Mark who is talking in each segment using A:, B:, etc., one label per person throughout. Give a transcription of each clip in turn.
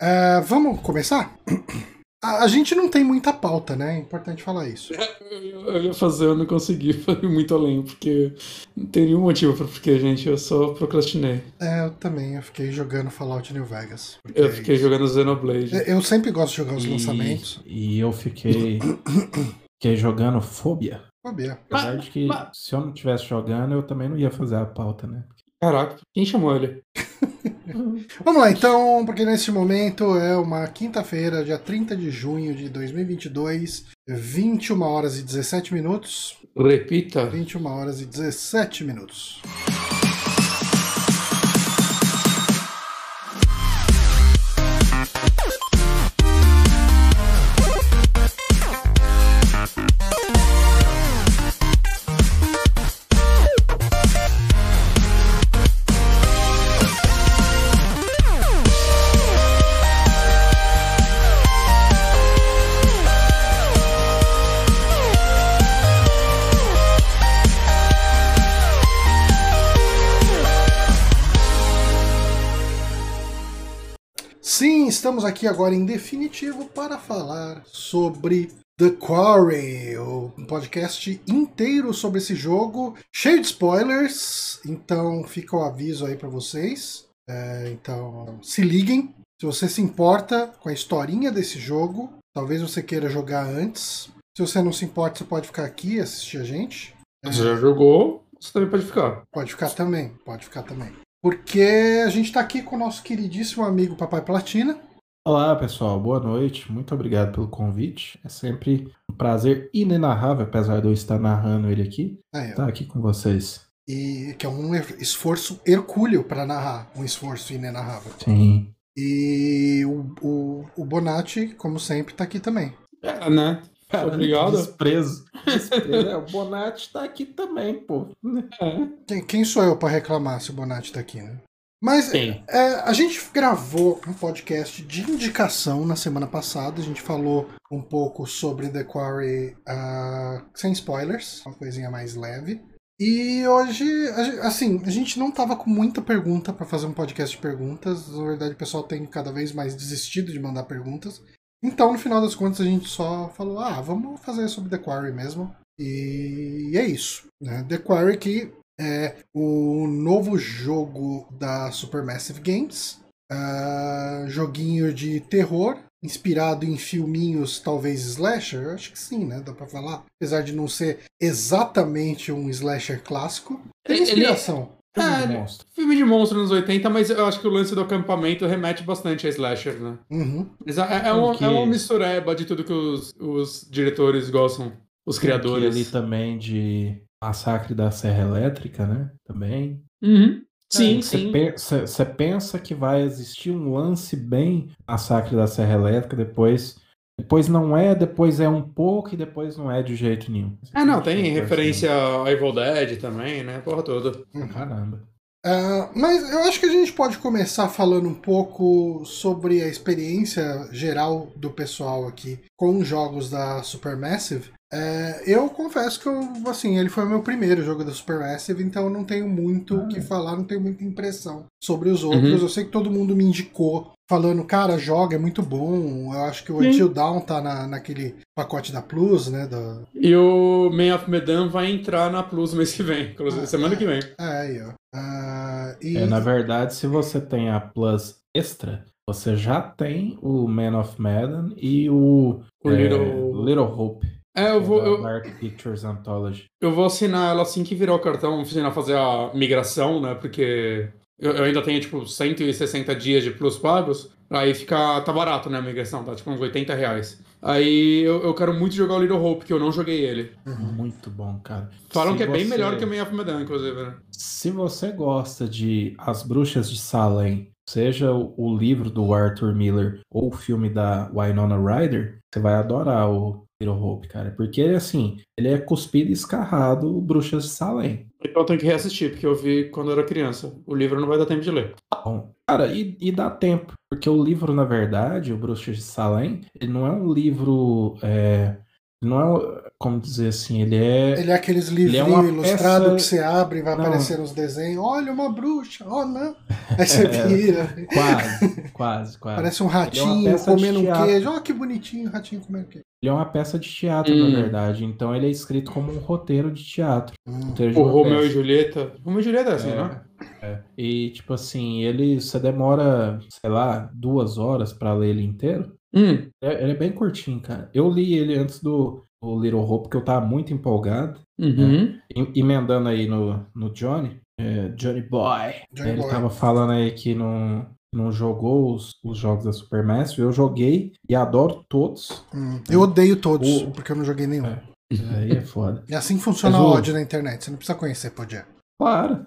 A: Uh, vamos começar? A, a, gente não tem muita pauta, né? É importante falar isso.
B: Eu ia fazer, eu não consegui, foi muito além, porque não tem nenhum motivo pra porque, gente, eu só procrastinei.
A: É, eu também, eu fiquei jogando Fallout New Vegas.
B: Eu é fiquei jogando Xenoblade.
A: Eu sempre gosto de jogar os e, lançamentos.
C: E eu fiquei, fiquei jogando Fobia.
A: Fobia.
C: Apesar mas, de que mas... se eu não estivesse jogando, eu também não ia fazer a pauta, né?
B: Caraca, quem chamou ele?
A: Vamos lá, então, porque neste momento é uma quinta-feira, dia 30 de junho de 2022, 21 horas e 17 minutos.
B: Repita.
A: 21 horas e 17 minutos. Estamos aqui agora em definitivo para falar sobre The Quarry, um podcast inteiro sobre esse jogo, cheio de spoilers, então fica o aviso aí para vocês. É, então se liguem, se você se importa com a historinha desse jogo, talvez você queira jogar antes. Se você não se importa, você pode ficar aqui e assistir a gente.
B: Você já jogou, você também pode ficar.
A: Pode ficar também, pode ficar também. Porque a gente está aqui com o nosso queridíssimo amigo Papai Platina.
C: Olá, pessoal. Boa noite. Muito obrigado pelo convite. É sempre um prazer inenarrável, apesar de eu estar narrando ele aqui, Aí, estar aqui com vocês.
A: E que é um esforço hercúleo para narrar, um esforço inenarrável.
C: Sim.
A: E o, o, o Bonatti, como sempre, está aqui também.
B: É, né? Cara, Obrigado.
C: Desprezo. Desprezo. É, o Bonatti está aqui também, pô.
A: É. Quem, quem, sou eu para reclamar se o Bonatti está aqui, né? Mas é, a gente gravou um podcast de indicação na semana passada. A gente falou um pouco sobre The Quarry uh, sem spoilers, uma coisinha mais leve. E hoje, assim, a gente não tava com muita pergunta para fazer um podcast de perguntas. Na verdade, o pessoal tem cada vez mais desistido de mandar perguntas. Então, no final das contas, a gente só falou: ah, vamos fazer sobre The Quarry mesmo. E é isso. Né? The Quarry que é o novo jogo da Supermassive Games. Uh, joguinho de terror, inspirado em filminhos, talvez slasher? Acho que sim, né? Dá pra falar. Apesar de não ser exatamente um slasher clássico. Tem inspiração.
B: Ele... Filme, é, de monstro. filme de monstro nos 80, mas eu acho que o lance do acampamento remete bastante a slasher, né?
A: Uhum.
B: É, é, uma, que... é uma mistureba de tudo que os, os diretores gostam, os criadores.
C: ali também de Massacre da Serra Elétrica, né? Também.
B: Uhum. Sim, é, sim.
C: Você pensa que vai existir um lance bem Massacre da Serra Elétrica, depois depois não é, depois é um pouco e depois não é de jeito nenhum.
B: Ah, não, tem referência a Evil Dead também, né? Porra toda.
C: Caramba.
A: Uh, mas eu acho que a gente pode começar falando um pouco sobre a experiência geral do pessoal aqui com jogos da Supermassive. É, eu confesso que eu, assim, ele foi o meu primeiro jogo da Supermassive, então eu não tenho muito o ah. que falar, não tenho muita impressão sobre os outros. Uhum. Eu sei que todo mundo me indicou, falando, cara, joga, é muito bom. Eu acho que o Sim. Until Dawn tá na, naquele pacote da Plus, né? Da...
B: E o Man of Medan vai entrar na Plus mês que vem, inclusive, ah, semana
A: é,
B: que vem.
A: É, aí, ó. Uh,
C: e... é, na verdade, se você tem a Plus Extra, você já tem o Man of Medan e o,
B: o é, Little...
C: Little Hope.
B: É, eu vou. Eu,
C: Dark Pictures Anthology.
B: Eu vou assinar ela assim que virar o cartão, assinar fazer a migração, né? Porque eu, eu, ainda tenho, tipo, 160 dias de plus pagos. Aí fica. tá barato, né? A migração, tá tipo uns 80 reais. Aí eu, eu quero muito jogar o Little Hope, que eu não joguei ele.
C: Uhum. Muito bom, cara.
B: Falam Se que é bem melhor que o Man of Medan, inclusive, né?
C: Se você gosta de As Bruxas de Salem, seja o livro do Arthur Miller ou o filme da Winona Ryder, você vai adorar o Little Hope, cara. Porque ele, assim, ele é cuspido e escarrado Bruxas de Salem.
B: Então eu tenho que reassistir, porque eu vi quando eu era criança. O livro não vai dar tempo de ler.
C: Bom, cara, e, e dá tempo. Porque o livro, na verdade, o Bruxas de Salem, ele não é um livro. É, não é, como dizer assim, ele é.
A: Ele é aqueles livrinhos é ilustrados peça... que você abre e vai não. aparecer nos desenhos. Olha uma bruxa, oh não. Aí você é, vira.
C: quase, quase, quase.
A: Parece um é ratinho é comendo um queijo. Olha que bonitinho o ratinho comendo queijo.
C: Ele é uma peça de teatro, hum. na verdade. Então ele é escrito como um roteiro de teatro.
B: Hum. o Romeu e Julieta. Romeu e Julieta é assim, é, né?
C: É. E tipo assim, ele você demora, sei lá, duas horas para ler ele inteiro.
B: Hum.
C: É, ele é bem curtinho, cara. Eu li ele antes do, do Little Hope, porque eu tava muito empolgado.
B: Uhum.
C: Né? Emendando aí no, no Johnny. É, Johnny Boy.
A: Johnny
C: ele
A: Boy.
C: tava falando aí que não, não jogou os, os jogos da Supermassive. Eu joguei e adoro todos.
A: Hum. Eu odeio todos, o... porque eu não joguei nenhum. É.
C: Aí é foda.
A: E assim funciona o ódio na internet. Você não precisa conhecer, pode.
C: Claro.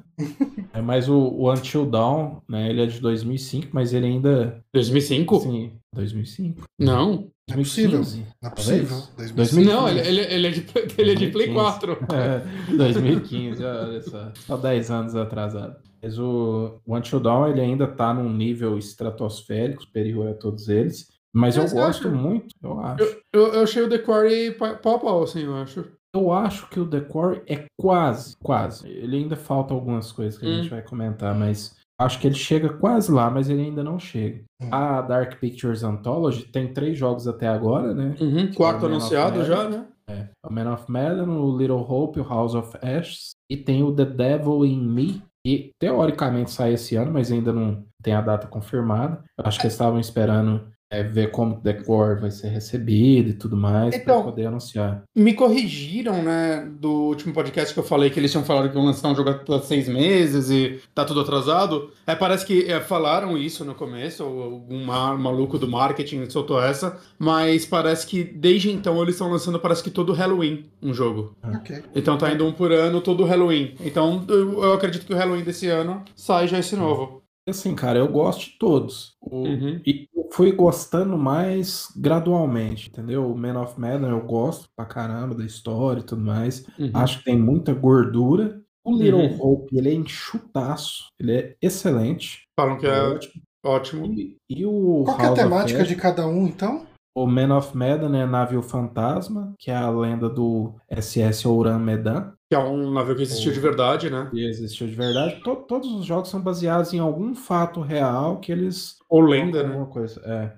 C: é, mas o, o Until Dawn, né, ele é de 2005, mas ele ainda...
B: 2005?
C: Sim, 2005.
B: Não.
A: Não é possível. Não é possível. 2005.
B: Não, ele, ele, ele, é de, ele é de Play 4.
C: É, 2015, olha só. Só 10 anos atrasado. Mas o, o Until Dawn, ele ainda tá num nível estratosférico, superior a todos eles. Mas, mas eu gosto acho. muito, eu acho.
B: Eu, eu, eu achei o The Quarry pau a pau, assim, eu acho.
C: Eu acho que o Decor é quase, quase. Ele ainda falta algumas coisas que a gente hum. vai comentar, mas acho que ele chega quase lá, mas ele ainda não chega. Hum. A Dark Pictures Anthology tem três jogos até agora, né?
B: Uhum, quarto é anunciado já, né?
C: É. O Man of Medan, o Little Hope, o House of Ashes. E tem o The Devil in Me, que teoricamente sai esse ano, mas ainda não tem a data confirmada. Eu acho que eles estavam esperando é, ver como o decor vai ser recebido e tudo mais então, para poder anunciar.
B: Me corrigiram, né, do último podcast que eu falei que eles tinham falado que iam lançar um jogo há seis meses e tá tudo atrasado. É, parece que é, falaram isso no começo, ou algum maluco do marketing soltou essa, mas parece que desde então eles estão lançando, parece que todo Halloween um jogo.
A: Okay.
B: Então tá indo um por ano todo Halloween. Então eu, eu acredito que o Halloween desse ano sai já esse novo.
C: Assim, cara, eu gosto de todos. O, uhum. E eu fui gostando mais gradualmente, entendeu? O Man of Medan eu gosto pra caramba da história e tudo mais. Uhum. Acho que tem muita gordura. O Little uhum. Hope, ele é enxutaço. Ele é excelente.
B: Falam que é, é ótimo. ótimo.
C: E, e o
A: Qual é a temática de cada um, então?
C: O Man of Medan é Navio Fantasma, que é a lenda do SS Ouran Medan.
B: Que é um navio que existiu de verdade, né?
C: Que existiu de verdade. T todos os jogos são baseados em algum fato real que eles.
B: Ou lenda, né?
C: Coisa. É.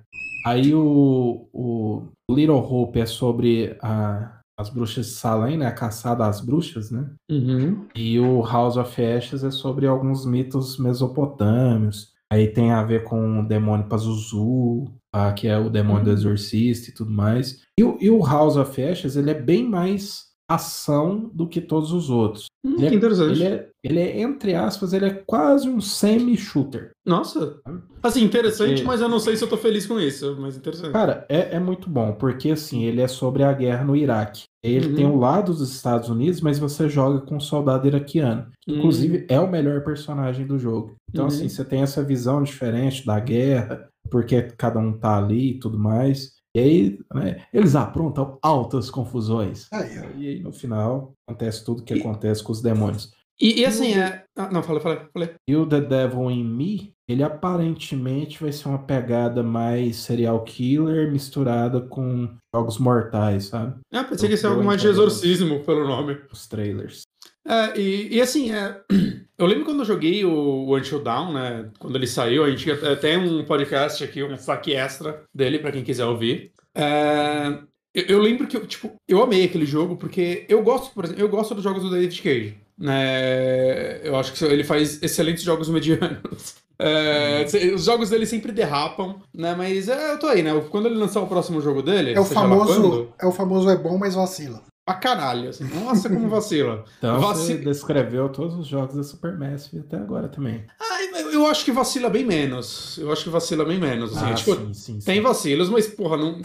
C: Aí o, o Little Hope é sobre a, as bruxas de Salem, né? A caçada às bruxas, né?
B: Uhum.
C: E o House of Ashes é sobre alguns mitos mesopotâmios. Aí tem a ver com o demônio Pazuzu, ah, que é o demônio uhum. do exorcista e tudo mais. E, e, o House of Ashes, ele é bem mais ação do que todos os outros.
B: Hum, ele, é, interessante.
C: Ele é, ele é, entre aspas, ele é quase um semi-shooter.
B: Nossa. Assim, interessante, mas eu não sei se eu tô feliz com isso, mas interessante.
C: Cara, é, é muito bom, porque assim, ele é sobre a guerra no Iraque. Ele uhum. tem o lado dos Estados Unidos, mas você joga com um soldado iraquiano. Que, inclusive, uhum. é o melhor personagem do jogo. Então, uhum. assim, você tem essa visão diferente da guerra, porque cada um tá ali e tudo mais. E aí, né, eles aprontam altas confusões.
A: Aí,
C: e aí, no final, acontece tudo que e... acontece com os demônios.
B: E, e assim, é. Ah, não, falei, falei, falei.
C: E o The Devil in Me, ele aparentemente vai ser uma pegada mais serial killer misturada com jogos mortais, sabe?
B: É, pensei que ia ser algo mais de exorcismo pelo nome.
C: Os trailers.
B: É, e, e assim, é, eu lembro quando eu joguei o, o Until Down, né? Quando ele saiu, a gente tem um podcast aqui, um saque extra dele para quem quiser ouvir. É, eu, eu, lembro que eu, tipo, eu amei aquele jogo porque eu gosto, por exemplo, eu gosto dos jogos do David Cage. Né? Eu acho que ele faz excelentes jogos medianos. É, os jogos dele sempre derrapam, né? Mas é, eu tô aí, né? Quando ele lançar o próximo jogo dele.
A: É o famoso. É o famoso é bom, mas vacila
B: pra caralho, assim. Nossa, como vacila.
C: então você descreveu todos os jogos da Supermassive até agora também.
B: Ah, eu acho que vacila bem menos. Eu acho que vacila bem menos. Assim.
C: Ah,
B: tipo,
C: sim, sim,
B: tem
C: sim.
B: vacilos, mas, porra, não.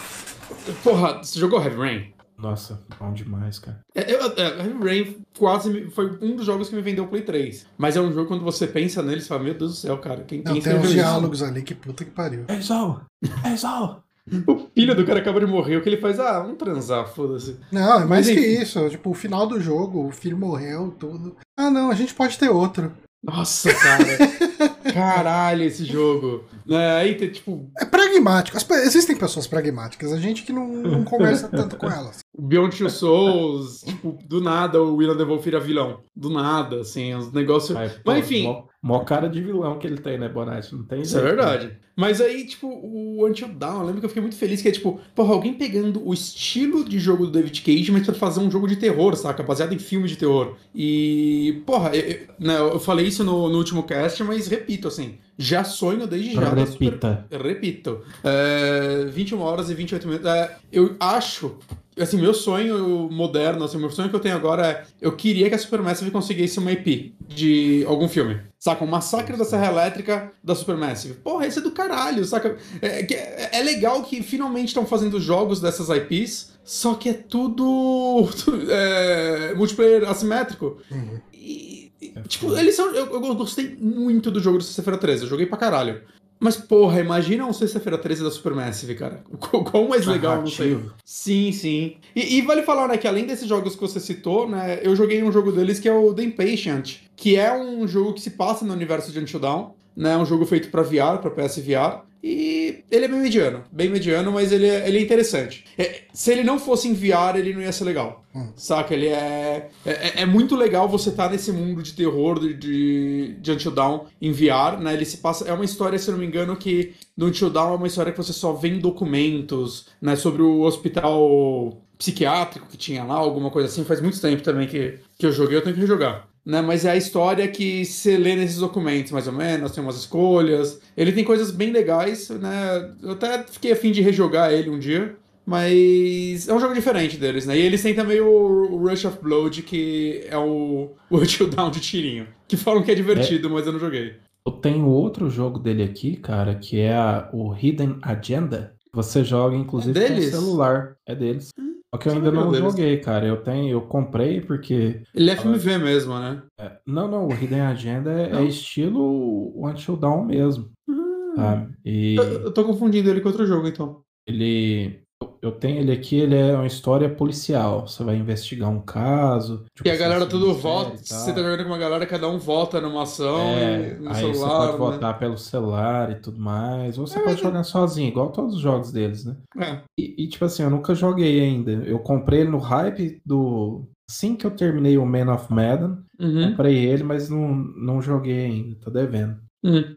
B: Porra, você jogou Heavy Rain?
C: Nossa, bom demais, cara.
B: É, é, Heavy Rain quase foi um dos jogos que me vendeu o Play 3. Mas é um jogo quando você pensa nele, você fala, meu Deus do céu, cara. Quem,
A: não, tem uns diálogos ali que puta que pariu.
C: É Sol! É Sol!
B: O filho do cara acaba de morrer, o que ele faz? Ah, vamos transar, foda-se.
A: Não, é mais Mas, que isso. Tipo, o final do jogo, o filho morreu, tudo. Ah, não, a gente pode ter outro.
B: Nossa, cara. Caralho, esse jogo. É, aí tem, tipo.
A: É pragmático. Existem pessoas pragmáticas, a gente que não, não conversa tanto com elas.
B: Beyond Two Souls, tipo, do nada o William Devon vira vilão. Do nada, assim, os negócios. Mas, Mas enfim.
C: Mó, mó, cara de vilão que ele tem, né, Bonatti? Não tem
B: Isso é jeito, é verdade. Né? Mas aí, tipo, o Until Dawn, eu lembro que eu fiquei muito feliz que é, tipo, porra, alguém pegando o estilo de jogo do David Cage, mas pra fazer um jogo de terror, saca? Baseado em filme de terror. E, porra, eu, né, eu falei isso no, no último cast, mas repito, assim, já sonho desde já.
C: Repita.
B: Super... Repito. É, 21 horas e 28 minutos. É, eu acho assim, meu sonho moderno, assim, meu sonho que eu tenho agora é. Eu queria que a Supermassive conseguisse uma IP de algum filme. Saca? Um massacre da Serra Elétrica da Supermassive. Porra, esse é do caralho, saca? É, é, é legal que finalmente estão fazendo jogos dessas IPs, só que é tudo. É, multiplayer assimétrico. Uhum. E, tipo, eles são. Eu, eu, gostei muito do jogo do Sexta-feira 13, eu joguei pra caralho. Mas, porra, imagina um Sexta-feira 13 da Supermassive, cara. Quão mais legal, não sei. Sim, sim. E, e, vale falar, né, que além desses jogos que você citou, né, eu joguei um jogo deles que é o The Impatient, que é um jogo que se passa no universo de Until Dawn, né, um jogo feito para VR, para PS VR, e ele é bem mediano, bem mediano, mas ele é, ele é interessante. É, se ele não fosse em VR, ele não ia ser legal. Hum. Saca? Ele é, é. É, muito legal você estar tá nesse mundo de terror de, de, de Until Dawn em VR, né? Ele se passa. É uma história, se não me engano, que no Until Dawn é uma história que você só vê em documentos, né? Sobre o hospital psiquiátrico que tinha lá, alguma coisa assim. Faz muito tempo também que, que eu joguei, eu tenho que rejogar né? Mas é a história que se lê nesses documentos, mais ou menos, tem umas escolhas. Ele tem coisas bem legais, né? Eu até fiquei afim de rejogar ele um dia. Mas é um jogo diferente deles, né? E eles têm também o, Rush of Blood, que é o, o Down de tirinho. Que falam que é divertido, é. mas eu não joguei.
C: Eu tenho outro jogo dele aqui, cara, que é o Hidden Agenda. Você joga, inclusive, é com celular. É deles. Hum. Só que eu ainda não joguei, cara. Eu tenho, eu comprei porque.
B: Ele é FMV mesmo, né?
C: É, não, não, o Hidden Agenda é, é estilo Until Dawn mesmo. Hum. Sabe? E...
B: Eu, eu tô confundindo ele com outro jogo, então.
C: Ele eu tenho ele aqui, ele é uma história policial. Você vai investigar um caso.
B: Tipo, e a galera tudo vota. Você tá jogando com uma galera, cada um vota numa ação é, no aí celular.
C: Você pode
B: né?
C: votar pelo celular e tudo mais. Ou você é, pode jogar sozinho, igual todos os jogos deles, né? É. E, e, tipo assim, eu nunca joguei ainda. Eu comprei ele no hype do. Assim que eu terminei o Man of Madden, uhum. comprei ele, mas não, não joguei ainda, tô devendo.
B: Uhum.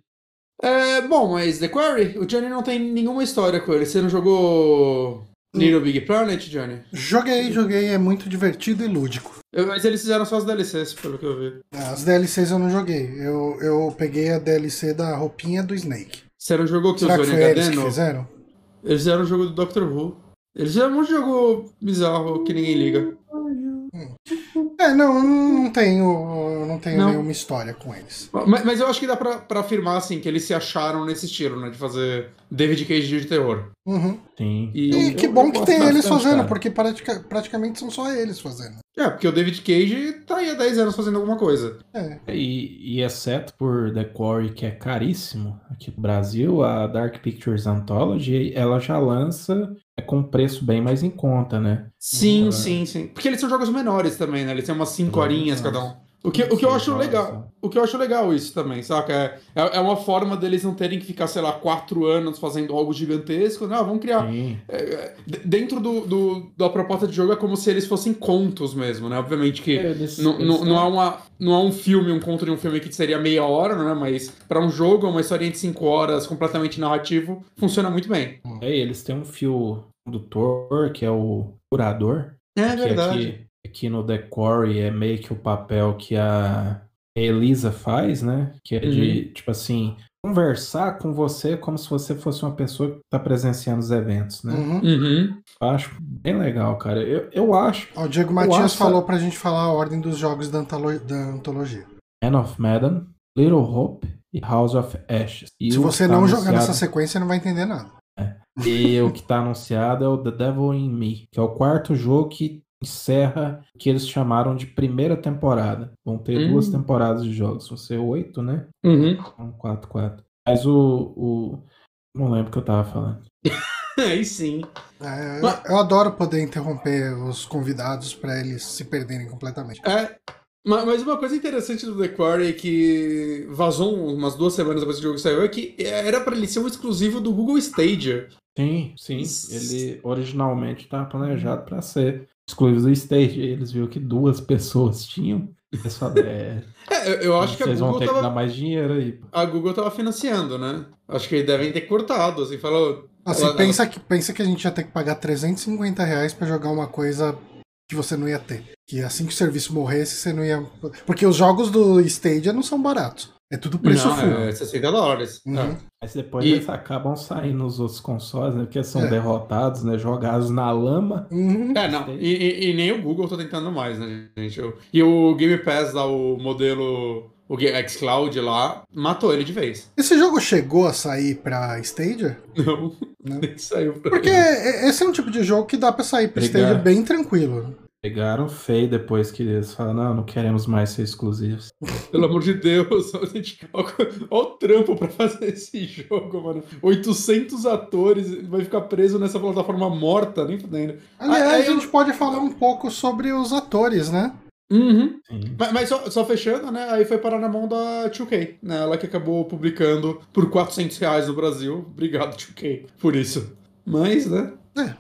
B: É, bom, mas The Quarry, o Johnny não tem nenhuma história com ele. Você não jogou Little Big Planet, Johnny?
A: Joguei, joguei, é muito divertido e lúdico.
B: Eu, mas eles fizeram só as DLCs, pelo que eu vi.
A: As DLCs eu não joguei. Eu, eu peguei a DLC da roupinha do Snake.
B: Você não jogou que
A: Será que foi eles que fizeram?
B: Eles fizeram o jogo do Doctor Who. Eles fizeram um monte de jogo bizarro que ninguém liga.
A: Hum. É, não, não tenho, não tenho não. nenhuma história com eles.
B: Mas, mas, eu acho que dá pra, pra afirmar, assim, que eles se acharam nesse estilo, né? De fazer David Cage de terror.
A: Uhum.
C: Sim.
A: E, e que eu, bom eu que tem eles fazendo, cara. porque pratica, praticamente são só eles fazendo.
B: É, porque o David Cage tá aí há 10 anos fazendo alguma coisa.
C: É. E, e exceto por The Quarry, que é caríssimo aqui no Brasil, a Dark Pictures Anthology, ela já lança é com preço bem mais em conta, né?
B: Sim, então, sim, sim. Porque eles são jogos menores também, né? Eles têm umas 5 horinhas cada um. O que, o que eu acho legal, o que eu acho legal isso também, saca? É, é, é, uma forma deles não terem que ficar, sei lá, quatro anos fazendo algo gigantesco. Não, vamos criar. É, é dentro do, do, da proposta de jogo é como se eles fossem contos mesmo, né? Obviamente que é, eles, não, eles não, não, é uma, não é um filme, um conto de um filme que seria meia hora, né? Mas para um jogo, uma historinha de cinco horas completamente narrativo, funciona muito bem.
C: É, eles têm um fio condutor, que é o curador.
B: É verdade.
C: Aqui, aqui no The Quarry é meio que o papel que a Elisa faz, né? Que é de, uhum. tipo assim, conversar com você como se você fosse uma pessoa que está presenciando os eventos, né?
B: Uhum. Uhum.
C: Eu acho bem legal, cara. Eu, eu acho.
A: o Diego Matias acho... falou pra gente falar a ordem dos jogos da, antolo... da antologia:
C: Man of Madden, Little Hope e House of Ashes. E
A: se você tá não jogar nessa sequência, não vai entender nada.
C: E o que está anunciado é o The Devil in Me, que é o quarto jogo que encerra o que eles chamaram de primeira temporada. Vão ter uhum. duas temporadas de jogos. Vão ser oito, né?
B: Uhum.
C: Um, quatro, quatro. Mas o, o. Não lembro o que eu tava falando.
B: Aí sim.
A: É, eu, eu, adoro poder interromper os convidados para eles se perderem completamente.
B: É, Mas uma coisa interessante do The Quarry é que vazou umas duas semanas depois que o jogo saiu é que era para ele ser um exclusivo do Google Stadia.
C: Sim, sim. Ele originalmente estava planejado para ser exclusivo do Stadia. Eles viram que duas pessoas tinham. Pessoal,
B: é, é, eu acho que a Google
C: vão ter tava... que dar mais dinheiro aí.
B: A Google tava financiando, né? Acho que devem ter cortado, assim, falou.
A: Assim, ela, pensa, ela... Que, pensa que a gente ia ter que pagar 350 reais pra jogar uma coisa que você não ia ter. Que assim que o serviço morresse, você não ia. Porque os jogos do Stadia não são baratos. É tudo preço não, full.
B: É 60 dólares.
C: Uhum. É. Mas depois e... eles acabam saindo nos outros consoles, né? Porque são é. derrotados, né? Jogados na lama.
B: Uhum. É, não. E, e, e, nem o Google tá tentando mais, né, gente? E o Game Pass lá, o modelo o xCloud lá matou ele de vez.
A: Esse jogo chegou a sair pra Stadia?
B: Não, não. nem saiu pra
A: Porque ele. esse é um tipo de jogo que dá pra sair pra Pegar. Stadia bem tranquilo.
C: Pegaram feio depois que eles falaram, não, não queremos mais ser exclusivos.
B: Pelo amor de Deus, gente, olha o trampo pra fazer esse jogo, mano. 800 atores, vai ficar preso nessa plataforma morta, nem fudendo.
A: Aliás, a gente eu... pode falar um pouco sobre os atores, né?
B: Uhum. Mas, mas só, só, fechando, né? Aí foi parar na mão da 2K, né? Ela que acabou publicando por 400 reais no Brasil. Obrigado, 2K, por isso. Mas, né?
A: É.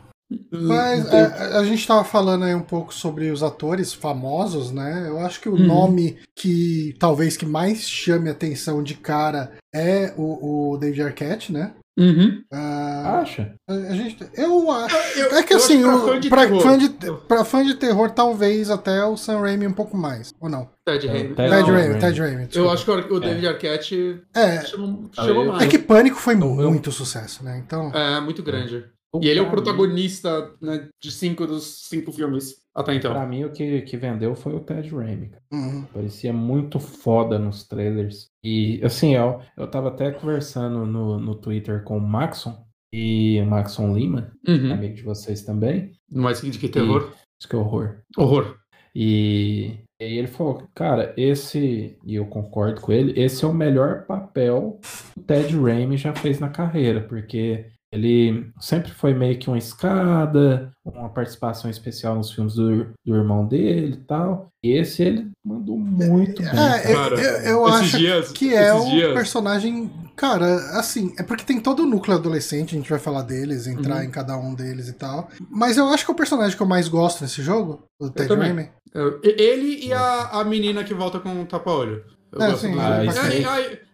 A: Mas a, é, a, gente estava falando aí um pouco sobre os atores famosos, né? Eu acho que o uhum. nome que talvez que mais chame atenção de cara é o, o David Arquette, né?
B: Uhum.
C: Uh, Acha?
A: A gente, eu acho. Eu, é que assim, para fã, fã, de, pra fã de terror, talvez até o Sam Raimi um pouco mais. Ou não?
B: Ted Raimi.
A: Ted, Ted Raimi, Ted Raimi.
B: Eu acho que o David é. Arquette
A: é. chamou, chamou mais. É que Pânico foi muito sucesso, né? Então...
B: É, muito grande. E ele é o protagonista né, de cinco dos cinco filmes até então.
C: Pra mim, o que, que vendeu foi o Ted Raimi.
A: Uhum.
C: Parecia muito foda nos trailers. E, assim, eu, eu tava até conversando no, no Twitter com o Maxon e o Maxon Lima, uhum. amigo de vocês também.
B: Mais de que terror?
C: Isso que é horror.
B: Horror.
C: E, e ele falou, cara, esse, e eu concordo com ele, esse é o melhor papel que o Ted Raimi já fez na carreira, porque ele sempre foi meio que uma escada, uma participação especial nos filmes do, do irmão dele e tal. E esse ele mandou muito bem.
A: É, cara, eu, eu acho dias, que é o dias. personagem. Cara, assim, é porque tem todo o núcleo adolescente, a gente vai falar deles, entrar uhum. em cada um deles e tal. Mas eu acho que é o personagem que eu mais gosto nesse jogo, o Ted Raimi.
B: Ele e a, a menina que volta com o tapa-olho. Eu é, gosto sim, do... ah,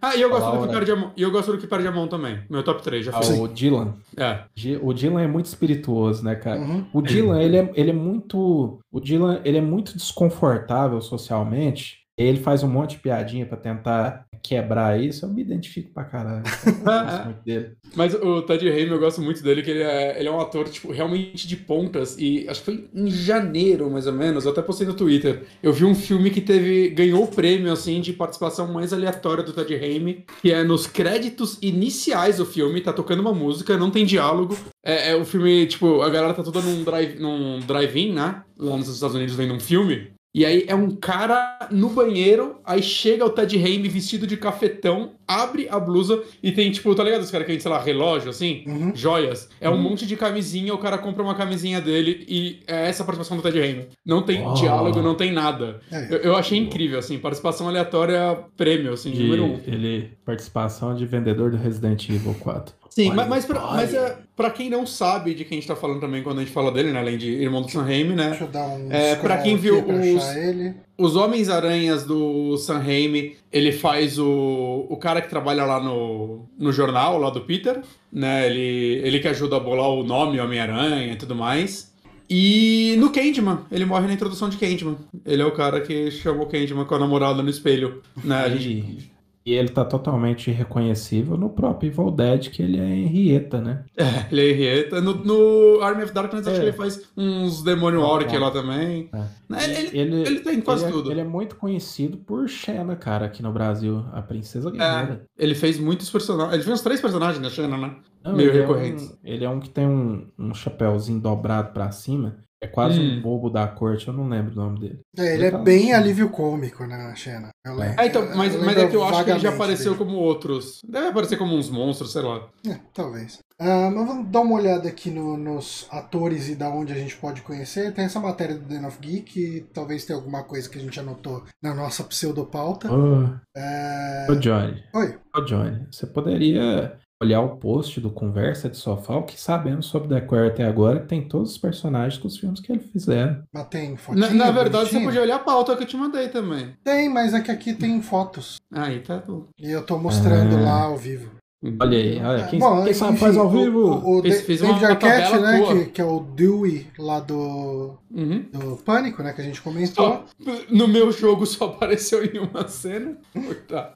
B: ah, ah, e eu gosto do que perde a mão. E eu gosto do que perde a mão também. Meu top 3, já
C: ah, O Dylan.
B: É.
C: O Dylan é muito espirituoso, né, cara? Uhum. O Dylan, ele é, ele é muito. O Dylan, ele é muito desconfortável socialmente. Ele faz um monte de piadinha para tentar quebrar isso, eu me identifico pra caralho.
B: Mas o Ted Raimi, eu gosto muito dele, que ele é, ele é um ator, tipo, realmente de pontas. E acho que foi em janeiro, mais ou menos, eu até postei no Twitter. Eu vi um filme que teve. ganhou o prêmio, assim, de participação mais aleatória do Ted Raimi, que é nos créditos iniciais do filme, tá tocando uma música, não tem diálogo. É, é o filme, tipo, a galera tá toda num drive-in, num drive né? Lá nos Estados Unidos vendo um filme. E aí é um cara no banheiro, aí chega o Ted Raimi vestido de cafetão, abre a blusa e tem, tipo, tá ligado? Os caras que tem, sei lá, relógio, assim, uhum. joias. É um uhum. monte de camisinha, o cara compra uma camisinha dele e é essa a participação do Ted Raimi. Não tem oh. diálogo, não tem nada. É. Eu, eu, achei incrível, assim, participação aleatória prêmio, assim, de número um.
C: Ele, participação de vendedor do Resident Evil 4.
B: Sim, mas, mas, pra, mas é, pra quem não sabe de quem a gente tá falando também quando a gente fala dele, né? Além de Irmão do Sam Raimi, né?
A: Deixa eu dar um
B: é, Pra quem viu os, os Homens-Aranhas do Sam Raimi, ele faz o, o cara que trabalha lá no, no jornal, lá do Peter, né? Ele, ele que ajuda a bolar o nome Homem-Aranha e tudo mais. E no Candyman, ele morre na introdução de Candyman. Ele é o cara que chamou Candyman com a namorada no espelho, né? A gente...
C: E ele tá totalmente reconhecível no próprio Evil Dead, que ele é Henrietta, né?
B: É, ele é Henrietta. No, no Army of Darkness, é. acho que ele faz uns Demônio Auric lá também. É. Né, ele, ele, ele, tem quase
C: ele
B: é, tudo.
C: Ele é muito conhecido por Xena, cara, aqui no Brasil. A Princesa Guerreira.
B: É, ele fez muitos personagens. Ele fez uns três personagens na Xena, né?
C: Não,
B: meio
C: ele
B: recorrentes.
C: É um, ele é um que tem um, um chapéuzinho dobrado pra cima. É quase
B: Hum.
C: um bobo da corte, eu não lembro o nome dele.
A: É, ele é
C: tá
A: bem
C: no-
A: alívio cômico, né, Xena? Eu lembro-
B: Ah, então, mas,
A: eu
B: mas é que eu acho que ele já apareceu
A: dele.
B: como outros. Deve aparecer como uns monstros, sei lá.
A: É, talvez. Ah, mas vamos dar uma olhada aqui no- nos atores e da onde a gente pode conhecer. Tem essa matéria do Den of Geek, e talvez tenha alguma coisa que a gente anotou na nossa pseudopauta.
C: Ô,
A: É...
C: ô, Johnny,
A: Oi.
C: ô Johnny, você poderia olhar o post do Conversa de Sofá, o que sabemos sobre The Queer até agora, que tem todos os personagens dos filmes que ele fizeram.
A: Mas tem fotinha?
B: Na, na verdade, você
A: bonitinha?
B: podia olhar a pauta que eu te mandei também.
A: Tem, mas é que aqui tem fotos.
B: Aí tá bom.
A: E eu tô mostrando
C: Ah.
A: lá ao vivo.
C: Olha aí, olha, quem,
A: Bom,
C: quem sabe faz ao vivo.
A: O, o
B: Fez-
A: Da-
B: fez
A: David
B: uma
A: Arquette, né? Que, que é o Dewey lá do,
B: Uhum.
A: do Pânico, né? Que a gente comentou.
B: Só, no meu jogo só apareceu em uma cena. Tá.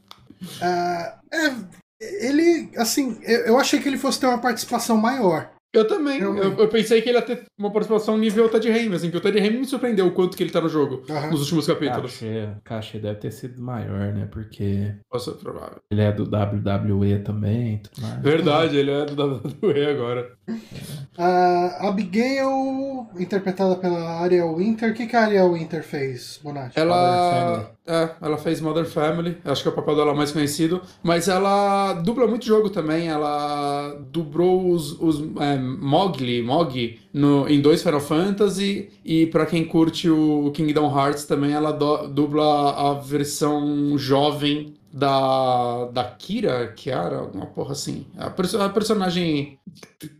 A: Ah, é, ele, assim, eu, achei que ele fosse ter uma participação maior.
B: Eu também.
A: Eu-
B: Eu, pensei que ele ia ter uma participação nível Ted Raimi, assim, que o Ted Raimi me surpreendeu o quanto que ele tá no jogo
A: Aham.
B: nos últimos capítulos.
C: Cachê, cachê deve ter sido maior, né? Porque
B: Nossa, provável.
C: ele é do WWE também. e Tudo mais.
B: Verdade, ele é do WWE agora.
A: A Abigail, interpretada pela Ariel Winter. O que, que a Ariel Winter fez, Bonatti?
B: Ela. É, ela fez Mother Family, acho que é o papel dela mais conhecido. Mas ela dubla muito jogo também. Ela dublou os, os é, Mogli, Mog no, em dois Final Fantasy. E pra quem curte o Kingdom Hearts também, ela do- dubla a versão jovem da, da Kira, Kiara, uma porra assim. A, perso- a personagem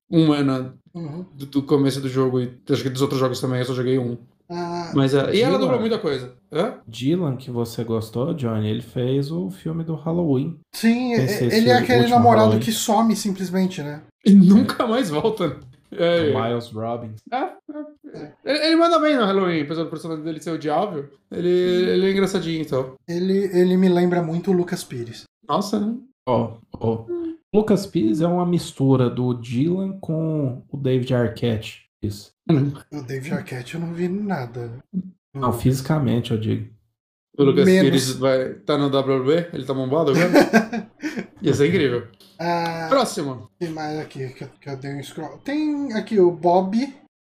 B: humana
A: Uhum.
B: do, do começo do jogo e acho que dos outros jogos também, eu só joguei um.
A: Ah,
B: Mas é, e ela dublou muita coisa. Hã?
C: Dylan, que você gostou, Johnny, ele fez o filme do Halloween.
A: sim, ele é aquele namorado
C: Halloween.
A: que some simplesmente, né?
B: E nunca mais volta. É,
C: o Miles Robbins.
B: é, é. Ele, ele manda bem no Halloween, apesar do personagem dele ser odiável. Ele, ele é engraçadinho, então.
A: Ele, ele me lembra muito o Lucas Pires.
B: Nossa, né?
C: Ó, ó. Lucas Pires é uma mistura do Dylan com o David Arquette. Isso.
A: O David Arquette eu não vi nada.
C: Não, fisicamente, eu digo.
B: O Lucas
A: Menos.
B: Pires vai, tá no WB, ele tá bombado agora. Ia ser incrível.
A: Ah,
B: Próximo.
A: tem mais aqui que eu, que eu dei um scroll. Tem aqui o Bob,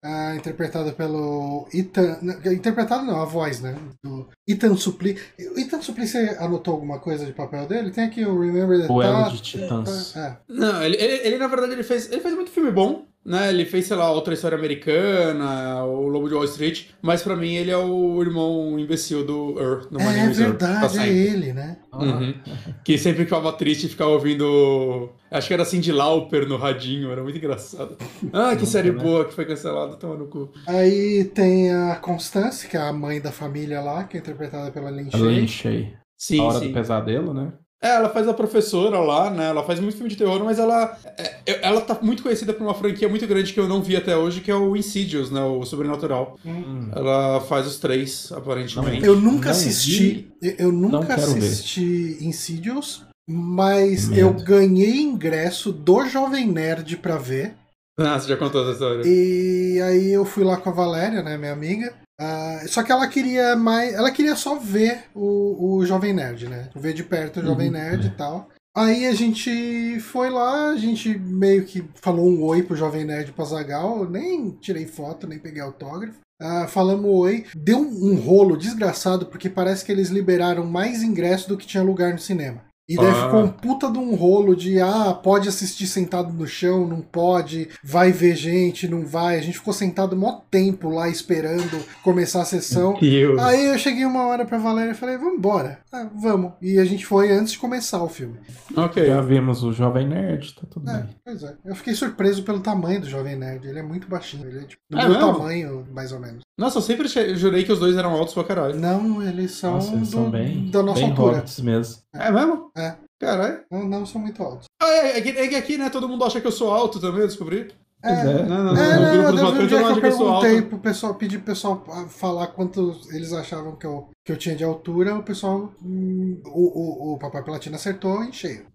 A: ah, interpretado pelo Ethan. Interpretado não, a voz, né? Do Ethan Supli. O Ethan Supli, você anotou alguma coisa de papel dele? Tem aqui o Remember the
C: Duelo
A: Top-
C: de Titãs.
A: É.
B: Não, ele, ele, ele, na verdade ele fez, ele fez muito filme bom, né? Ele fez, sei lá, Outra História Americana, O Lobo de Wall Street, mas pra mim ele é o irmão imbecil do Earth, no
A: É
B: Wizard,
A: verdade,
B: pra
A: é ele, né?
B: Uhum. Que sempre ficava triste e ficava ouvindo. Acho que era Cindy Lauper no radinho, era muito engraçado. Ah, que série
C: né?
B: boa que foi cancelada, toma no cu.
A: Aí tem a Constance, que é a mãe da família lá, que é interpretada pela Lynn
C: A
A: Shay.
C: Lynn Shay.
B: Sim,
C: A Hora
B: sim.
C: do Pesadelo, né?
B: É, ela faz a professora lá, né? Ela faz muito filme de terror, mas ela. é, ela tá muito conhecida por uma franquia muito grande que eu não vi até hoje, que é o Insidious, né? O Sobrenatural.
C: Hum.
B: Ela faz os três, aparentemente.
A: Eu nunca
C: Não
A: assisti. eu- Eu nunca
C: quero ver.
A: assisti Insidious, mas
C: Medo.
A: eu ganhei ingresso do Jovem Nerd pra ver.
B: Ah, você já contou essa história.
A: E aí eu fui lá com a Valéria, né, minha amiga. Ah, só que ela queria mais. Ela queria só ver o, o Jovem Nerd, né? Ver de perto o Jovem
C: Uhum,
A: Nerd
C: é.
A: e tal. Aí a gente foi lá, a gente meio que falou um oi pro Jovem Nerd pra Zagal. Nem tirei foto, nem peguei autógrafo. Ah, falamos oi. Deu um, um rolo desgraçado, porque parece que eles liberaram mais ingresso do que tinha lugar no cinema. E daí
B: Ah.
A: ficou um puta de um rolo de ah, pode assistir sentado no chão, não pode, vai ver gente, não vai. A gente ficou sentado mó tempo lá esperando começar a sessão.
B: Deus.
A: Aí eu cheguei uma hora pra Valéria e falei, vamos embora. Ah, vamos. E a gente foi antes de começar o filme.
B: Ok.
C: Já vimos o Jovem Nerd, tá tudo
A: É,
C: bem.
A: pois é. Eu fiquei surpreso pelo tamanho do Jovem Nerd. Ele é muito baixinho. Ele é tipo, do
B: É
A: meu
B: mesmo?
A: tamanho, mais ou menos.
B: Nossa, eu sempre jurei que os dois eram altos pra caralho.
A: Não, eles são,
C: Nossa, eles
A: do-
C: são bem,
A: da nossa
C: bem
A: altura.
C: hobbits mesmo.
B: É mesmo?
A: É.
B: Caralho.
A: Não, não são muito altos.
B: Ah, é, é, que, é que aqui, né, todo mundo acha que eu sou alto também, eu descobri.
C: Pois é.
B: Não, não,
A: É, não,
B: não
A: que
B: acho
A: eu
B: eu
A: perguntei pro pessoal, pedi pro pessoal falar quantos eles achavam que eu, que eu tinha de altura, o pessoal, hum, o, o, o Papai Platina acertou em cheio.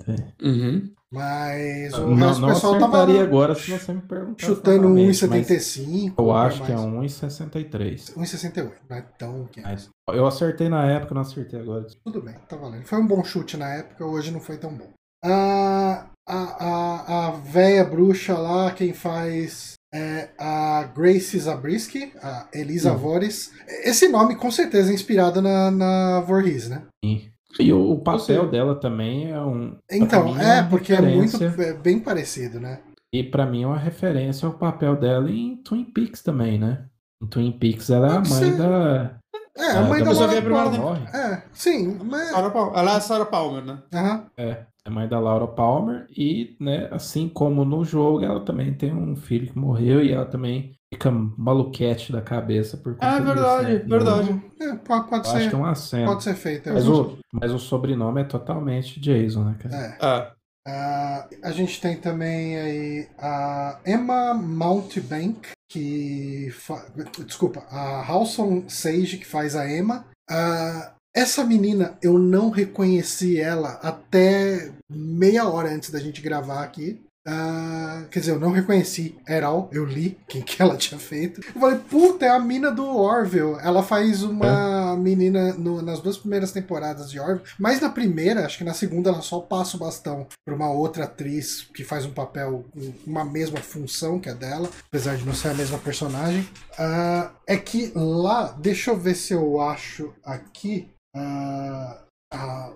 B: Uhum.
A: Mas o
C: Não,
A: resto do
C: não
A: pessoal tava
C: agora se você me perguntar.
A: chutando
C: exatamente, mas
A: 1,75.
C: Eu acho que é
A: mais.
C: 1,63.
A: 1,68, não é tão que
C: Mas eu acertei na época, não acertei agora.
A: Tudo bem, tá valendo. Foi um bom chute na época, hoje não foi tão bom. Ah, a, a, a véia bruxa lá, quem faz é a Grace Zabriskie, a Elisa uhum. Esse nome com certeza é inspirado na, na Voorhees, né?
C: Sim. E o, o papel dela também é um.
A: Então, é, é porque é muito é bem parecido, né?
C: E para mim é uma referência ao papel dela em Twin Peaks também, né? Em Twin Peaks ela é a mãe
A: ser.
C: da.
A: É, a mãe da, da Laura Palmer. É, sim.
B: Mas... Ela é a Sarah Palmer, né?
A: Uhum.
C: É, é mãe da Laura Palmer e, né, assim como no jogo, ela também tem um filho que morreu e ela também fica maluquete da cabeça por
B: conta É verdade, disso, né? verdade.
A: É, pode, pode ser.
C: Acho que é uma cena.
A: Pode ser feito.
C: Mas o, mas o sobrenome é totalmente Jason, né, cara?
A: É. Ah. Uh, a gente tem também aí a Emma Mountbank, que. Fa... Desculpa, a Halson Sage, que faz a Emma. Uh, essa menina, eu não reconheci ela até meia hora antes da gente gravar aqui. Uh, quer dizer, eu não reconheci Eral, eu li quem que ela tinha feito. Eu falei, puta, é a mina do Orville. Ela faz uma é. menina no, nas duas primeiras temporadas de Orville, mas na primeira, acho que na segunda, ela só passa o bastão pra uma outra atriz que faz um papel, uma mesma função que a dela, apesar de não ser a mesma personagem. Uh, é que lá, deixa eu ver se eu acho aqui. Uh, a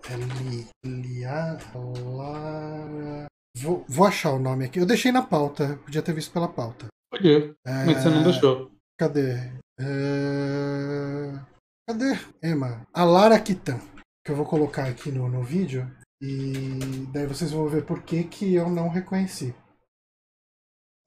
A: Lara. Vou, vou achar o nome aqui. Eu deixei na pauta. Podia ter visto pela pauta.
B: Podia. É... Mas você não deixou.
A: Cadê? É... Cadê? Emma. A Lara Kitan. Que eu vou colocar aqui no, no vídeo. E daí vocês vão ver por que, que eu não reconheci.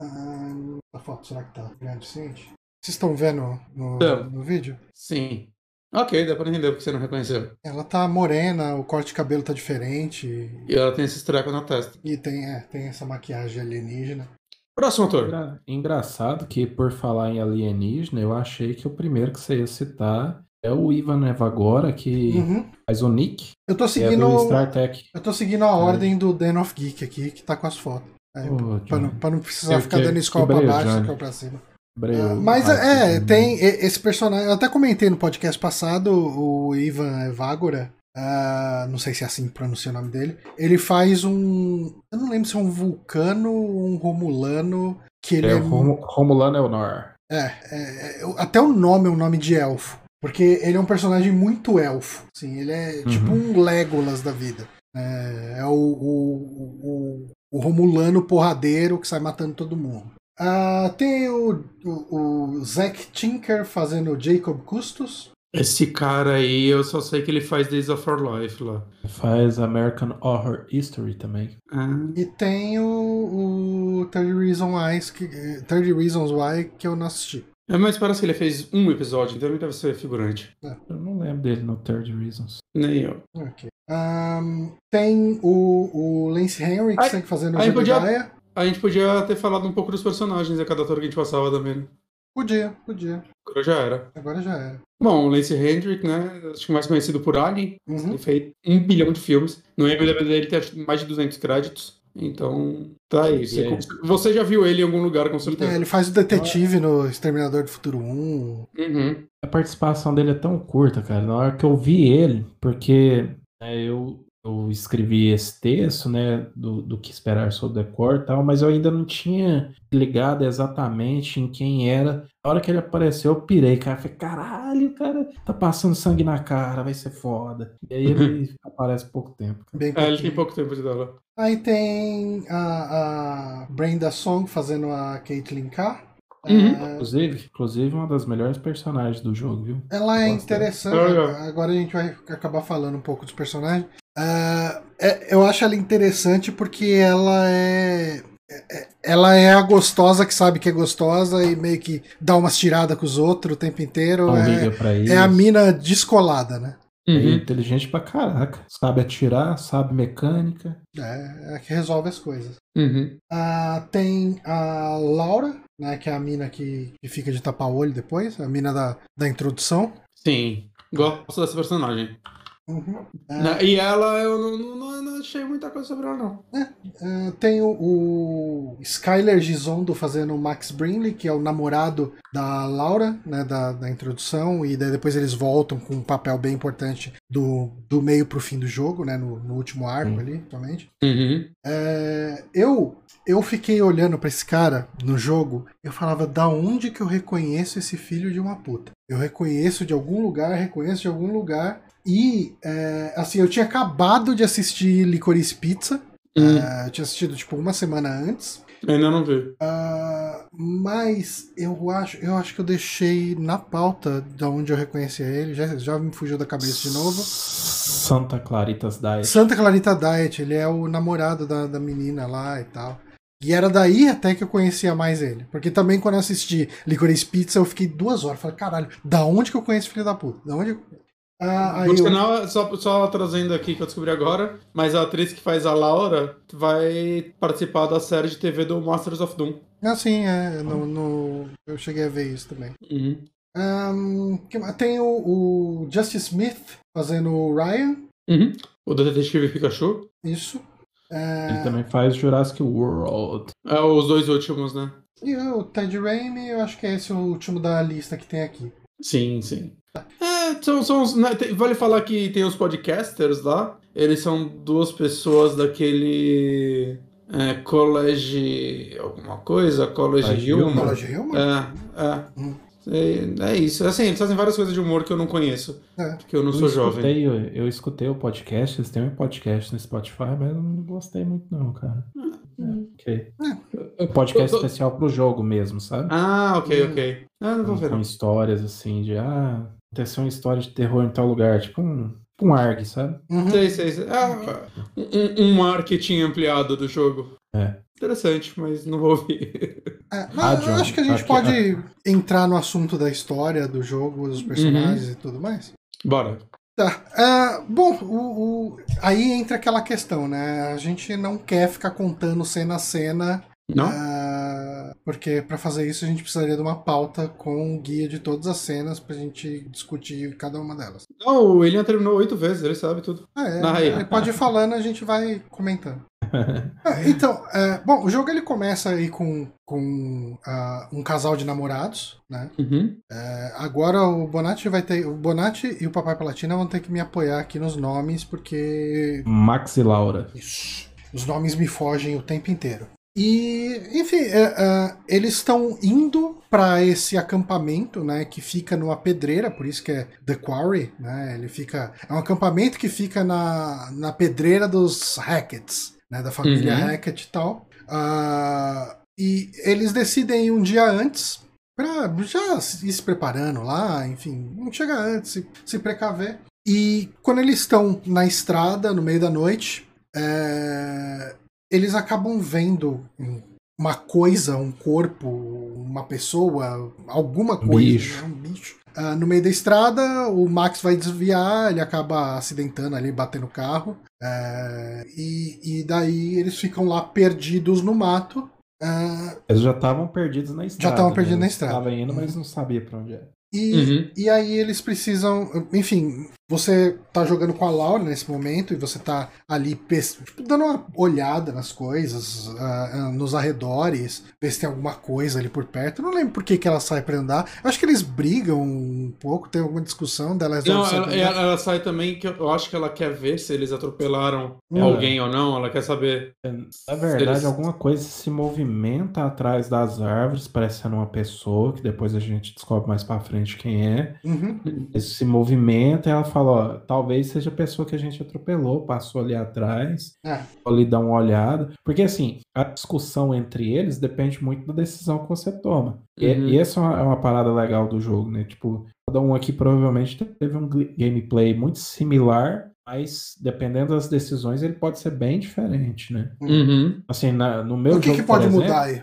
A: Ah, a foto, será que tá grande o suficiente? Vocês estão vendo no, no vídeo?
B: Sim. Ok, dá pra entender porque você não reconheceu.
A: Ela tá morena, o corte de cabelo tá diferente.
B: E ela tem esse estreco na testa.
A: E tem, é, tem essa maquiagem alienígena.
B: Próximo ator.
C: Engra engraçado que, por falar em alienígena, eu achei que o primeiro que você ia citar é o Ivan Evagora, que
A: uhum.
C: faz o Nick.
A: Eu tô seguindo. É Star Trek. Eu tô seguindo a é. ordem do Den of Geek aqui, que tá com as fotos. É, oh, pra, não, pra, não, precisar eu ficar que, dando escola pra baixo, escola pra cima. Uh, mas é, é tem esse personagem. Eu até comentei no podcast passado, o Ivan Evagora. Uh, não sei se é assim que pronuncia o nome dele. Ele faz um. Eu não lembro se é um vulcano ou um romulano. Que ele é,
C: é... Romulano Elnor.
A: É, é, é, até o nome é um nome de elfo. Porque ele é um personagem muito elfo. Assim, ele é uhum. tipo um Legolas da vida. É, é o, o, o, o Romulano porradeiro que sai matando todo mundo. Uh, tem o, o, o Zack Tinker fazendo o Jacob Custos.
B: Esse cara aí, eu só sei que ele faz Days of Our Life lá.
C: Faz American Horror History também.
A: Ah. E tem o, o 30 Reasons Why, que, 30 Reasons Why que eu não assisti.
B: É, mas parece que ele fez um episódio, então ele deve ser figurante.
C: É. Eu não lembro dele no 30 Reasons.
B: Nem eu.
A: Ok. Um, tem o, o Lance Henriksen fazendo o Jedediah.
B: A gente podia ter falado um pouco dos personagens a cada ator que a gente passava também. Né?
A: Podia, podia.
B: Agora já era.
A: Agora já era.
B: Bom, o Lance Hendrick, né? Acho que mais conhecido por Alien. Uhum. Ele fez um bilhão de filmes. No IMDb dele tem mais de 200 créditos. Então, tá aí. Você, você, já viu ele em algum lugar, com certeza.
A: É, ele faz o detetive no Exterminador do Futuro 1.
B: Uhum.
C: A participação dele é tão curta, cara. Na hora que eu vi ele, porque né, eu eu escrevi esse texto, né, do, do que esperar sobre The Core e tal, mas eu ainda não tinha ligado exatamente em quem era. Na hora que ele apareceu, eu pirei, cara. Falei, caralho, cara, tá passando sangue na cara, vai ser foda. E aí ele aparece pouco tempo.
B: Bem é, ele tem pouco tempo de dar
A: Aí tem a, a Brenda Song fazendo a Caitlyn Carr.
C: Uhum. É... Inclusive, inclusive, uma das melhores personagens do jogo, viu?
A: Ela é interessante. Agora a gente vai acabar falando um pouco dos personagens. Uh, é, eu acho ela interessante porque ela é, é. Ela é a gostosa que sabe que é gostosa e meio que dá umas tiradas com os outros o tempo inteiro. É, é, a mina descolada, né?
C: Uhum. É inteligente pra caraca. Sabe atirar, sabe mecânica.
A: É, é que resolve as coisas.
B: Uhum.
A: Uh, tem a Laura, né? Que é a mina que, que fica de tapar o olho depois, a mina da, da introdução.
B: Sim, gosto dessa personagem. Uhum. É... E ela, eu não, não, não, achei muita coisa sobre ela, não.
A: É, é, tem o, o Skyler Gisondo fazendo o Max Brinley, que é o namorado da Laura, né, da, da introdução, e depois eles voltam com um papel bem importante do, do meio pro fim do jogo, né, no, no último arco uhum. ali, somente.
B: Uhum.
A: É, eu eu fiquei olhando para esse cara no jogo, eu falava, da onde que eu reconheço esse filho de uma puta? Eu reconheço de algum lugar, reconheço de algum lugar. E, é, assim, eu tinha acabado de assistir Licorice Pizza. Hum. É, eu tinha assistido, tipo, uma semana antes.
B: Ainda não vi.
A: Uh, mas eu acho, eu acho que eu deixei na pauta da onde eu reconhecia ele. Já, já me fugiu da cabeça de novo.
C: Santa Claritas Diet.
A: Santa Clarita Diet, ele é o namorado da, da menina lá e tal. E era daí até que eu conhecia mais ele. Porque também quando eu assisti Licorice Pizza, eu fiquei duas horas. Falei, caralho, da onde que eu conheço filho da puta? Da onde
B: ah, no eu... só, só trazendo aqui que eu descobri agora, mas a atriz que faz a Laura vai participar da série de TV do Masters of Doom.
A: Ah, sim, é. No, no... Eu cheguei a ver isso também.
B: Uhum.
A: Um, tem o, o Justice Smith fazendo o Ryan.
B: Uhum. O detetive Pikachu.
A: Isso.
C: É... Ele também faz Jurassic World.
B: É, os dois últimos, né?
A: E o Ted Raimi, eu acho que é esse o último da lista que tem aqui.
B: Sim, sim. É, são, são, né, vale falar que tem os podcasters lá. Eles são duas pessoas daquele. É, college. alguma coisa? College Human.
A: College Human?
B: É, é. Hum. É, é, isso. Assim, eles fazem várias coisas de humor que eu não conheço. É. Porque eu não eu sou
C: escutei,
B: jovem.
C: Eu, eu, escutei o podcast, eles têm um podcast no Spotify, mas eu não gostei muito, não, cara. Hum. ok. É. Podcast tô... especial pro jogo mesmo, sabe?
B: Ah, ok, hum. ok. Ah, não vou ver.
C: Com histórias assim de ah, aconteceu uma história de terror em tal lugar, tipo um, tipo um ARG, sabe?
B: Uhum. Sei, sei, sei. Ah, um, um marketing ampliado do jogo.
C: É.
B: Interessante, mas não vou ouvir.
A: É, ah, John, acho que a gente pode entrar no assunto da história do jogo, dos personagens uhum. e tudo mais.
B: Bora.
A: Tá. Uh, bom, o, o, aí entra aquela questão, né? A gente não quer ficar contando cena a cena.
B: Não? Uh,
A: porque para fazer isso a gente precisaria de uma pauta com um guia de todas as cenas pra gente discutir cada uma delas.
B: Não, o William terminou oito vezes, ele sabe tudo.
A: Ah, é, ele pode ir falando, a gente vai comentando. é, então, é, bom, o jogo ele começa aí com, com uh, um casal de namorados, né?
B: Uhum.
A: É, agora o Bonatti vai ter. O Bonatti e o Papai Platina vão ter que me apoiar aqui nos nomes, porque.
C: Max e Laura.
A: Isso. Os nomes me fogem o tempo inteiro. E, enfim, é, é, eles estão indo para esse acampamento, né, que fica numa pedreira, por isso que é The Quarry, né? Ele fica é um acampamento que fica na, na pedreira dos Hackett's, né, da família uhum. Hackett e tal. Uh, e eles decidem ir um dia antes para já ir se preparando lá, enfim, não chegar antes, se, se precaver. E quando eles estão na estrada no meio da noite, é, eles acabam vendo uma coisa, um corpo, uma pessoa, alguma coisa,
C: bicho.
A: Né? um bicho. Uh, no meio da estrada, o Max vai desviar, ele acaba acidentando ali, batendo o carro. Uh, e, e daí eles ficam lá perdidos no mato. Uh,
C: eles já estavam perdidos na estrada.
A: Já estavam perdidos né? na estrada.
C: Estavam indo, mas não sabia para onde era.
A: E, uhum. e aí eles precisam. Enfim, você tá jogando com a Laura nesse momento e você tá ali tipo, dando uma olhada nas coisas, uh, uh, nos arredores, ver se tem alguma coisa ali por perto. Eu não lembro por que, que ela sai pra andar. Eu acho que eles brigam um pouco, tem alguma discussão delas.
B: Não, ela, ela, ela, sai também que eu acho que ela quer ver se eles atropelaram é. alguém ou não. Ela quer saber.
C: Na verdade, eles... alguma coisa se movimenta atrás das árvores, parecendo uma pessoa, que depois a gente descobre mais pra frente quem é.
A: Uhum.
C: se movimenta e ela fala fala, ó, talvez seja a pessoa que a gente atropelou, passou ali atrás,
A: é.
C: ali dar uma olhada. Porque assim, a discussão entre eles depende muito da decisão que você toma. Uhum. E, e, essa é uma, é uma, parada legal do jogo, né? Tipo, cada um aqui provavelmente teve um gameplay muito similar. Mas dependendo das decisões, ele pode ser bem diferente, né?
B: Uhum.
C: Assim, na, no meu
A: o que
C: jogo,
A: que pode
C: exemplo,
A: mudar aí?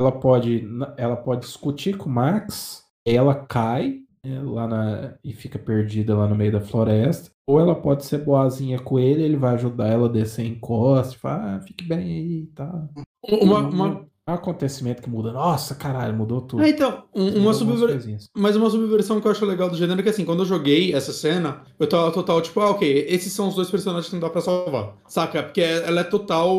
C: Ela pode, ela pode discutir com o Max, ela cai, lá na, e fica perdida lá no meio da floresta. Ou ela pode ser boazinha com ele, ele vai ajudar ela a descer em costa, fala, ah, fique bem aí e tá.
B: Uma, uma,
C: é um acontecimento que muda. Nossa, caralho, mudou tudo.
B: É, então, um, uma subversão. Mas uma subversão que eu acho legal do gênero é que, assim, quando eu joguei essa cena, eu tava total, tipo, ah, ok, esses são os dois personagens que não dá pra salvar. Saca? Porque ela é total.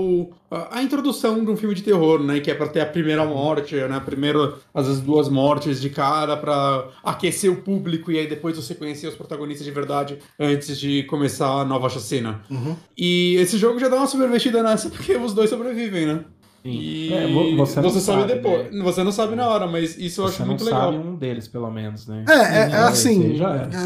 B: A, a introdução de um filme de terror, né? Que é pra ter a primeira morte, né? Primeiro, às vezes, duas mortes de cara pra aquecer o público e aí depois você conhecer os protagonistas de verdade antes de começar a nova chacina.
A: Uhum.
B: E esse jogo já dá uma subvertida nessa porque os dois sobrevivem, né? E
C: É, vo- você não
B: sabe,
C: sabe,
B: depois.
C: né?
B: Você não sabe na hora, mas isso eu
C: Você
B: acho
C: não
B: muito
C: sabe
B: legal.
C: um deles, pelo menos, né?
A: É, é, é assim,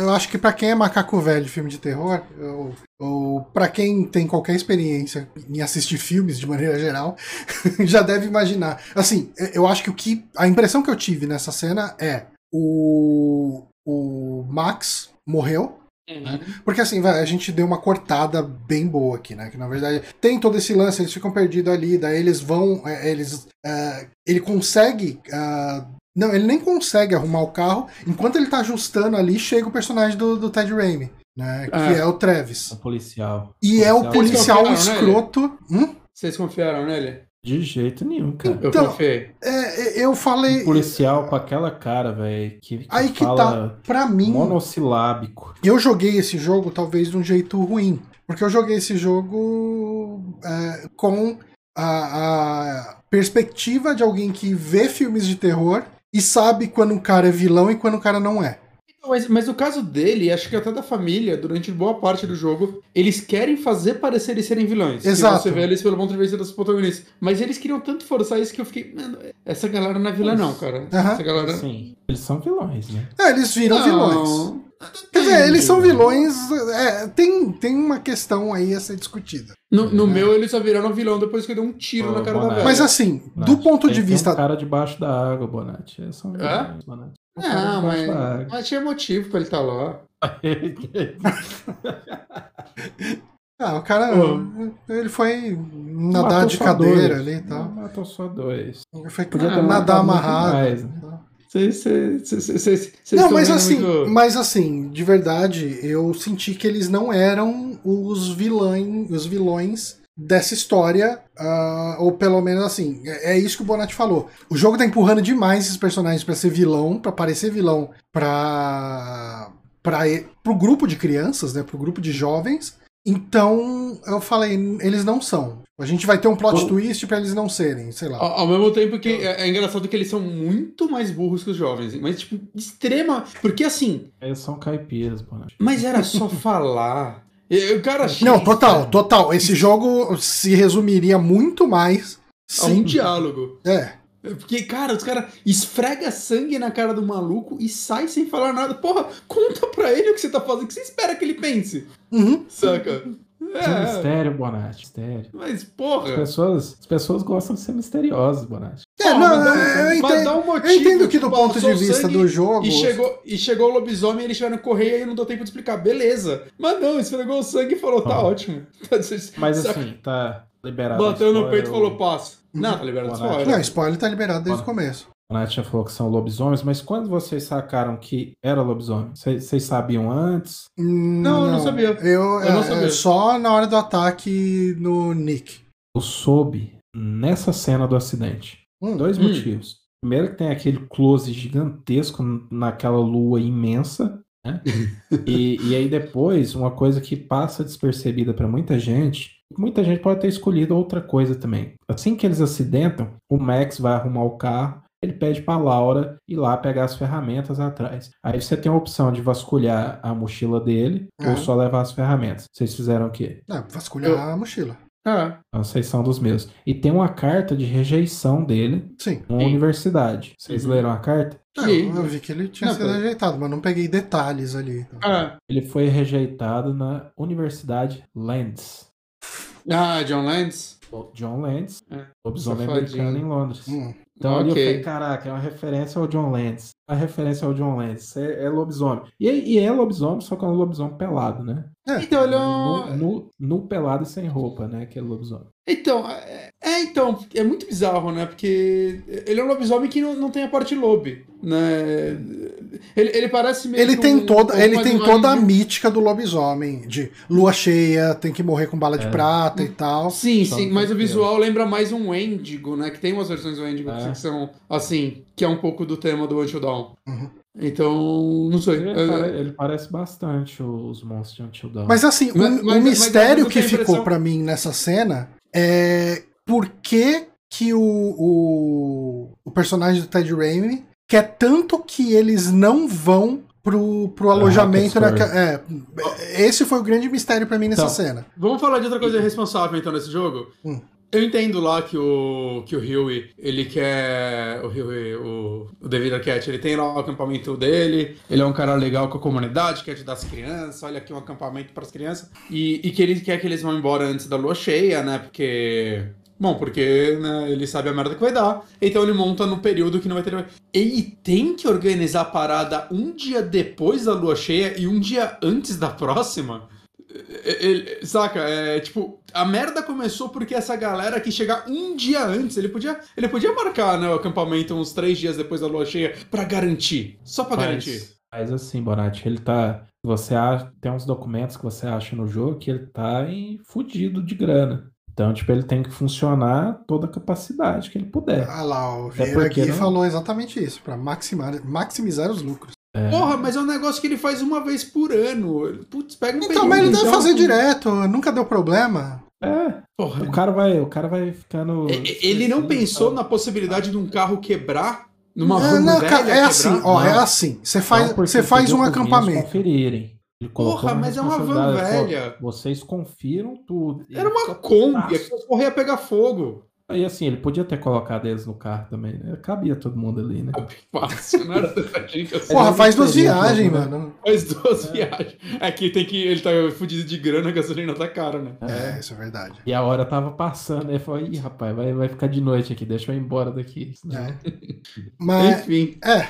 A: eu acho que pra quem é macaco velho de filme de terror, ou, ou para quem tem qualquer experiência em assistir filmes de maneira geral, já deve imaginar. Assim, eu acho que o que. A impressão que eu tive nessa cena é o. O Max morreu.
B: Uhum.
A: Porque assim, vai, a gente deu uma cortada bem boa aqui, né? Que na verdade tem todo esse lance, eles ficam perdidos ali, daí eles vão. é, eles. é, ele consegue. ah, não, ele nem consegue arrumar o carro. Enquanto ele tá ajustando ali, chega o personagem do, do Ted Raimi, né? Que
B: Ah.
A: é o Travis.
C: O policial.
A: E é o policial escroto. Hum?
B: Vocês confiaram nele?
C: De jeito nenhum, cara.
B: Eu
A: Então,
B: confiei.
A: É, eu falei.
C: Um policial com aquela cara, velho, que, que
A: Aí que
C: fala
A: tá. Pra mim,
C: monossilábico.
A: eu joguei esse jogo talvez de um jeito ruim. Porque eu joguei esse jogo é, com a, a perspectiva de alguém que vê filmes de terror e sabe quando um cara é vilão e quando um cara não é.
B: Mas, mas no caso dele, acho que até da família, durante boa parte do jogo, eles querem fazer parecer eles serem vilões.
A: Exato.
B: Que você vê eles pelo ponto de vista dos protagonistas. Mas eles queriam tanto forçar isso que eu fiquei. Mano, essa galera não é vilã, não, cara.
A: Aham.
B: Essa galera.
C: Sim, eles são vilões, né?
A: É, eles viram
B: Não.
A: vilões. Quer dizer, eles são vilões. é, tem, tem uma questão aí a ser discutida.
B: No, no meu, eles só viraram vilão depois que eu dei um tiro
C: Ô,
B: na cara da
C: Bonatti.
B: velha.
A: Mas assim, do
C: Bonatti,
A: ponto
C: tem
A: de vista.
C: um cara debaixo da água, Bonatti. Eles são vilões, Bonatti.
B: Não,
C: debaixo
B: mas, mas tinha motivo pra ele estar lá.
A: Ah, o cara. Ele foi nadar de cadeira
C: dois.
A: ali e tal.
C: Matou só dois.
A: Ele foi
C: ter
A: nadar amarrado.
C: mais, né?
B: Vocês- vocês- vocês
A: Não, mas assim,
B: muito-
A: mas assim, de verdade, eu senti que eles não eram os vilões, os vilões dessa história, ah, ou pelo menos assim, é, é isso que o Bonatti falou. O jogo tá empurrando demais esses personagens pra ser vilão, pra parecer vilão, pra para pro grupo de crianças, né, pro grupo de jovens. Então, eu falei, eles não são. A gente vai ter um plot
C: O-
A: twist pra eles não serem, sei lá.
B: Ao, ao mesmo tempo que é, é engraçado que eles são muito mais burros que os jovens. Mas, tipo, extrema. Porque assim,
C: Eles são caipiras, Bonatti.
B: mas era só falar. O cara
A: Não,
B: chega
A: total, total. Esse jogo se resumiria muito mais
B: a um
A: sem
B: diálogo.
A: É.
B: Porque, cara, os caras esfrega sangue na cara do maluco e sai sem falar nada. Porra, conta pra ele o que você tá fazendo, o que você espera que ele pense.
A: Uhum.
B: Saca?
C: Que
B: É,
C: mistério, Bonatti. Mistério.
B: mas
C: As
B: porra.
C: pessoas, as pessoas gostam de ser misteriosas, Bonatti.
A: É,
B: Porra,
A: não,
B: mas dá-
A: eu
B: mas
A: entendo,
B: dá um motivo,
A: eu entendo que do
B: tipo,
A: ponto de vista do jogo.
B: E chegou, e chegou o lobisomem e eles tiveram que correr e aí não deu tempo de explicar. Beleza. Mas não, esfregou o sangue e falou, tá
C: Ah.
B: ótimo.
C: Mas
B: Saca?
C: assim, tá liberado.
B: Bateu no peito e falou,
C: o
B: passo. Não, tá liberado de
C: Bonatti.
B: spoiler.
A: Não, spoiler tá liberado desde o começo.
C: Bonatti já falou que são lobisomens, mas quando vocês sacaram que era lobisomem? Vocês sabiam antes?
A: Não,
B: eu não sabia.
A: Eu,
B: Eu não
A: é,
B: sabia.
A: Só na hora do ataque no Nick.
C: Eu soube nessa cena do acidente.
A: Hum,
C: Dois
B: Hum.
C: motivos. Primeiro que tem aquele close gigantesco naquela lua imensa, né? e, e aí depois, uma coisa que passa despercebida pra muita gente, muita gente pode ter escolhido outra coisa também. Assim que eles acidentam, o Max vai arrumar o carro, ele pede pra Laura ir lá pegar as ferramentas atrás. Aí você tem a opção de vasculhar a mochila dele
A: Uhum.
C: ou só levar as ferramentas. Vocês fizeram o quê?
A: É, vasculhar a mochila.
B: Ah,
C: Então, vocês são dos meus. E tem uma carta de rejeição dele
A: Sim.
B: Sim.
C: universidade. Vocês
B: Uhum.
C: leram a carta?
A: Não,
B: Sim.
A: eu vi que ele tinha
B: Não,
A: sido
B: foi.
A: rejeitado, mas não peguei detalhes ali.
B: ah,
C: Ele foi rejeitado na Universidade Lands.
B: ah, John Lance.
C: O John Lands,
B: É,
C: lobisomem americano em Londres.
A: Hum.
C: Então ali eu falei, caraca, é uma referência ao John Lands. Uma referência ao John. Isso É, é lobisomem. E, e é lobisomem, só que é um lobisomem pelado, né?
B: Então, ele é
C: Nu,
B: um...
C: nu, nu pelado e sem roupa, né? Aquele lobisomem.
B: Então, é, é, então, é muito bizarro, né? Porque ele é um lobisomem que não, não tem a parte lobe, né? Ele, ele parece meio
A: Ele tem
B: um-
A: toda, ele
B: uma
A: tem toda a
B: um-
A: mítica do lobisomem, de lua cheia, tem que morrer com bala de
C: É.
A: prata e tal.
B: Sim,
C: Só
B: sim,
C: um
B: mas o visual lembra mais um Wendigo, né? Que tem umas versões do Wendigo
C: É.
B: que são assim, que é um pouco do tema do Until Dawn.
A: Uhum.
B: Então, não sei.
C: Ele,
B: É,
C: pare- ele parece bastante os monstros de Until Dawn.
A: Mas assim, o,
B: Mas-
A: o
B: mas- mas
A: mistério que ficou
B: impressão-
A: pra mim nessa cena é por que, que o, o, o personagem do Ted Raimi quer tanto que eles não vão pro, pro alojamento.
C: Hackett
A: naque- é, esse foi o grande mistério pra mim nessa
C: Então,
A: cena.
B: Vamos falar de outra coisa responsável então nesse jogo?
A: Hum.
B: Eu entendo lá que o que o Huey, ele quer o Huey, o, o David Arquette, ele tem lá o acampamento dele, ele é um cara legal com a comunidade, quer ajudar as crianças, olha aqui um acampamento para as crianças, e, e que ele quer que eles vão embora antes da lua cheia, né? Porque Bom, porque né, ele sabe a merda que vai dar. Então ele monta no período que não vai ter. Ele tem que organizar a parada um dia depois da lua cheia e um dia antes da próxima. Ele- saca? É tipo, a merda começou porque essa galera que chegar um dia antes, ele podia, ele podia marcar né, o acampamento uns três dias depois da lua cheia pra garantir. Só pra garantir.
C: Mas assim, Bonatti, ele tá. Você acha, tem uns documentos que você acha no jogo que ele tá em fudido de grana. Então, tipo, ele tem que funcionar toda a capacidade que ele puder.
A: Ah lá, o Vieira
C: porque
A: Gui
C: não-
A: falou exatamente isso, pra maximar, maximizar os lucros.
C: É,
B: Porra, mas é um negócio que ele faz uma vez por ano. Putz, pega um
A: Então, mas ele deve
B: então.
A: fazer direto, nunca deu problema.
C: é,
B: Porra.
C: o cara vai, o cara vai ficando.
B: E- e- Ele não pensou na possibilidade de um carro quebrar numa
A: É,
B: van
A: não,
B: velha
A: cara, é
B: quebrar?
A: assim, ó,
C: Não.
A: é assim. Você faz,
C: Não,
A: você faz um acampamento.
C: Conferirem.
B: Porra, mas é uma van velha.
C: Vocês confiram tudo.
B: Era uma Kombi,
C: putaço.
B: a porra ia pegar fogo.
C: E assim, ele podia ter colocado eles no carro também, né? Cabia todo mundo ali, né?
B: Fácil, assim.
A: Porra, faz duas
C: teria
A: viagens, mano.
B: Faz duas viagens. É que tem que. Ele tá fudido de grana, a gasolina tá cara, né?
A: É, isso é verdade.
C: E a hora tava passando, aí falou, ih, rapaz, vai, vai ficar de noite aqui, deixa eu ir embora daqui. senão-
A: É. Mas,
B: Enfim.
A: é,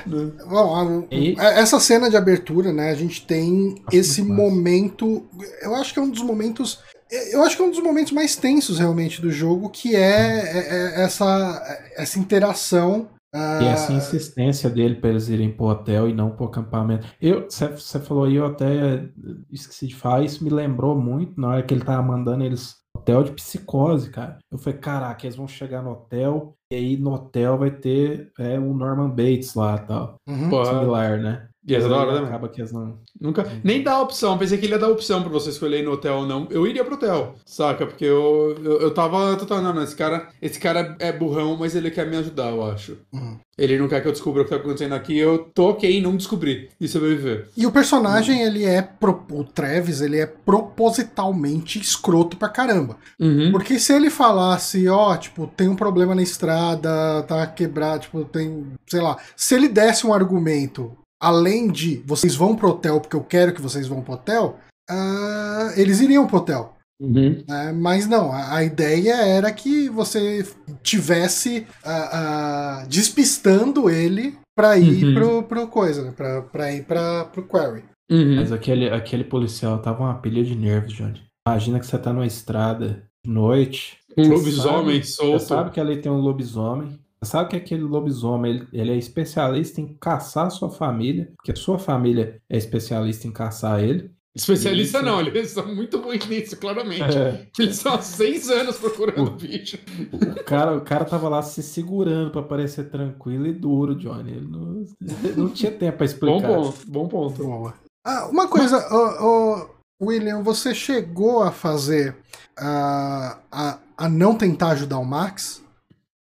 A: bom, a-
C: E-
A: essa cena de abertura, né, a gente tem
C: Acho
A: esse momento, eu acho que é um dos momentos, eu acho que é um dos momentos mais tensos realmente do jogo, que é, é- é essa, essa interação. ah,
C: E essa insistência dele pra eles irem pro hotel e não pro acampamento. Eu, você falou aí, eu até esqueci de falar, isso me lembrou muito na hora que ele tava mandando eles pro hotel de psicose, cara. Eu falei, caraca, eles vão chegar no hotel e aí no hotel vai ter é, o Norman Bates lá e tal.
A: uhum.
C: Similar, né?
B: E da
C: aí
B: hora também.
C: acaba que eles não.
B: Nunca. Nem dá opção. Pensei que ele ia dar opção pra você escolher ir no hotel ou não. Eu iria pro hotel, saca? Porque eu, eu, eu tava. Total, não, não, esse cara, esse cara é burrão, mas ele quer me ajudar, eu acho.
A: Uhum.
B: Ele não quer que eu descubra o que tá acontecendo aqui. Eu tô ok em não descobrir e sobreviver.
A: E o personagem, ele é, pro- o Travis, ele é propositalmente escroto pra caramba.
B: Uhum.
A: Porque se ele falasse, ó, tipo, tem um problema na estrada, tá quebrado, tipo, tem, sei lá, se ele desse um argumento além de vocês vão pro hotel porque eu quero que vocês vão pro hotel, ah, eles iriam pro hotel.
B: Uhum.
A: né? Mas não, a, a ideia era que você tivesse ah, despistando ele pra ir
B: Uhum.
A: pro, pro coisa, né? Pra, pra ir pra, pro Quarry.
B: Uhum.
C: Mas aquele, aquele policial tava uma pilha de nervos, Johnny. Imagina que você tá numa estrada de noite.
B: Um lobisomem
C: sabe-
B: solto.
C: Você sabe que ali tem um lobisomem. Sabe que aquele lobisomem ele, ele é especialista em caçar a sua família, porque a sua família é especialista em caçar ele.
B: Especialista
C: Isso.
B: não, eles são muito bons nisso, claramente.
C: É,
B: Eles são há seis anos procurando o bicho.
C: o, cara, o cara tava lá se segurando pra parecer tranquilo e duro, Johnny. Ele não, ele não tinha tempo pra
B: Bom
C: explicar.
B: ponto, bom ponto.
A: Boa. Ah, uma coisa, ô, ô, William, você chegou a fazer ah, a, a não tentar ajudar o Max?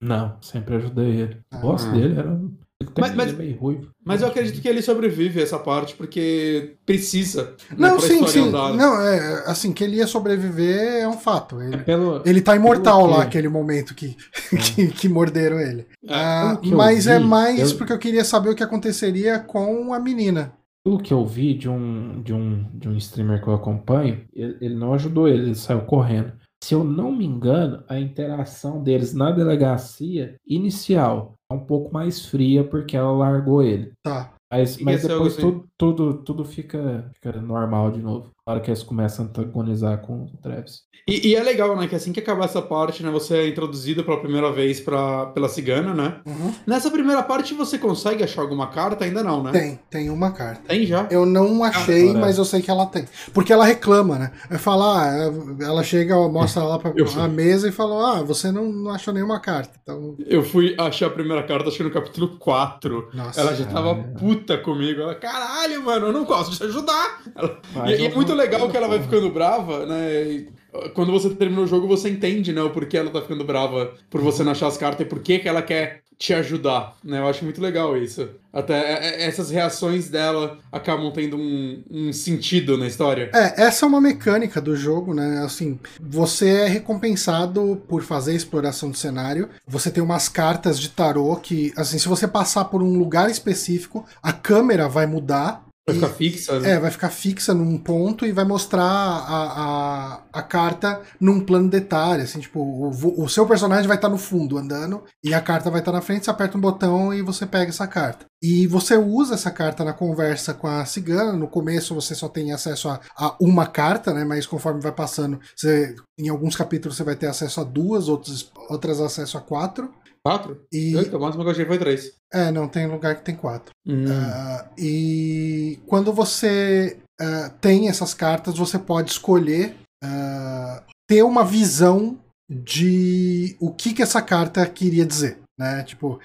C: Não, sempre ajudei ele.
A: Ah.
C: Gosto dele, era. Ele tem
B: Mas- mas-
C: é meio ruivo.
B: Mas eu acredito que ele sobrevive a essa parte porque precisa. né,
A: Não,
B: pra
A: sim, sim.
B: andar.
A: Não, é assim, que ele ia sobreviver é um fato.
C: É
A: Ele,
C: pelo,
A: ele tá imortal lá, aquele momento que, que, que morderam ele.
B: É,
A: Ah,
C: que
A: mas é
C: vi,
A: mais
C: eu-
A: porque eu queria saber o que aconteceria com a menina.
C: Pelo que eu vi de um, de um, de um streamer que eu acompanho, ele, ele não ajudou ele, ele saiu correndo. Se eu não me engano, a interação deles na delegacia inicial é um pouco mais fria porque ela largou ele.
A: Tá.
C: Mas, mas
B: é
C: depois tudo, tudo, tudo fica, fica normal de novo. Na hora que eles começam a antagonizar com o Travis.
B: E, e, é legal, né? Que assim que acabar essa parte, né? Você é introduzido pela primeira vez pra, pela cigana, né?
A: Uhum.
B: Nessa primeira parte você consegue achar alguma carta? Ainda não, né?
A: Tem, tem uma carta.
B: Tem já?
A: Eu não achei, mas eu sei que ela tem. Porque ela reclama, né? Vai falar, ah, ela chega, mostra lá pra a mesa e falou: Ah, você não, não achou nenhuma carta. Então...
B: Eu fui achar a primeira carta, acho que no capítulo 4. Nossa, ela já tava puta comigo. Ela, caralho, mano, eu não gosto de te ajudar. Ela... E, e, é muito legal que ela vai ficando brava, né? quando você termina o jogo, você entende, né, o porquê ela tá ficando brava por você não achar as cartas e por que ela quer te ajudar, né? Eu acho muito legal isso. Até é, é, essas reações dela acabam tendo um, um, sentido na história.
A: É, essa é uma mecânica do jogo, né? Assim, você é recompensado por fazer exploração do cenário. Você tem umas cartas de tarô que, assim, se você passar por um lugar específico, a câmera vai mudar
B: Vai ficar fixa? Né?
A: É, vai ficar fixa num ponto e vai mostrar a, a, a carta num plano detalhe, assim, tipo, o, o seu personagem vai estar tá no fundo andando e a carta vai estar tá na frente, você aperta um botão e você pega essa carta. E você usa essa carta na conversa com a cigana. No começo você só tem acesso a, a uma carta, né? Mas conforme vai passando, você, em alguns capítulos você vai ter acesso a duas, outros, outras acesso a quatro.
B: Quatro?
A: E...
B: Eita, o máximo que eu achei foi três.
A: É, não, tem lugar que tem quatro.
B: Hum.
A: Uh, e quando você uh, tem essas cartas, você pode escolher uh, ter uma visão de o que, que essa carta queria dizer. Né? Tipo,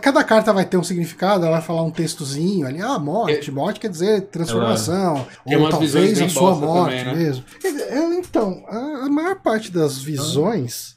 A: cada carta vai ter um significado, ela vai falar um textozinho ali, ah, morte, é. morte quer dizer transformação, ela... ou talvez a sua morte também, né? mesmo. Então, a, a maior parte das visões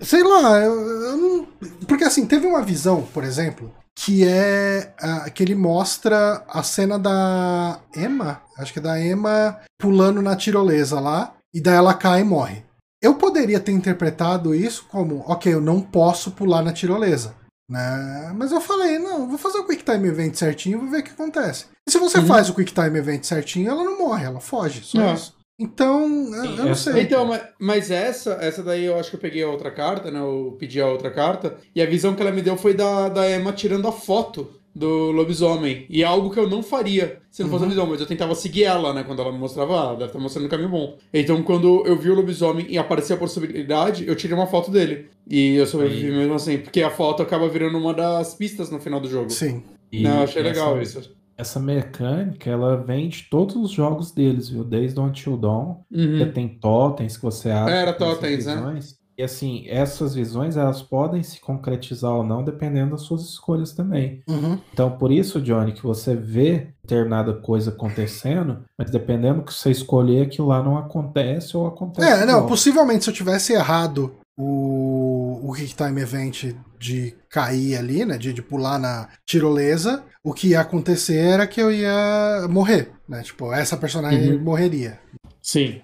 A: Sei lá, eu, eu não. Porque assim, teve uma visão, por exemplo, que é uh, que ele mostra a cena da Emma, acho que é da Emma pulando na tirolesa lá, e daí ela cai e morre. Eu poderia ter interpretado isso como, ok, eu não posso pular na tirolesa. Né? Mas eu falei, não, vou fazer o Quick Time Event certinho e vou ver o que acontece. E se você uhum. faz o Quick Time Event certinho, ela não morre, ela foge. Só é. isso. Então, eu, eu não sei.
B: Então, mas, mas, essa, essa daí eu acho que eu peguei a outra carta, né? Eu pedi a outra carta. E a visão que ela me deu foi da, da Emma tirando a foto do lobisomem. E é algo que eu não faria se não fosse uhum. a visão, mas eu tentava seguir ela, né? Quando ela me mostrava, ah, deve estar mostrando um caminho bom. Então, quando eu vi o lobisomem e aparecia a possibilidade, eu tirei uma foto dele. E eu sobrevivi mesmo assim, porque a foto acaba virando uma das pistas no final do jogo.
A: Sim.
B: E não, eu achei legal isso
C: essa mecânica, ela vem de todos os jogos deles, viu? Desde o Until Dawn. Uhum. Tem totens que você acha.
B: Era totens, né?
C: E assim, essas visões, elas podem se concretizar ou não, dependendo das suas escolhas também.
A: Uhum.
C: Então, por isso, Johnny, que você vê determinada coisa acontecendo, mas dependendo que você escolher, aquilo lá não acontece ou acontece.
A: É, não, possivelmente se eu tivesse errado o, o Kick Time Event de cair ali, né? De, de pular na tirolesa, o que ia acontecer era que eu ia morrer, né? Tipo, essa personagem uhum. morreria.
B: Sim.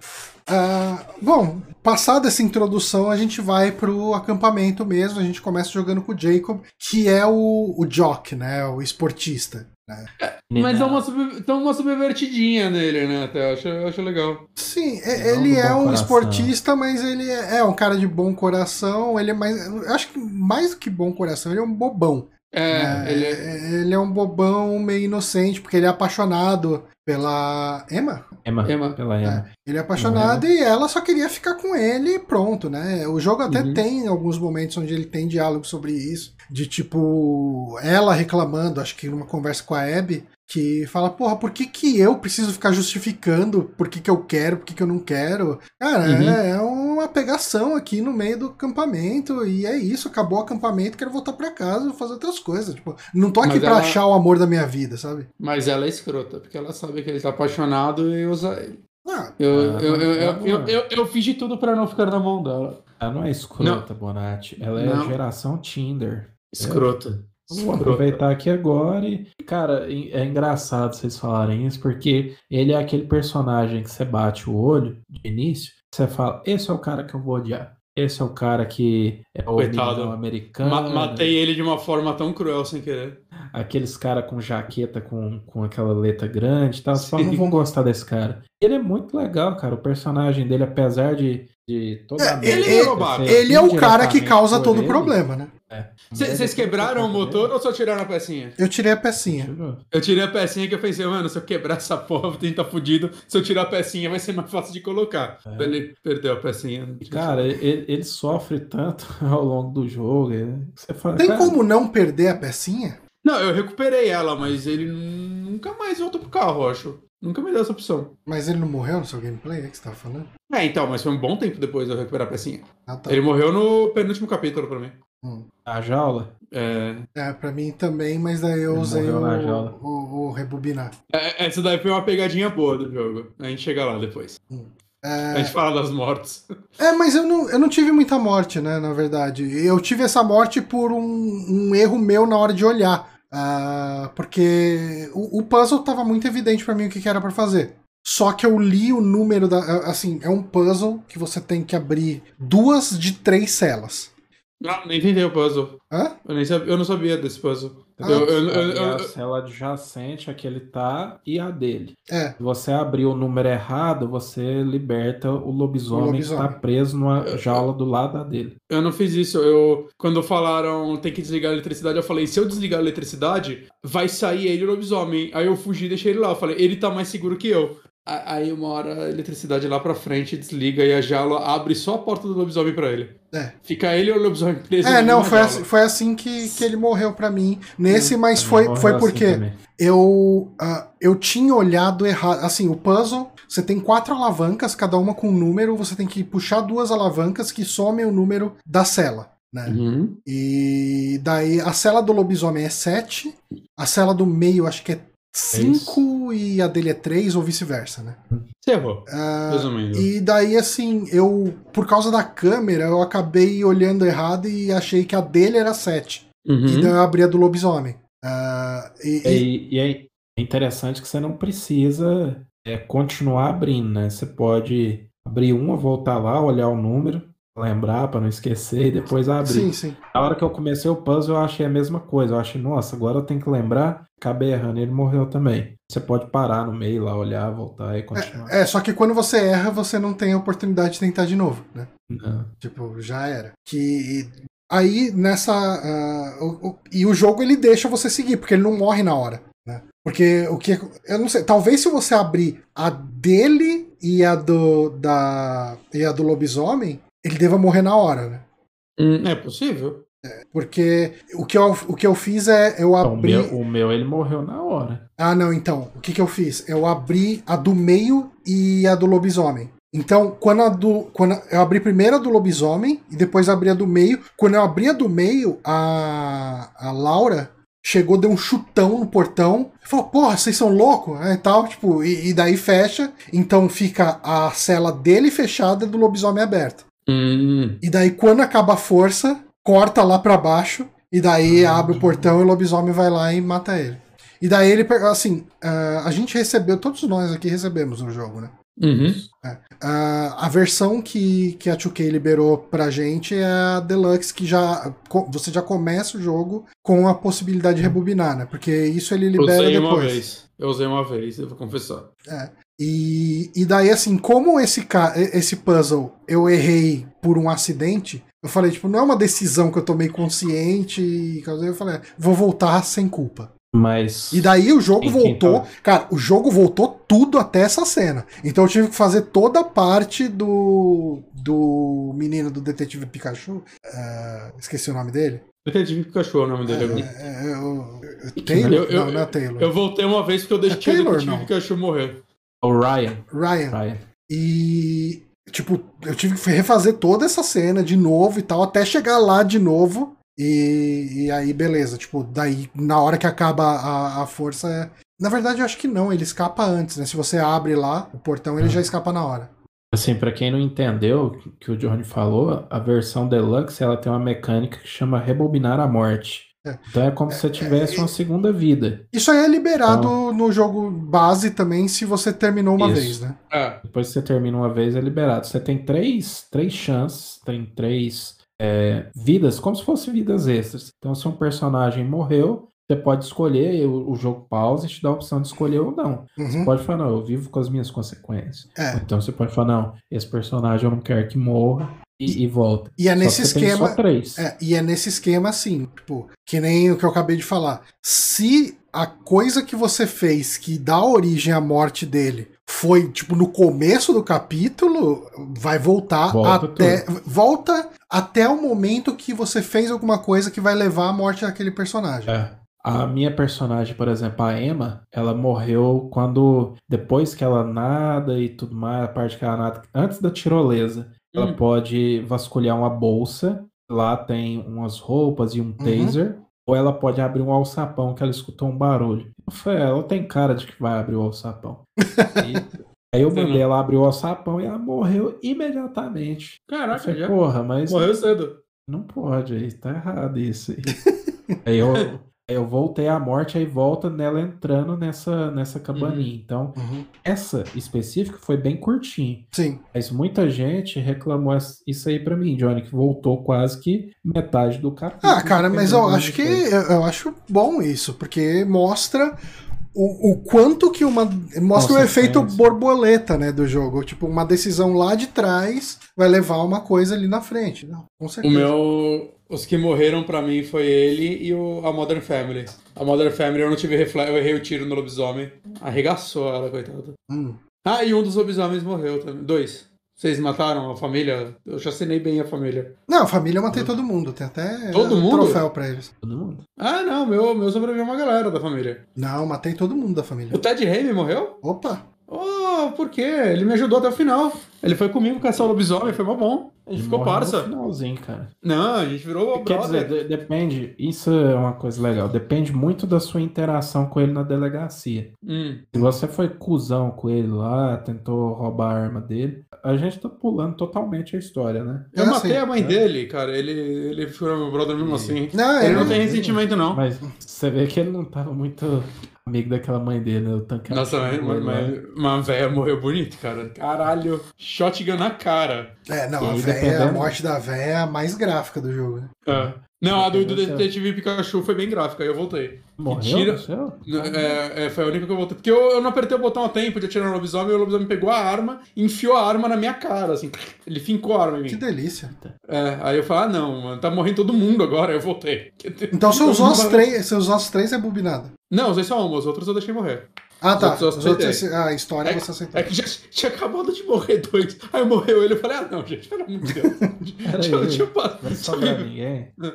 A: Uh, bom, passada essa introdução, a gente vai pro acampamento mesmo. A gente começa jogando com o Jacob, que é o, o jock, né? O esportista. Né?
B: É, mas dá uma, sub, dá uma subvertidinha nele, né? Até, eu acho, eu acho legal.
A: Sim, é, ele é um coração. esportista, mas ele é, é, um cara de bom coração. Ele é mais. Eu acho que mais do que bom coração, ele é um bobão.
B: É, né? ele é...
A: ele é um bobão meio inocente, porque ele é apaixonado pela Emma.
C: Emma.
B: Emma.
C: Pela Emma.
A: É, ele é apaixonado e ela só queria ficar com ele e pronto, né? O jogo até uhum. tem alguns momentos onde ele tem diálogo sobre isso de tipo ela reclamando, acho que numa conversa com a Abby, que fala, porra, por que, que eu preciso ficar justificando por que, que eu quero, por que, que eu não quero? Cara, uhum. é, é, uma pegação aqui no meio do acampamento e é isso, acabou o acampamento, quero voltar para casa fazer outras coisas. Tipo, não tô aqui Mas pra ela... achar o amor da minha vida, sabe?
B: Mas ela é escrota, porque ela sabe que ele tá apaixonado e usa ele. Ah, eu, ah, eu, eu, eu, eu, eu, fiz de tudo para não ficar na mão dela.
C: Ela não é escrota, não. Bonatti. Ela é não. geração Tinder.
B: Escrota.
C: Vamos aproveitar aqui agora e, cara, é engraçado vocês falarem isso, porque ele é aquele personagem que você bate o olho de início, você fala, esse é o cara que eu vou odiar. Esse é o cara que é o Coitado. americano. Ma
B: matei ele de uma forma tão cruel sem querer.
C: Aqueles cara com jaqueta com, com aquela letra grande e tal, só não vão gostar desse cara. Ele é muito legal, cara. O personagem dele, apesar de, de toda
A: é, ele, ele, ele é o cara que causa todo o problema, né?
B: Vocês é. quebraram o motor ou só tiraram a pecinha?
A: Eu tirei a pecinha.
B: Eu tirei a pecinha que eu pensei, mano, se eu quebrar essa porra, vou tentar fudido. Se eu tirar a pecinha, vai ser mais fácil de colocar. É. Ele perdeu a pecinha.
C: Cara, ele, ele, sofre tanto ao longo do jogo.
A: Você fala, Tem cara... como não perder a pecinha?
B: Não, eu recuperei ela, mas ele nunca mais voltou pro carro, acho. Nunca me deu essa opção.
A: Mas ele não morreu no seu gameplay, é que você tava falando?
B: É, então, mas foi um bom tempo depois de eu recuperar a pecinha. Ah, tá. Ele morreu no penúltimo capítulo pra mim.
C: Hum. A jaula?
B: É.
A: É, pra mim também, mas daí eu usei o, o, o, rebobinar.
B: É, essa daí foi uma pegadinha boa do jogo. A gente chega lá depois. Hum. É... A gente fala das mortes.
A: É, mas eu não, eu não tive muita morte, né, na verdade. Eu tive essa morte por um, um erro meu na hora de olhar. Uh, porque o, o, puzzle tava muito evidente para mim o que, que era para fazer. Só que eu li o número da. Assim, é um puzzle que você tem que abrir duas de três celas.
B: Não, nem entendi o puzzle.
A: Hã?
B: Eu, nem sabia, eu não sabia desse puzzle.
C: Ah, eu, eu, eu, a cela adjacente a que ele tá e a dele.
A: É.
C: Se você abrir o número errado, você liberta o lobisomem, o lobisomem. que tá preso numa jaula do lado dele.
B: Eu não fiz isso. Eu, quando falaram tem que desligar a eletricidade, eu falei: se eu desligar a eletricidade, vai sair ele o lobisomem. Aí eu fugi e deixei ele lá. Eu falei: ele tá mais seguro que eu. Aí uma hora a eletricidade lá pra frente desliga e a jaula abre só a porta do lobisomem pra ele.
A: É.
B: Fica ele ou o lobisomem preso.
A: É, não, foi assim, foi assim que, que ele morreu pra mim. Nesse, hum, mas foi, foi assim porque assim eu, uh, eu tinha olhado errado. Assim, o puzzle, você tem quatro alavancas, cada uma com um número, você tem que puxar duas alavancas que somem o número da cela. Né?
B: Uhum.
A: E daí a cela do lobisomem é 7, a cela do meio acho que é 5 é e a dele é 3 ou vice-versa, né?
B: Você errou. Uh, resumindo.
A: E daí, assim, eu, por causa da câmera, eu acabei olhando errado e achei que a dele era 7. Uhum. E daí eu abri a do lobisomem. Uh,
C: e, e... E, e, é interessante que você não precisa é, continuar abrindo, né? Você pode abrir uma, voltar lá, olhar o número, lembrar para não esquecer e depois abrir.
A: Sim, sim.
C: Na hora que eu comecei o puzzle, eu achei a mesma coisa. Eu achei, nossa, agora eu tenho que lembrar. Acabei errando, ele morreu também. Você pode parar no meio lá, olhar, voltar e continuar.
A: É, é, só que quando você erra, você não tem a oportunidade de tentar de novo, né?
C: Não.
A: Tipo, já era. Que aí nessa. Uh, o, o, e o jogo ele deixa você seguir, porque ele não morre na hora. Né? Porque o que. Eu não sei. Talvez se você abrir a dele e a do. Da, e a do lobisomem, ele deva morrer na hora, né?
B: Hum, é possível.
A: É, porque o que, eu, o que eu fiz é eu abri.
C: O meu, o meu, ele morreu na hora.
A: Ah, não, então. O que, que eu fiz? Eu abri a do meio e a do lobisomem. Então, quando a do. Quando eu abri primeiro a do lobisomem e depois abri a do meio. Quando eu abri a do meio, a, a Laura chegou, deu um chutão no portão. Falou, porra, vocês são loucos? É, tal, tipo, e, e, daí fecha. Então fica a cela dele fechada e do lobisomem aberta.
B: Hum.
A: E daí, quando acaba a força, corta lá para baixo. E daí hum. abre o portão e o lobisomem vai lá e mata ele. E daí ele, assim, uh, a gente recebeu, todos nós aqui recebemos o jogo, né?
B: Uhum.
A: É. Uh, a versão que, que a 2K liberou pra gente é a Deluxe, que já você já começa o jogo com a possibilidade de rebobinar, né? Porque isso ele libera
B: eu usei
A: depois.
B: Uma vez. Eu usei uma vez, eu vou confessar.
A: É. E, e daí, assim, como esse, esse puzzle eu errei por um acidente, eu falei, tipo, não é uma decisão que eu tomei consciente. E eu falei, vou voltar sem culpa.
C: Mas.
A: E daí o jogo voltou. Tá... Cara, o jogo voltou tudo até essa cena. Então eu tive que fazer toda a parte do. do menino do Detetive Pikachu. Uh, esqueci o nome dele.
B: Detetive Pikachu é o nome dele
A: agora. É, é, o, Taylor? Eu, eu, não, não é Taylor.
B: Eu voltei uma vez porque eu deixei é Taylor, o Detetive não. Pikachu morrer.
C: O Ryan.
A: Ryan. Ryan. E. Tipo, eu tive que refazer toda essa cena de novo e tal, até chegar lá de novo. E, e aí, beleza. Tipo, daí, na hora que acaba a, a força. É... Na verdade, eu acho que não, ele escapa antes, né? Se você abre lá o portão, ele ah. já escapa na hora.
C: Assim, para quem não entendeu o que o Johnny falou, a versão Deluxe ela tem uma mecânica que chama rebobinar a morte. É. Então é como se você tivesse uma segunda vida.
A: Isso aí é liberado então, no jogo base também, se você terminou uma isso. vez, né?
B: É.
C: Depois que você termina uma vez, é liberado. Você tem três, três chances, tem três é, vidas, como se fossem vidas extras. Então, se um personagem morreu, você pode escolher, o, o jogo pausa e te dá a opção de escolher ou não. Uhum. Você pode falar, não, eu vivo com as minhas consequências.
A: É.
C: Então você pode falar, não, esse personagem eu não quero que morra, e, e volta.
A: E é nesse esquema. É, e é nesse esquema assim, tipo, que nem o que eu acabei de falar. Se a coisa que você fez que dá origem à morte dele foi, tipo, no começo do capítulo, vai voltar
C: Volta
A: até. Volta até o momento que você fez alguma coisa que vai levar à morte daquele personagem.
C: É. A minha personagem, por exemplo, a Emma, ela morreu quando. Depois que ela nada e tudo mais, a parte que ela nada. Antes da tirolesa, ela
B: Hum.
C: pode vasculhar uma bolsa. Lá tem umas roupas e um taser. Ou ela pode abrir um alçapão que ela escutou um barulho. Eu falei, ela tem cara de que vai abrir o alçapão. E- aí eu mandei ela abrir o alçapão e ela morreu imediatamente.
B: Caraca,
C: falei,
B: já.
C: porra, mas
B: Morreu cedo.
C: não pode, aí tá errado isso aí. aí eu, eu voltei à morte, aí volta nela entrando nessa, nessa cabaninha. Então,
A: Uhum.
C: essa específica foi bem curtinho.
A: Sim.
C: Mas muita gente reclamou isso aí pra mim, Johnny, que voltou quase que metade do capítulo.
A: Ah, cara, mas eu acho que eu, eu acho bom isso, porque mostra o, o quanto que uma. Mostra o efeito borboleta, né, do jogo. Tipo, uma decisão lá de trás vai levar uma coisa ali na frente. Não, com
B: O
A: certeza.
B: meu. Os que morreram pra mim foi ele e o, a Modern Family. A Modern Family eu não tive reflexo, eu errei o tiro no lobisomem. Arregaçou ela, coitada.
A: Hum.
B: Ah, e um dos lobisomens morreu também. Dois. Vocês mataram a família? Eu já assinei bem a família.
A: Não, a família eu matei todo mundo. Tem até
B: Todo
A: eh,
B: mundo?
A: troféu pra eles.
C: Todo mundo.
B: Ah, não, meu, meu sobreviveu uma galera da família.
A: Não, matei todo mundo da família.
B: O Ted Raimi morreu?
A: Opa!
B: Oh, por quê? Ele me ajudou até o final. Ele foi comigo caçar o lobisomem, foi mó bom. A gente
C: Ele
B: ficou
C: morreu no
B: parça.
C: finalzinho, cara.
B: Não, a gente virou
C: Quer
B: brother.
C: dizer, de- depende, isso é uma coisa legal, depende muito da sua interação com ele na delegacia.
B: Hum.
C: Se você foi cuzão com ele lá, tentou roubar a arma dele, a gente tá pulando totalmente a história, né?
B: Eu
A: É,
B: matei
A: sim.
B: a mãe dele, cara. Ele, ele foi meu brother mesmo assim.
A: Não,
B: Ele
A: ele
B: não tem ressentimento, não.
C: Mas você vê que ele não tava muito amigo daquela mãe dele, né? O tanque
B: Nossa, mas, mas, mas uma velha morreu bonito, cara. Caralho. Shotgun na cara.
A: É, não,
C: E
A: a véia, a morte da véia é a mais gráfica do jogo. né?
B: É. Não, a do, do Detetive Pikachu foi bem gráfica, aí eu voltei.
C: Morreu
B: Tira-? É, é, foi a única que eu voltei. Porque eu, eu não apertei o botão a tempo de atirar no lobisomem, e o lobisomem pegou a arma e enfiou a arma na minha cara, assim. Ele fincou a arma em
A: Que
B: mim.
A: delícia.
B: É, aí eu falei, ah não, mano, tá morrendo todo mundo agora, aí eu voltei.
A: Então você
B: Eu
A: usou as três, você usou as três rebobinadas.
B: Não, usei só uma, os outros eu deixei morrer.
A: Ah,
B: Os
A: tá. Os outros,
B: aceitei.
A: a história
B: É,
A: você aceitou.
B: é que já tinha acabado de morrer dois. Aí morreu ele, eu falei, ah não, gente, pelo amor de Deus. deixa,
C: aí.
B: deixa eu passar.
C: Não vai sobrar ninguém. Mas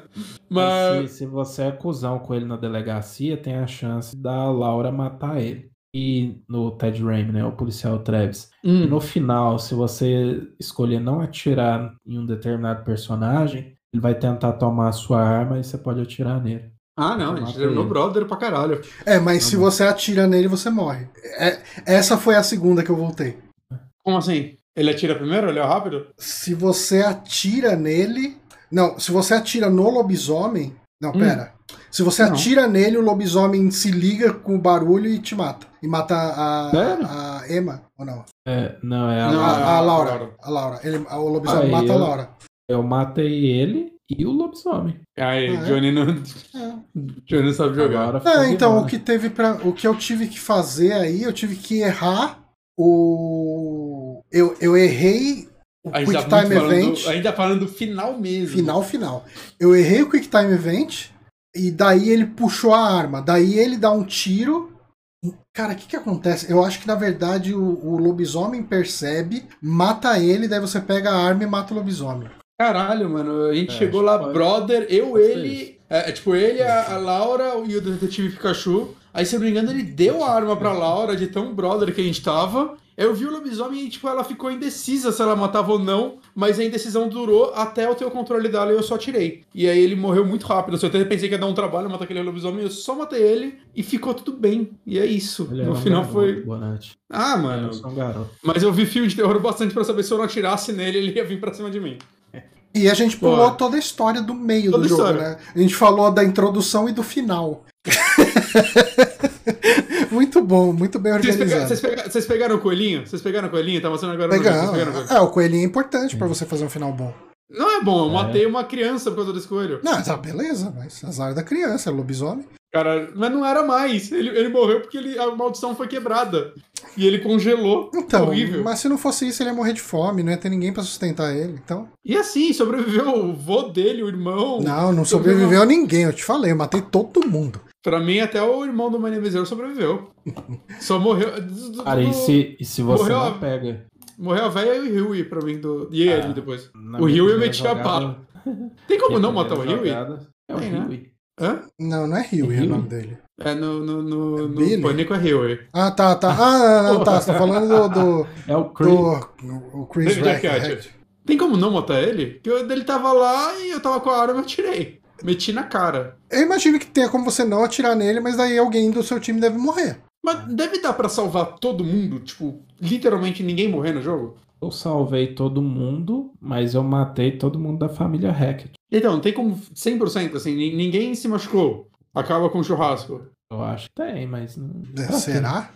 B: Mas.
C: se, se você é cuzão com ele na delegacia, tem a chance da Laura matar ele. E no Ted Raimi, né? O policial Travis.
B: Hum.
C: No final, se você escolher não atirar em um determinado personagem, ele vai tentar tomar a sua arma e você pode atirar nele.
B: Ah, não, a gente
C: Matei
B: terminou brother pra caralho.
A: É, mas
C: Tá
A: se
C: bom.
A: você atira nele, você morre. É, essa foi a segunda que eu voltei.
B: Como assim? Ele atira primeiro? Ele é rápido?
A: Se você atira nele. Não, se você atira no lobisomem. Não,
B: Hum.
A: pera. Se você
B: Não.
A: atira nele, o lobisomem se liga com o barulho e te mata. E mata a, a Emma, ou não?
C: É, não, é a
B: Não,
A: A,
C: Laura.
A: a
B: a
A: Laura. A Laura. Ele, o lobisomem
C: Aí
A: mata a
C: eu-
A: Laura.
C: Eu matei ele e o lobisomem.
B: Aí,
A: Ah, é?
B: Johnny não.
A: É.
B: Johnny não sabe jogar.
C: Agora
A: É, então, o que teve para o que eu tive que fazer aí, eu tive que errar o eu, eu errei o Quick Time
B: falando,
A: Event
B: a gente tá falando do final mesmo.
A: final final. Eu errei o Quick Time Event e daí ele puxou a arma, daí ele dá um tiro. Cara, o que que acontece? Eu acho que na verdade o, o lobisomem percebe, mata ele, daí você pega a arma e mata o lobisomem.
B: Caralho, mano. A gente
C: É,
B: chegou lá, brother, eu, ele. É, é, tipo, ele, a, a Laura e o detetive Pikachu. Aí, se eu não me engano, ele deu a arma pra Laura de tão brother que a gente tava. Eu vi o lobisomem e, tipo, ela ficou indecisa se ela matava ou não. Mas a indecisão durou até eu ter o controle dela e eu só tirei. E aí ele morreu muito rápido. Eu até pensei que ia dar um trabalho matar aquele lobisomem. Eu só matei ele e ficou tudo bem. E é isso.
C: Ele era
B: no final foi.
C: Bonatti.
B: Ah,
C: Eu
B: mano.
C: um.
B: Mas eu vi filme de terror bastante pra saber se eu não atirasse nele, ele ia vir pra cima de mim.
A: E a gente pulou
B: Pô.
A: toda a história do meio
B: Toda
A: do jogo,
B: história.
A: né? A gente falou da introdução e do final. muito bom, muito bem
B: Vocês, pega-
A: organizado.
B: vocês pega- vocês pegaram o coelhinho? Vocês pegaram o coelhinho? Tá mostrando agora no vídeo. Vocês
A: Legal.
B: pegaram o coelhinho?
A: É, o coelhinho é importante pra você fazer um final bom.
B: Não é bom, eu
C: É.
B: matei uma criança por causa desse coelho.
A: Não, tá beleza, mas azar da criança, é lobisomem.
B: Cara, mas não era mais. Ele, ele morreu porque ele, a maldição foi quebrada. E ele congelou.
A: Então,
B: horrível.
A: mas se não fosse isso, ele ia morrer de fome, não ia ter ninguém pra sustentar ele, então...
B: E assim, sobreviveu o vô dele, o irmão.
A: Não, não sobreviveu ninguém, eu te falei, eu matei todo mundo.
B: Pra mim, até o irmão do Maneviseiro sobreviveu. Só morreu...
C: Cara, e se, e se você
B: Morreu
C: não
B: a-
C: pega?
B: Morreu a velha e o Huey pra mim. Do... E
C: Ah,
B: ele depois.
C: Na
B: O Rio eu meti a pala. Tem como não matar o
C: jogada É o
B: né?
C: Huey.
B: Hã?
A: Não, não é Rio, é o
C: Huey?
A: nome dele.
B: É no, no, no, no
A: Billy?
B: Pânico é Huey.
A: Ah, tá, tá. Ah, não, não, tá, você tá falando do... do,
C: É o Chris.
A: do o Chris Rack.
B: Tem como não matar ele? Porque ele tava lá e eu tava com a arma e eu tirei. Meti na cara.
A: Eu imagino que tenha como você não atirar nele, mas daí alguém do seu time deve morrer.
B: Mas deve dar pra salvar todo mundo? Tipo, literalmente ninguém morrer no jogo?
C: Eu salvei todo mundo, mas eu matei todo mundo da família Hackett.
B: Então, tem como 100%, assim, ni- ninguém se machucou. Acaba com o churrasco.
C: Eu acho que tem, mas não.
A: É, Será?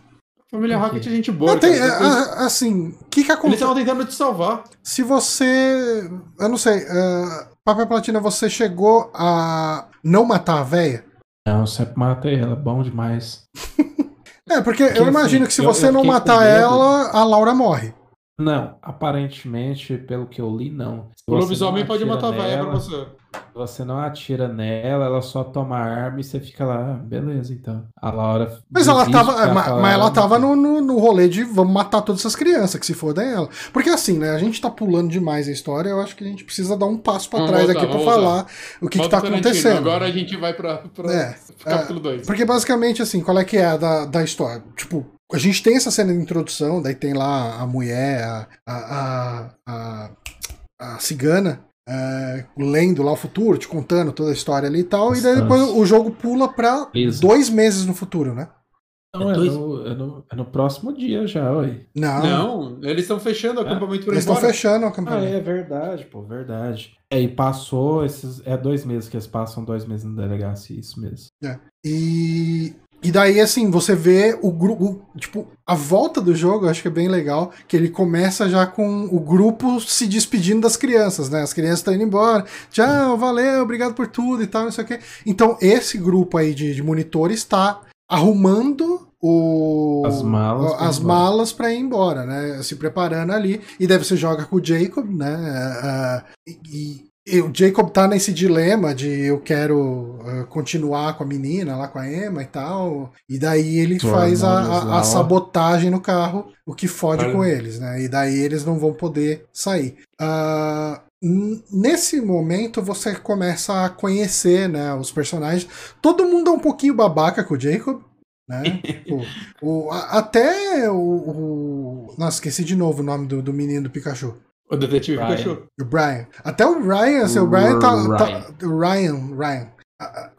B: Família. Rocket é gente boa.
A: Não, tem,
B: cara.
A: é, a- assim, o que que
B: Eles
A: acontece?
B: estavam tentando te salvar.
A: Se você. Eu não sei. Uh, Papel Platina, você chegou a não matar a véia?
C: Não, eu sempre matei ela, bom demais.
A: É, porque
C: Porque,
A: eu imagino
C: assim,
A: que se
C: eu-
A: você
C: eu
A: não matar ela, a Laura morre.
C: Não, aparentemente, pelo que eu li, não. Se
B: O
C: você
B: lobisomem
C: não
B: pode
C: atira
B: matar a velha pra
C: nela,
B: você.
C: Você não atira nela, ela só toma a arma e você fica lá, ah, beleza, então. A Laura.
A: Mas ela tava.
C: pra
A: ma-
C: falar,
A: Mas ela
C: "Ah,
A: tava
C: não
A: no, no, no rolê de vamos matar todas essas crianças, que se fodem ela. Porque assim, né? A gente tá pulando demais a história, eu acho que a gente precisa dar um passo pra
B: Vamos
A: trás
B: voltar,
A: aqui pra
B: vamos
A: falar o que, que tá acontecendo.
B: Agora a gente vai pra, pra
A: É,
B: capítulo 2.
A: Porque basicamente, assim, qual é que é a da, da história? Tipo, a gente tem essa cena de introdução, daí tem lá a mulher, a, a, a, a, a cigana, é, lendo lá o futuro, te contando toda a história ali e tal, e daí depois o jogo pula pra
C: Isso.
A: dois meses no futuro, né?
C: Não, é,
B: É dois-
C: no, é, no, é no próximo dia já, oi.
A: Não,
B: Não, eles estão fechando o
C: É.
B: acampamento pra ir
A: eles estão fechando o
C: Ah,
A: acampamento.
C: é verdade, pô, verdade. É, e passou esses. É dois meses que eles passam, dois meses na delegacia, isso mesmo.
A: E, e daí, assim, você vê o grupo. Tipo, a volta do jogo eu acho que é bem legal. Que ele começa já com o grupo se despedindo das crianças, né? As crianças estão indo embora. Tchau, valeu, obrigado por tudo e tal, não sei o quê. Então, esse grupo aí de, de monitores está arrumando o,
C: As malas
A: as malas para ir embora, né? Se preparando ali. E daí você joga com o Jacob, né? Ah, e, e o Jacob tá nesse dilema de eu quero ah, continuar com a menina lá com a Emma e tal. E daí ele
C: Os
A: faz a, a- sabotagem no carro, o que fode
B: Olha.
A: com eles, né? E daí eles não vão poder sair. N- nesse momento você começa a conhecer né, os personagens. Todo mundo é um pouquinho babaca com o Jacob. Né? o, o- a- até o, o- Nossa, esqueci de novo o nome do, do menino do Pikachu.
B: O detetive
C: Brian.
B: Pikachu.
A: O Brian. Até o Ryan, assim, o Brian tá.
C: Ryan.
A: tá- o Ryan, Ryan.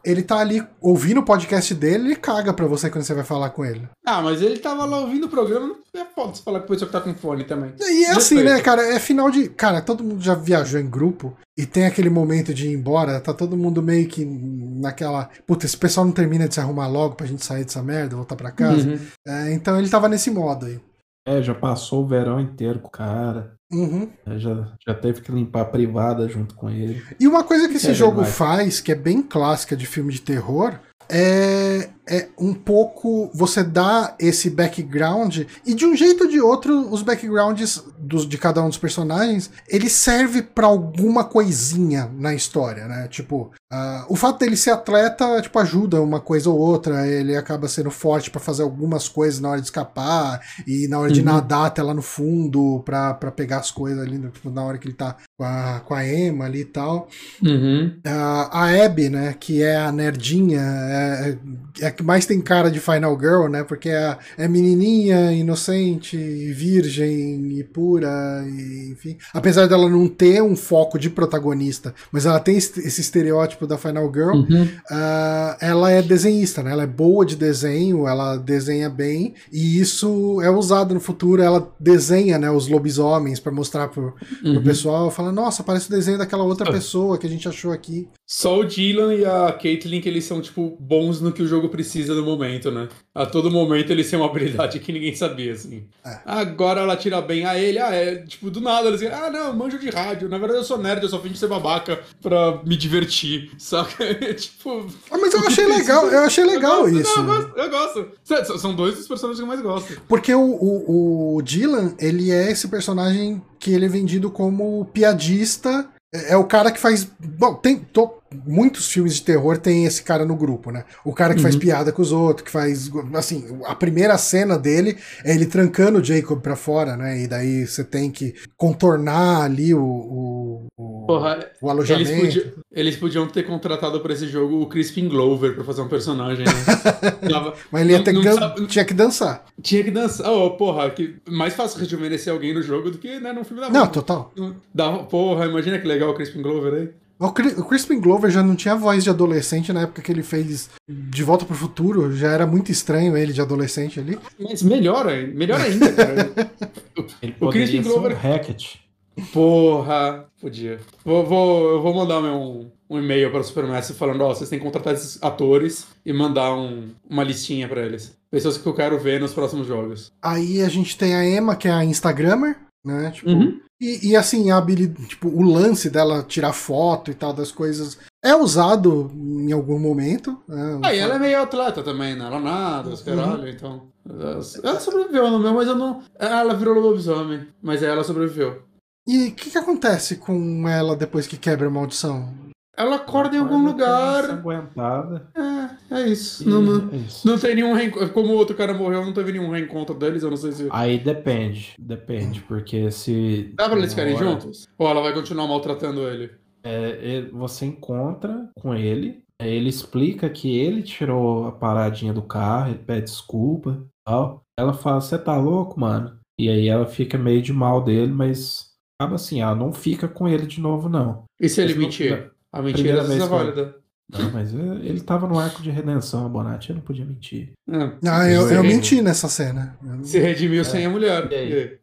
A: Ele tá ali ouvindo o podcast dele ele caga pra você quando você vai falar com ele.
B: Ah, mas ele tava lá ouvindo o programa, não é foda você falar com a pessoa que tá com fone também.
A: E é assim, né, cara? É final de. Cara, todo mundo já viajou em grupo e tem aquele momento de ir embora, tá todo mundo meio que naquela. Puta, esse pessoal não termina de se arrumar logo pra gente sair dessa merda, voltar pra casa.
B: Uhum.
A: É, então ele tava nesse modo aí.
C: É, já passou o verão inteiro com o cara.
A: Uhum.
C: né, Já, já teve que limpar a privada junto com ele.
A: E uma coisa que esse
C: É
A: jogo faz, que é bem clássica de filme de terror, é, é um pouco você dá esse background e de um jeito ou de outro os backgrounds dos, de cada um dos personagens ele serve pra alguma coisinha na história, né? Tipo, ah, o fato dele ser atleta tipo ajuda uma coisa ou outra, ele acaba sendo forte pra fazer algumas coisas na hora de escapar e na hora de
C: Uhum.
A: nadar até lá no fundo pra pra pegar as coisas ali tipo, na hora que ele tá com a, com a Emma ali e tal.
B: Uhum.
A: A, a Abby, né, que é a nerdinha, é, é que mais tem cara de Final Girl, né, porque é, é menininha, inocente, virgem e pura, e, enfim. Apesar dela não ter um foco de protagonista, mas ela tem esse estereótipo da Final Girl,
B: Uhum.
A: ah, ela é desenhista, né? Ela é boa de desenho, ela desenha bem e isso é usado no futuro. Ela desenha, né, os lobisomens para mostrar pro, pro
B: Uhum.
A: pessoal, falando: Nossa, parece o desenho daquela outra pessoa que a gente achou aqui.
B: Só o Dylan e a Caitlyn que eles são, tipo, bons no que o jogo precisa no momento, né? A todo momento eles têm uma habilidade que ninguém sabia, assim. É. Agora ela tira bem a ele, ah, é, tipo, do nada eles ah, não, manjo de rádio. Na verdade eu sou nerd, eu só fim de ser babaca pra me divertir, saca? tipo...
A: Ah, mas eu achei legal, eu achei legal
B: eu
A: isso.
B: Não, eu, gosto, eu gosto. São dois dos personagens que eu mais gosto.
A: Porque o, o, o Dylan, ele é esse personagem que ele é vendido como piadista é, o cara que faz. Bom, tem. Tô, muitos filmes de terror tem esse cara no grupo, né? O cara que uhum. faz piada com os outros, que faz. Assim, a primeira cena dele é ele trancando o Jacob pra fora, né? E daí você tem que contornar ali o, o, o,
B: Porra, o alojamento. Eles, podia, eles, podiam ter contratado pra esse jogo o Crispin Glover pra fazer um personagem, né?
A: Mas ele ia ter não, que não tinha que dançar.
B: Tinha que dançar. Oh, porra, que mais fácil rejuvenescer alguém no jogo do que né, no filme da
A: Não, total.
B: Da, porra, imagina que legal o Crispin Glover aí.
A: O Crispin Glover já não tinha voz de adolescente na época que ele fez De Volta pro Futuro. Já era muito estranho ele de adolescente ali.
B: Mas melhor, melhor ainda, cara.
C: o Crispin Glover. Um Hackett.
B: Porra, podia. Vou, vou, eu vou mandar um, um e-mail para o Supermassive falando: Ó, oh, vocês têm que contratar esses atores e mandar um, uma listinha para eles. Pessoas que eu quero ver nos próximos jogos.
A: Aí a gente tem a Emma, que é a Instagrammer, né? Tipo, uhum. E, e, assim, a habilidade, tipo, o lance dela tirar foto e tal das coisas é usado em algum momento.
B: Né? Ah, e ela é meio atleta também, né? Ela nada, os caralho, uhum. então. Ela sobreviveu no meu, mas eu não. Ela virou lobisomem, mas ela sobreviveu.
A: E o que, que acontece com ela depois que quebra a maldição?
B: Ela acorda em algum lugar.
C: Aguentada.
B: É, é isso. não, não, é isso. não tem nenhum reencontro. Como o outro cara morreu, não teve nenhum reencontro deles, eu não sei se.
C: Aí depende. Depende, porque se.
B: Dá pra eles ficarem hora... juntos? Ou ela vai continuar maltratando ele?
C: É, você encontra com ele, ele explica que ele tirou a paradinha do carro, ele pede desculpa tal. Ela fala, você tá louco, mano? E aí ela fica meio de mal dele, mas acaba assim, ela não fica com ele de novo, não.
B: E se ele mentir? A mentira é válida.
C: Não, mas ele tava no arco de redenção, a Bonatti, eu não podia mentir.
A: É. Ah, eu, eu menti nessa cena.
B: Se redimiu é. sem a mulher.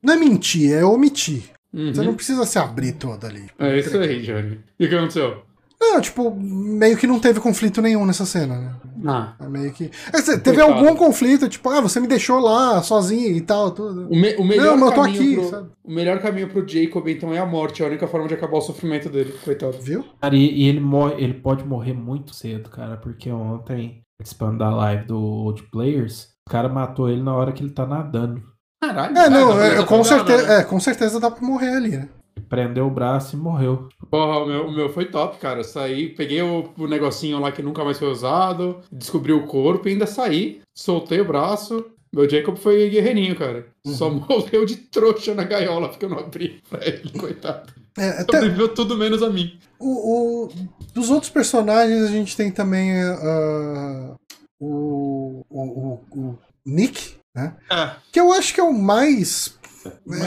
A: Não é mentir, é omitir. Uhum. Você não precisa se abrir toda ali.
B: É isso aí, Johnny. E o que aconteceu?
A: Não, tipo, meio que não teve conflito nenhum nessa cena, né?
B: Ah.
A: É meio que. Dizer, teve Coitado. algum conflito, tipo, ah, você me deixou lá sozinho e tal. Tudo.
B: O, me, o melhor não, caminho aqui, pro, O melhor caminho pro Jacob, então, é a morte. É a única forma de acabar o sofrimento dele, coitado.
A: Viu?
C: Cara, e, e ele, morre, ele pode morrer muito cedo, cara, porque ontem, participando da live do Old Players, o cara matou ele na hora que ele tá nadando.
A: Caralho. É, não, é, com, certeza, né? é, com certeza dá pra morrer ali, né?
C: Prendeu o braço e morreu.
B: Porra, o meu, o meu foi top, cara. Eu saí, peguei o, o, negocinho lá que nunca mais foi usado, descobri o corpo e ainda saí, soltei o braço. Meu Jacob foi guerreirinho, cara. Uhum. Só morreu de trouxa na gaiola, porque eu não abri pra ele, coitado. É, até... Sobreviveu tudo menos a mim.
A: O, o, dos outros personagens, a gente tem também uh, o, o, o, Nick, né? É. Que eu acho que é o mais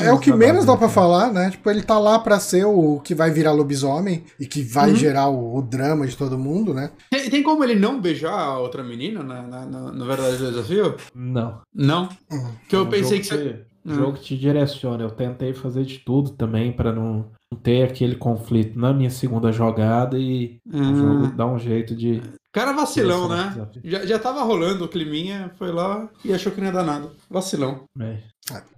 A: é o que menos dá para falar, né? Tipo, ele tá lá para ser o que vai virar lobisomem e que vai uhum. gerar o, o, drama de todo mundo, né?
B: Tem, tem, como ele não beijar a outra menina na, na, na, no verdadeiro desafio?
C: Não.
B: Não? Uhum. Que eu é pensei que você.
C: O jogo te direciona. Eu tentei fazer de tudo também para não ter aquele conflito na minha segunda jogada e uhum. o jogo dá um jeito de.
B: Cara vacilão, né? Já, já tava rolando o climinha, foi lá e achou que não ia dar nada. Vacilão.
C: É.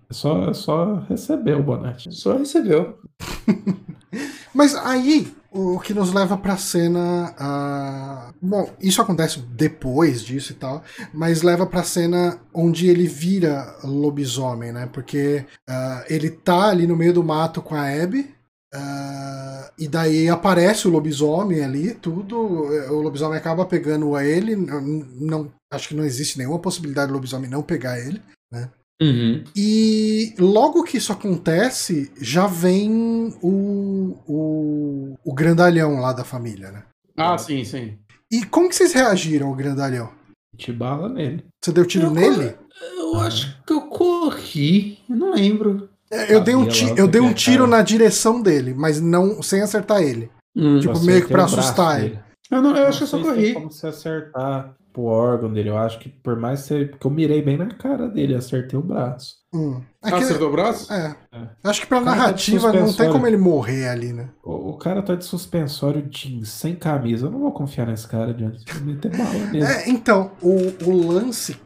C: É só, é só recebeu o Bonatti.
B: Só recebeu.
A: Mas aí, o que nos leva pra cena. Uh... Bom, isso acontece depois disso e tal, mas leva pra cena onde ele vira lobisomem, né? Porque uh, ele tá ali no meio do mato com a Abby. Uh, e daí aparece o lobisomem ali, tudo. O lobisomem acaba pegando a ele. Não, não, acho que não existe nenhuma possibilidade do lobisomem não pegar ele, né?
B: Uhum.
A: E logo que isso acontece, já vem o, o, o grandalhão lá da família, né?
B: Ah, sim, sim.
A: E como que vocês reagiram ao grandalhão?
C: Te bala nele.
A: Você deu tiro eu nele?
B: Eu acho que eu corri, eu não lembro.
A: É, eu dei um, ti eu dei um tiro na direção dele, mas não sem acertar ele. Hum. Tipo, meio que pra assustar ele.
B: Eu, não, eu acho que eu só corri.
C: Como se acertar o órgão dele. Eu acho que por mais que Porque eu mirei bem na cara dele, acertei o braço.
A: Hum.
B: É Acertou o braço?
A: É. é. Acho que pra tá narrativa tá não tem como ele morrer ali, né?
C: O, o, cara tá de suspensório jeans, sem camisa. Eu não vou confiar nesse cara diante de meter bala mesmo.
A: É, então, o, o lance.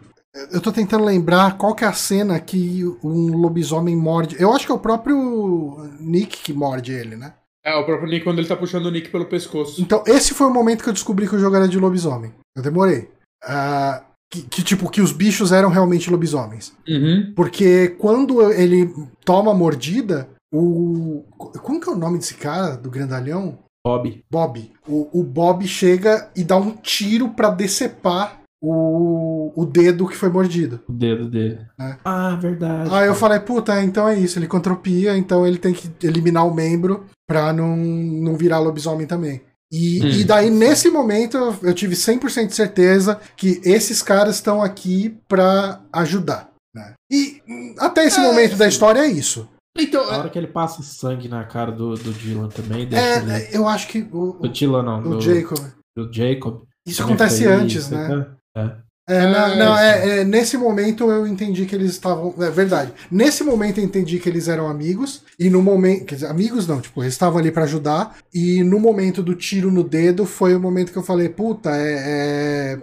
A: Eu tô tentando lembrar qual que é a cena que um lobisomem morde. Eu acho que é o próprio Nick que morde ele, né?
B: É, o próprio Nick quando ele tá puxando o Nick pelo pescoço.
A: Então, esse foi o momento que eu descobri que o jogo era de lobisomem. Eu demorei. Uh, que, que, tipo, que os bichos eram realmente lobisomens.
B: Uhum.
A: Porque quando ele toma a mordida, o. Como que é o nome desse cara, do grandalhão?
C: Bob.
A: Bob. O, o Bob chega e dá um tiro para decepar o, o dedo que foi mordido.
C: O dedo dele.
A: É.
C: Ah, verdade.
A: Aí eu falei, puta, então é isso. Ele contropia, então ele tem que eliminar o membro pra não, não virar lobisomem também. E, hum. e daí, nesse momento, eu tive 100% de certeza que esses caras estão aqui pra ajudar. Né? E até esse é, momento da história é isso.
C: Então, a hora que ele passa sangue na cara do, do Dylan também.
A: é, ele... eu acho que. O,
C: do Dylan não.
A: Do, do Jacob.
C: Do Jacob.
A: Isso acontece antes, né? É. É, não, não é, é, nesse momento eu entendi que eles estavam. É verdade. Nesse momento eu entendi que eles eram amigos. E no momento. Quer dizer, amigos não, tipo, eles estavam ali para ajudar. E no momento do tiro no dedo foi o momento que eu falei, puta, é.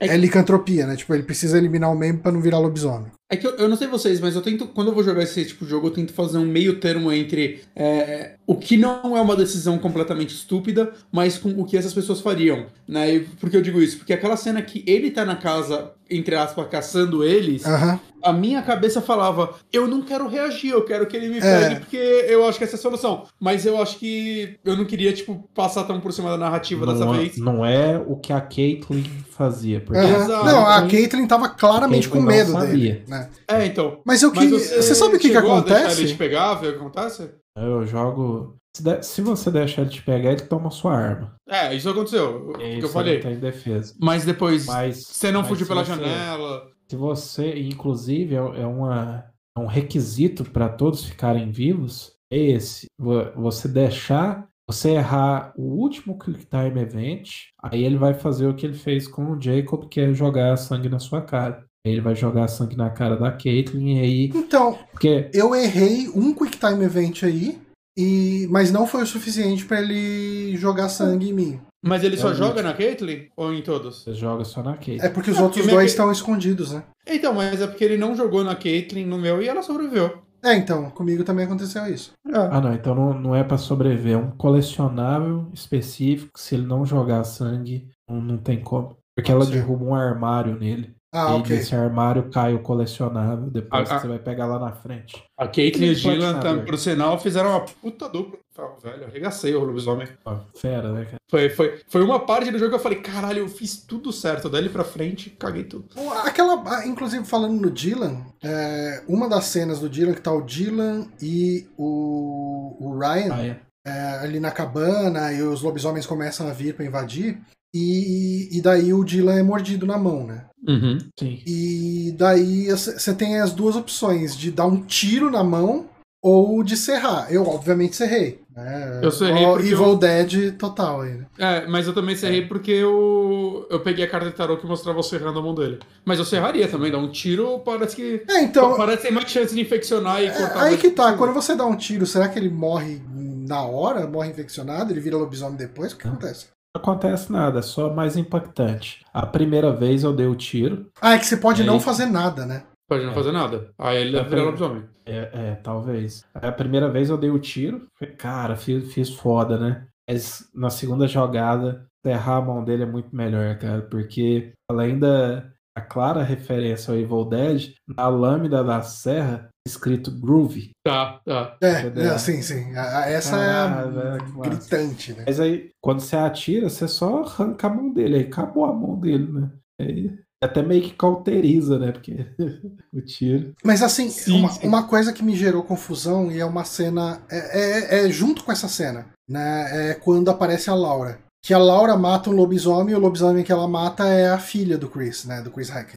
A: É, é licantropia, né? Tipo, ele precisa eliminar o membro para não virar lobisomem.
B: É que eu, eu, não sei vocês, mas eu tento, quando eu vou jogar esse tipo de jogo, eu tento fazer um meio termo entre é, o que não é uma decisão completamente estúpida, mas com o que essas pessoas fariam, né? E por que eu digo isso? Porque aquela cena que ele tá na casa, entre aspas, caçando eles,
A: uhum.
B: a minha cabeça falava, eu não quero reagir, eu quero que ele me pegue, é. porque eu acho que essa é a solução. Mas eu acho que eu não queria, tipo, passar tão por cima da narrativa
C: não
B: dessa
C: é,
B: vez.
C: Não é o que a Caitlyn fazia.
A: Porque uhum. Não, a Caitlyn tava claramente com medo dele. Né? Né?
B: É, então.
A: Mas eu que. Você, você sabe o que, que acontece?
B: ele te pegar, ver o que acontece?
C: Eu jogo. Se, de... se, você deixar ele te pegar, ele toma sua arma.
B: É, isso aconteceu. O que eu falei.
C: Tá em defesa.
B: Mas depois. Mas, você não fugiu pela você, janela.
C: Se você, inclusive, é, é, uma, é um requisito para todos ficarem vivos. É esse. Você deixar você errar o último Quick Time Event, aí ele vai fazer o que ele fez com o Jacob, que é jogar sangue na sua cara. Ele vai jogar sangue na cara da Caitlyn e aí.
A: Então, porque... eu errei um Quick Time Event aí, e... mas não foi o suficiente para ele jogar sangue em mim.
B: Mas ele só joga na Caitlyn ou em todos?
C: Você joga só na Caitlyn.
A: É porque os é outros porque dois estão escondidos, né?
B: Então, mas é porque ele não jogou na Caitlyn no meu e ela sobreviveu.
A: É, então, comigo também aconteceu isso.
C: É. Ah, não, então não, não é para sobreviver. É um colecionável específico. Se ele não jogar sangue, não, não tem como. Porque ela derruba um armário nele. Ah, e ok. desse armário cai o colecionável, depois a, você vai pegar lá na frente.
B: A Kate e o Dylan, tá, por sinal, fizeram uma puta dupla. velho, arregacei o lobisomem.
C: Fera, né, cara?
B: Foi, foi, foi uma parte do jogo que eu falei, caralho, eu fiz tudo certo. Dali pra frente, caguei tudo.
A: Aquela, inclusive falando no Dylan, é, uma das cenas do Dylan que tá o Dylan e o, o Ryan. Ah, é. É, ali na cabana e os lobisomens começam a vir para invadir. E, e daí o Dylan é mordido na mão, né?
B: Uhum,
A: e daí você tem as duas opções de dar um tiro na mão ou de serrar. Eu, obviamente, serrei. Né?
B: Eu serrei.
A: Evil eu... Dead total aí. Né?
B: É, mas eu também serrei é. porque eu, eu peguei a carta de tarô que mostrava eu serrando a mão dele. Mas eu serraria também, dar um tiro parece que.
A: É, então.
B: Parece ter mais chance de infeccionar e é, cortar
A: Aí que tá, quando você dá um tiro, será que ele morre na hora? Morre infeccionado? Ele vira lobisomem depois? O que acontece?
C: Não acontece nada, é só mais impactante. A primeira vez eu dei o tiro.
A: Ah, é que você pode não fazer nada, né?
B: Pode não é. fazer nada. Aí ele deve virar lobisomem.
C: É, é, talvez. A primeira vez eu dei o tiro, cara, fiz, fiz foda, né? Mas na segunda jogada, errar a mão dele é muito melhor, cara, porque além da a clara referência ao Evil Dead, na lâmina da serra, escrito Groove.
B: Tá, tá.
A: É, é sim, sim. Essa Caralho, é, é gritante, né?
C: Mas aí, quando você atira, você só arranca a mão dele, aí acabou a mão dele, né? Aí até meio que cauteriza, né? Porque o tiro.
A: Mas assim, sim, uma, sim. uma, coisa que me gerou confusão e é uma cena. É, é, é, junto com essa cena, né? É quando aparece a Laura. Que a Laura mata um lobisomem e o lobisomem que ela mata é a filha do Chris, né? Do Chris Hackett.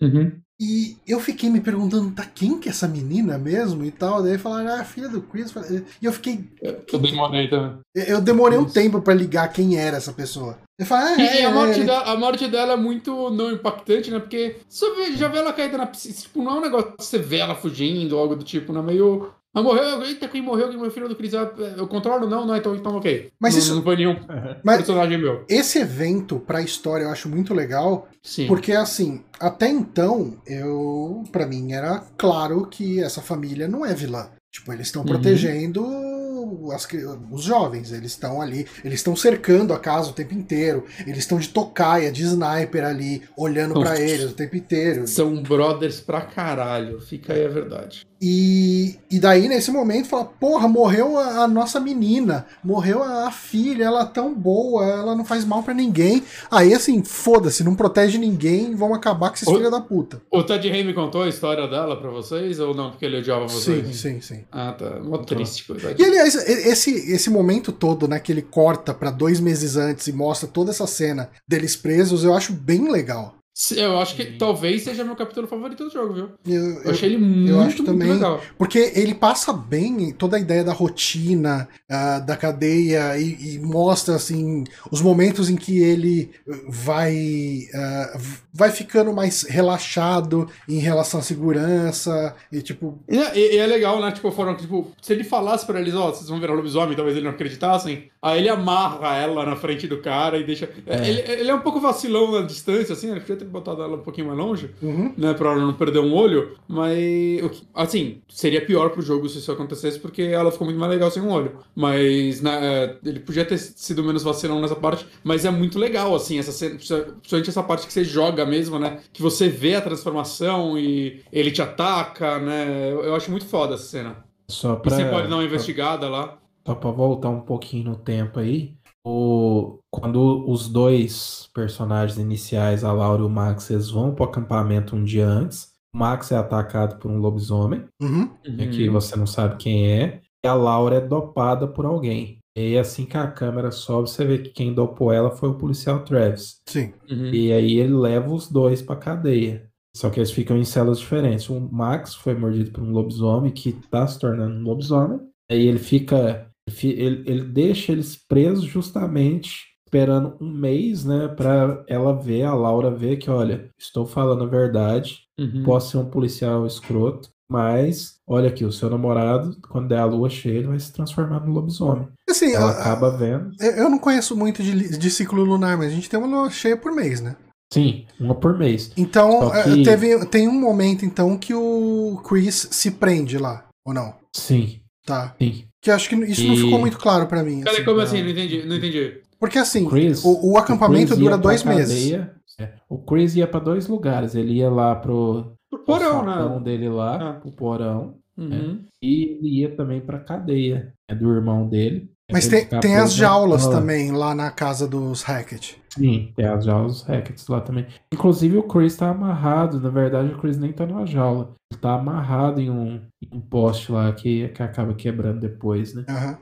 B: Uhum.
A: E eu fiquei me perguntando, tá quem que é essa menina mesmo e tal? Daí falaram, ah, a filha do Chris. E eu fiquei.
B: Eu demorei também.
A: Eu demorei um tempo para ligar quem era essa pessoa. Eu falei, ah,
B: e
A: é,
B: a, morte
A: é,
B: dela, a morte dela é muito não impactante, né? Porque você vê, já vê ela caída na piscina. Tipo, não é um negócio que você vê ela fugindo, algo do tipo, né? Meio. Ah, morreu, eita, quem morreu, quem meu filho do Chris, eu controlo? Não, não, então, então ok.
A: Mas
B: não,
A: isso
B: não foi nenhum
A: mas
B: personagem meu.
A: Esse evento pra história eu acho muito legal,
B: Sim.
A: porque assim, até então, eu, para mim era claro que essa família não é vilã. Tipo, eles estão
B: Uhum.
A: protegendo as os jovens, eles estão ali, eles estão cercando a casa o tempo inteiro, eles estão de tocaia, de sniper ali, olhando pra
B: Nossa.
A: eles o tempo inteiro.
B: São brothers pra caralho, fica aí a verdade.
A: E, e daí, nesse momento, fala: Porra, morreu a, a nossa menina, morreu a, a filha, ela é tão boa, ela não faz mal pra ninguém. Aí, assim, foda-se, não protege ninguém, vamos acabar com esses filha da puta.
B: O Ted Raimi contou a história dela pra vocês ou não? Porque ele odiava
A: Sim,
B: vocês?
A: sim, sim.
B: Ah, tá. Mó triste, coitadinho.
A: E aliás, esse, esse momento todo, né, que ele corta pra dois meses antes e mostra toda essa cena deles presos, eu acho bem legal.
B: Se- Eu acho que talvez seja meu capítulo favorito do jogo, viu?
A: Eu,
B: Eu,
A: eu-
B: achei ele muito,
A: acho
B: muito
A: também.
B: legal.
A: Porque ele passa bem toda a ideia da rotina, ah, da cadeia, e, e mostra assim os momentos em que ele vai, ah, vai ficando mais relaxado em relação à segurança. E tipo,
B: E, é- e é legal, né? Tipo, foram, tipo, se ele falasse pra eles, ó, vocês vão virar lobisomem, talvez eles não acreditassem. Aí ele amarra ela na frente do cara e deixa.
C: É.
B: Ele, ele é um pouco vacilão na distância, assim, ele podia ter botado ela um pouquinho mais longe,
A: uhum,
B: né? Pra ela não perder um olho. Mas, assim, seria pior pro jogo se isso acontecesse, porque ela ficou muito mais legal sem um olho. Mas, né, ele podia ter sido menos vacilão nessa parte, mas é muito legal, assim, essa cena, principalmente essa parte que você joga mesmo, né? Que você vê a transformação e ele te ataca, né? Eu, eu acho muito foda essa cena.
C: Só
B: E
C: pra,
B: você pode dar uma investigada lá.
C: Só pra voltar um pouquinho no tempo aí, o... quando os dois personagens iniciais, a Laura e o Max, eles vão pro acampamento um dia antes, o Max é atacado por um lobisomem,
A: uhum,
C: né, que você não sabe quem é, e a Laura é dopada por alguém. E aí, assim que a câmera sobe, você vê que quem dopou ela foi o policial Travis.
A: sim.
B: Uhum.
C: E aí ele leva os dois pra cadeia. Só que eles ficam em celas diferentes. O Max foi mordido por um lobisomem que tá se tornando um lobisomem. Aí ele fica. Ele Ele, deixa eles presos justamente esperando um mês, né? Pra ela ver, a Laura ver que, olha, estou falando a verdade.
B: Uhum.
C: Posso ser um policial escroto. Mas, olha aqui, o seu namorado, quando der a lua cheia, ele vai se transformar no lobisomem.
A: Assim,
C: Ela
A: a-
C: acaba vendo.
A: eu não conheço muito de, de ciclo lunar, mas a gente tem uma lua cheia por mês, né?
C: Sim, uma por mês.
A: Então,
C: Só que-
A: teve, tem um momento então que o Chris se prende lá, ou não?
C: Sim,
A: Tá.
C: sim.
A: Que acho que isso não
C: E-
A: ficou muito claro pra mim.
B: Cadê
A: assim.
B: como assim? Não entendi. Não entendi.
A: Porque assim,
C: Chris-
A: o, o acampamento
C: Chris
A: dura dois meses.
C: cadeia. É, O Chris ia pra dois lugares. Ele ia lá pro
B: Por porão, né?
C: dele lá,
B: Ah.
C: pro porão.
B: Uhum.
C: E ele ia também pra cadeia. É do irmão dele. É
A: Mas tem, tem as
C: na-
A: jaulas
C: na-
A: também lá na casa dos Hackett.
C: Sim, tem as jaulas Hackets lá também. Inclusive o Chris tá amarrado. Na verdade, o Chris nem tá numa jaula. Ele tá amarrado em um, em um poste lá que, que acaba quebrando depois, né?
A: Aham.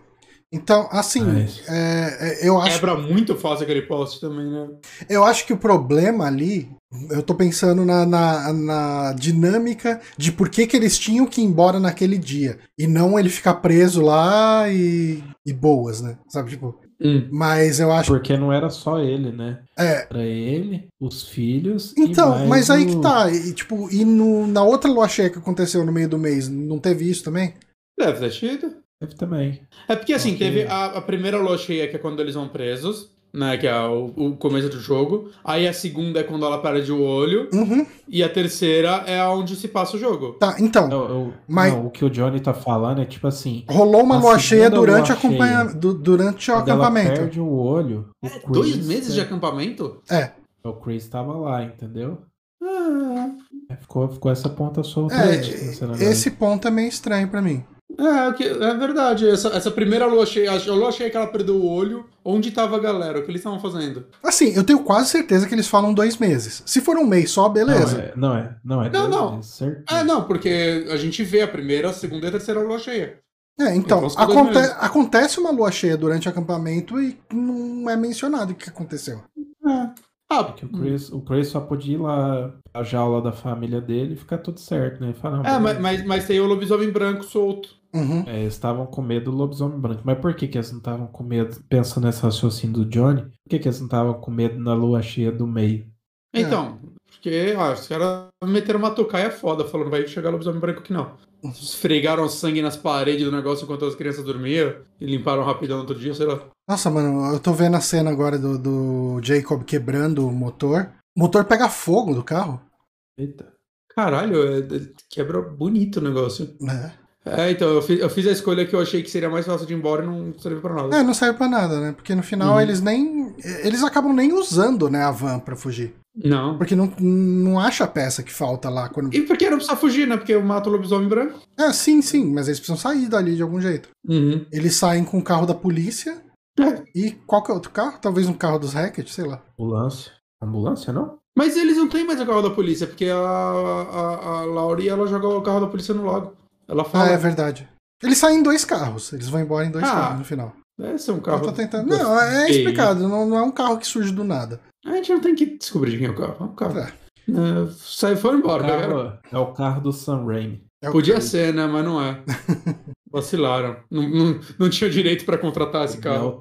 A: Então, assim,
C: Mas-
A: é, é, eu, acho,
B: Quebra muito fácil aquele poste também, né?
A: eu acho que o problema ali, eu tô pensando na, na, na dinâmica de por que, que eles tinham que ir embora naquele dia. E não ele ficar preso lá e, e boas, né? Sabe, tipo.
B: Hum.
A: Mas eu acho.
C: Porque não era só ele, né?
A: É.
C: Era ele, os filhos. e
A: Então,
C: mais
A: mas aí
C: o-
A: que tá. E, tipo, e no, na outra lua cheia que aconteceu no meio do mês, não teve isso também?
B: Deve ter tido.
C: Teve também.
B: É porque assim,
C: Ok.
B: teve a, a primeira lua cheia, que é quando eles vão presos, né? Que é o, o começo do jogo. Aí a segunda é quando ela perde o olho.
A: Uhum.
B: E a terceira é onde se passa o jogo.
A: Tá, então.
C: Eu- eu-
A: Mas-
C: não, o que o Johnny tá falando é tipo assim.
A: Rolou uma lua cheia durante,
C: lua
A: a acompanha-
C: cheia.
A: du- durante o
C: quando ela
A: acampamento.
C: perde o olho. o
B: É,
C: Chris,
B: dois meses de
C: é,
B: acampamento?
A: É.
C: O Chris tava lá, entendeu?
B: Ah,
C: É, Ficou, ficou essa ponta solta
A: É,
C: aí,
A: esse ponto é meio estranho pra mim.
B: É, que- é verdade. Essa, essa primeira lua cheia, a lua cheia que ela perdeu o olho, onde tava a galera? O que eles estavam fazendo?
A: Assim, eu tenho quase certeza que eles falam dois meses. Se for um mês só, beleza.
C: Não, é, não é, não é.
B: Não,
C: dois
B: não.
C: meses, certeza.
B: Ah, não, porque a gente vê a primeira, a segunda e a terceira lua cheia.
A: É, então, então aconte acontece uma lua cheia durante o acampamento e não é mencionado o que aconteceu.
C: É. Ah, porque o Chris, o Chris só podia ir lá a jaula da família dele e ficar tudo certo, né?
B: Fala, é, mas, mas, mas tem o lobisomem branco solto.
C: Uhum. É, eles estavam com medo do lobisomem branco. Mas por que, que eles não estavam com medo? Pensando nesse raciocínio do Johnny, por que, que eles não estavam com medo na lua cheia do meio?
B: Então, é. porque ó, os caras meteram uma tocaia foda, falando vai chegar lobisomem branco aqui não. Esfregaram sangue nas paredes do negócio enquanto as crianças dormiam e limparam rapidão no outro dia, sei lá.
A: Nossa, mano, eu tô vendo a cena agora do, do Jacob quebrando o motor. O motor pega fogo do carro.
B: Eita. Caralho, é, é, quebra bonito o negócio. É. É, então, eu fiz, eu fiz a escolha que eu achei que seria mais fácil de ir embora e não serve pra nada.
A: É, não serve pra nada, né? Porque no final uhum. eles nem. Eles acabam nem usando, né, a van pra fugir.
B: Não.
A: Porque não, não acha a peça que falta lá. Quando...
B: E porque não precisa fugir, né? Porque eu mato o lobisomem branco.
A: É, sim, sim, mas eles precisam sair dali de algum jeito.
B: Uhum.
A: Eles saem com o carro da polícia. É. E qual que é outro carro? Talvez um carro dos Hackett, sei lá.
C: Ambulância. Ambulância, não?
B: Mas eles não têm mais o carro da polícia, porque a, a, a Laurie ela jogou o carro da polícia no lago. Ela fala.
A: Ah, é verdade. Eles saem em dois carros. Eles vão embora em dois ah, carros no final.
B: Deve ser um carro.
A: Tentando... Não, é explicado. Não, não, é um carro que surge do nada.
B: A gente não tem que descobrir quem é o carro. É um carro. É. É, sai foi embora,
C: carro, É o carro do Sam Raimi.
B: É Podia carro. ser, né? Mas não é. Vacilaram. Não, não, não tinha direito para contratar esse carro.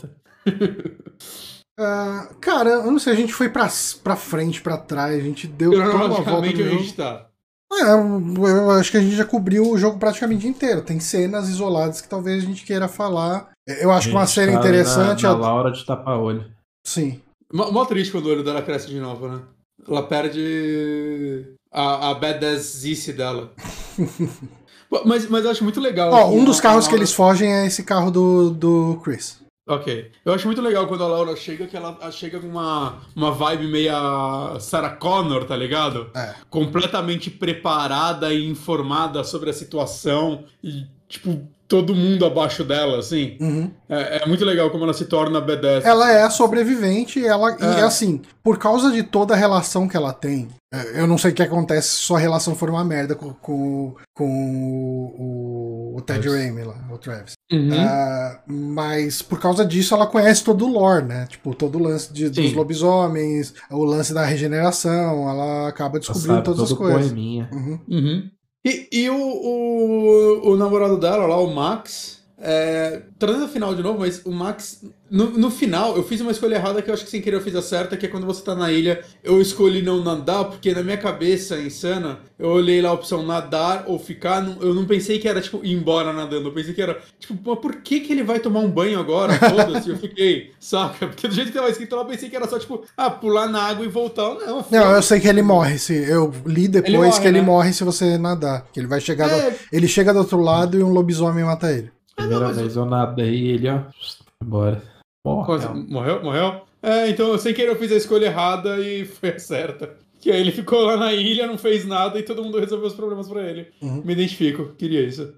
A: uh, cara, eu não sei, a gente foi pra, pra frente, pra trás, a gente deu toda uma volta.
B: Onde a gente tá?
A: É, eu acho que a gente já cobriu o jogo praticamente inteiro. Tem cenas isoladas que talvez a gente queira falar. Eu acho que uma cena tá interessante.
C: Na, na Laura de tapa-olho.
A: Sim.
B: Mó triste quando o olho dela cresce de novo, né? Ela perde a, a badassice dela. mas, mas eu acho muito legal.
A: Ó, um dos carros que eles fogem é esse carro do, do Chris.
B: Ok. Eu acho muito legal quando a Laura chega, que ela chega com uma, uma vibe meia Sarah Connor, tá ligado?
A: É.
B: Completamente preparada e informada sobre a situação. E, tipo, todo mundo abaixo dela, assim.
A: Uhum.
B: É, é, muito legal como ela se torna badass.
A: Ela é a sobrevivente, ela é. e assim, por causa de toda a relação que ela tem, é, eu não sei o que acontece se sua relação for uma merda com, com, com o, o, Ted Raimi lá, o Travis.
B: Uhum. Uh,
A: mas por causa disso ela conhece todo o lore, né? Tipo, todo o lance de, dos lobisomens, o lance da regeneração, ela acaba descobrindo todas as coisas.
B: Uhum. Uhum. E, e o, o, o namorado dela lá, o Max, é, trazendo a final de novo, mas o Max no, no, final, eu fiz uma escolha errada que eu acho que sem querer eu fiz a certa, que é quando você tá na ilha, eu escolhi não nadar, porque na minha cabeça insana, eu olhei lá a opção nadar ou ficar, eu não pensei que era, tipo, ir embora nadando, eu pensei que era, tipo, mas por que que ele vai tomar um banho agora? Foda-se, eu fiquei, saca? Porque do jeito que tava escrito lá, eu pensei que era só, tipo, ah, pular na água e voltar. Não,
A: não eu sei que ele morre, se, eu li depois ele morre, que ele né? morre se você nadar, que ele vai chegar, é... do, ele chega do outro lado e um lobisomem mata ele.
C: Primeira ah, vez eu nadei e ele, ó, embora.
B: Morreu. morreu? Morreu? É, então sem querer eu fiz a escolha errada e foi a certa. Que aí ele ficou lá na ilha, não fez nada e todo mundo resolveu os problemas para ele. Uhum. Me identifico, queria isso.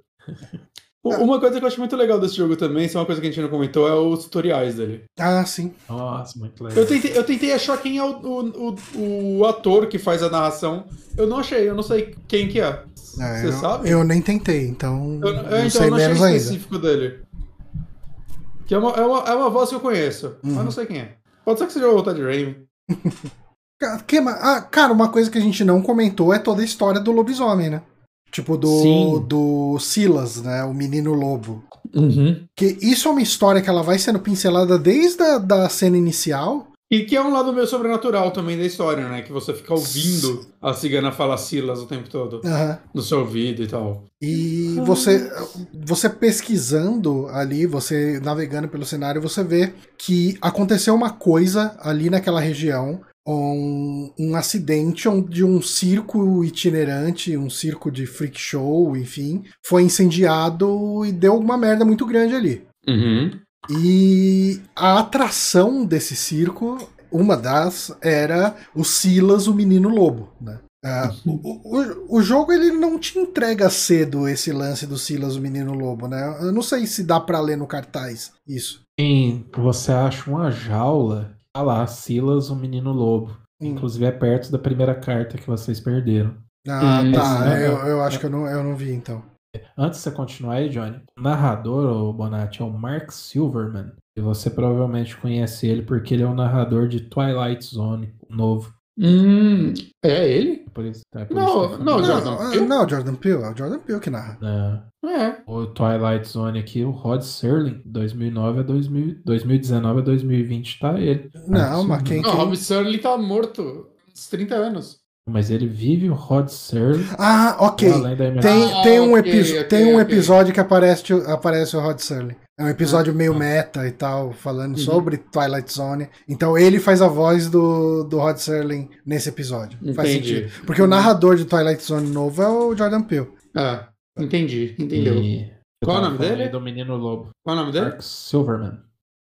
B: Uma coisa que eu acho muito legal desse jogo também, isso é uma coisa que a gente não comentou, é os tutoriais dele.
A: Ah, sim.
C: Nossa, muito legal.
B: Eu tentei, eu tentei achar quem é o, o, o, o ator que faz a narração. Eu não achei, eu não sei quem que é. é Você
A: eu,
B: sabe?
A: Eu nem tentei, então.
B: Eu, não, então, sei eu não menos achei específico ainda. dele. Que é uma, é uma, é uma voz que eu conheço, uhum. mas não sei quem é. Pode ser que seja o Raimi.
A: que, ah, cara, uma coisa que a gente não comentou é toda a história do lobisomem, né? Tipo, do, do Silas, né? O menino lobo.
B: Uhum.
A: Que isso é uma história que ela vai sendo pincelada desde a da cena inicial.
B: E que é um lado meio sobrenatural também da história, né? Que você fica ouvindo a cigana falar Silas o tempo todo.
A: Uhum.
B: No seu ouvido e tal.
A: E você, você pesquisando ali, você navegando pelo cenário, você vê que aconteceu uma coisa ali naquela região. Um, um acidente de um circo itinerante, um circo de freak show, enfim, foi incendiado e deu uma merda muito grande ali.
B: Uhum.
A: E a atração desse circo, uma das, era o Silas, o menino lobo, né? Uh, o, o, o, jogo ele não te entrega cedo esse lance do Silas, o menino lobo, né? Eu não sei se dá para ler no cartaz isso.
C: Sim, você acha uma jaula, ah lá, Silas, o menino lobo. Hum. Inclusive é perto da primeira carta que vocês perderam.
A: Ah, hum, tá. Eu, eu acho que eu não, eu não vi então.
C: Antes de você continuar aí, Johnny, o narrador, o Bonatti, é o Mark Silverman. E você provavelmente conhece ele porque ele é o narrador de Twilight Zone, o novo.
B: Hum, é ele?
C: Por isso, é por
B: Não,
C: isso
B: não. Jordan
A: Não,
B: Peele?
A: não, Jordan Peele, é o Jordan Peele que narra.
C: É.
B: É.
C: O Twilight Zone aqui, o Rod Serling, 2009 a 2000, 2019 a 2020, tá ele.
A: Não, mas quem,
B: Não, o
A: quem...
B: Rob Sterling tá morto uns 30 anos.
C: Mas ele vive o Rod Serling
A: Ah, ok.
C: da
A: Tem,
B: Ah,
A: tem, um,
B: ok,
A: epi-
B: ok,
A: tem um
B: ok.
A: episódio que aparece, aparece o Rod Serling. É um episódio meio meta e tal, falando
B: Uhum.
A: sobre Twilight Zone. Então ele faz a voz do, do Rod Serling nesse episódio. Faz
B: Entendi.
A: sentido. Porque o narrador de Twilight Zone novo é o Jordan Peele.
B: Ah, entendi, entendeu.
C: E...
B: Qual o nome dele?
C: Do menino lobo.
B: Qual é o nome dele?
C: Mark Silverman.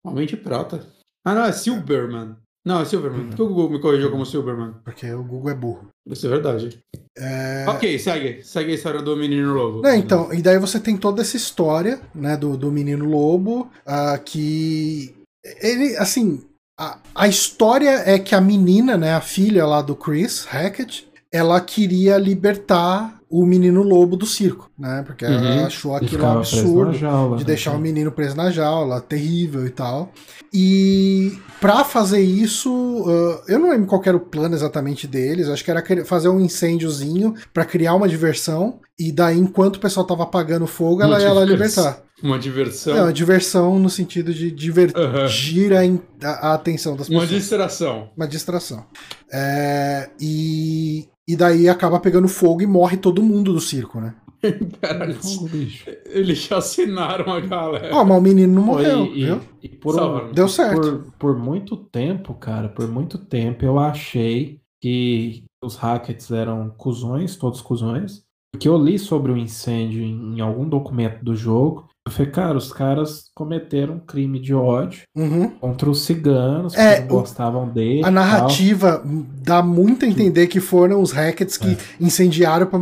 B: Homem de prata. Ah, não, é Silberman. Não, é Silverman. Por que o Google me corrigiu como Silberman?
A: Porque o Google é burro.
B: Isso é verdade.
A: É...
B: Ok, segue. Segue a história do menino lobo.
A: Não, então, e daí você tem toda essa história, né, do, do menino lobo, ah, que ele, assim, a, a história é que a menina, né, a filha lá do Chris Hackett, ela queria libertar o menino lobo do circo, né, porque
B: Uhum.
A: ela achou aquilo absurdo
C: jaula,
A: de
C: né?
A: deixar o menino preso na jaula, terrível e tal. E pra fazer isso, ah, eu não lembro qual era o plano exatamente deles, acho que era fazer um incêndiozinho pra criar uma diversão e daí enquanto o pessoal tava apagando fogo, ela
B: Uma
A: ia lá libertar.
B: Uma diversão.
A: É, uma diversão no sentido de divertir a, in- a- a atenção das
B: Uma
A: pessoas.
B: distração.
A: Uma distração. É, e, e daí acaba pegando fogo e morre todo mundo do circo, né?
B: Caralho,
C: Fogo, bicho.
B: eles chacinaram a galera.
A: Ó, mas o menino não morreu,
C: e, e-
A: viu?
C: e por,
B: Salva.
C: um-
A: Deu certo.
C: por, por muito tempo, cara, por muito tempo eu achei que os Hackets eram cuzões, todos cuzões. Porque eu li sobre o incêndio em, em algum documento do jogo. Eu falei, cara, os caras cometeram um crime de ódio
A: Uhum.
C: contra os ciganos,
A: É,
C: que não gostavam dele.
A: A
C: tal.
A: narrativa dá muito a entender que foram os Hackets que
C: É.
A: incendiaram pra,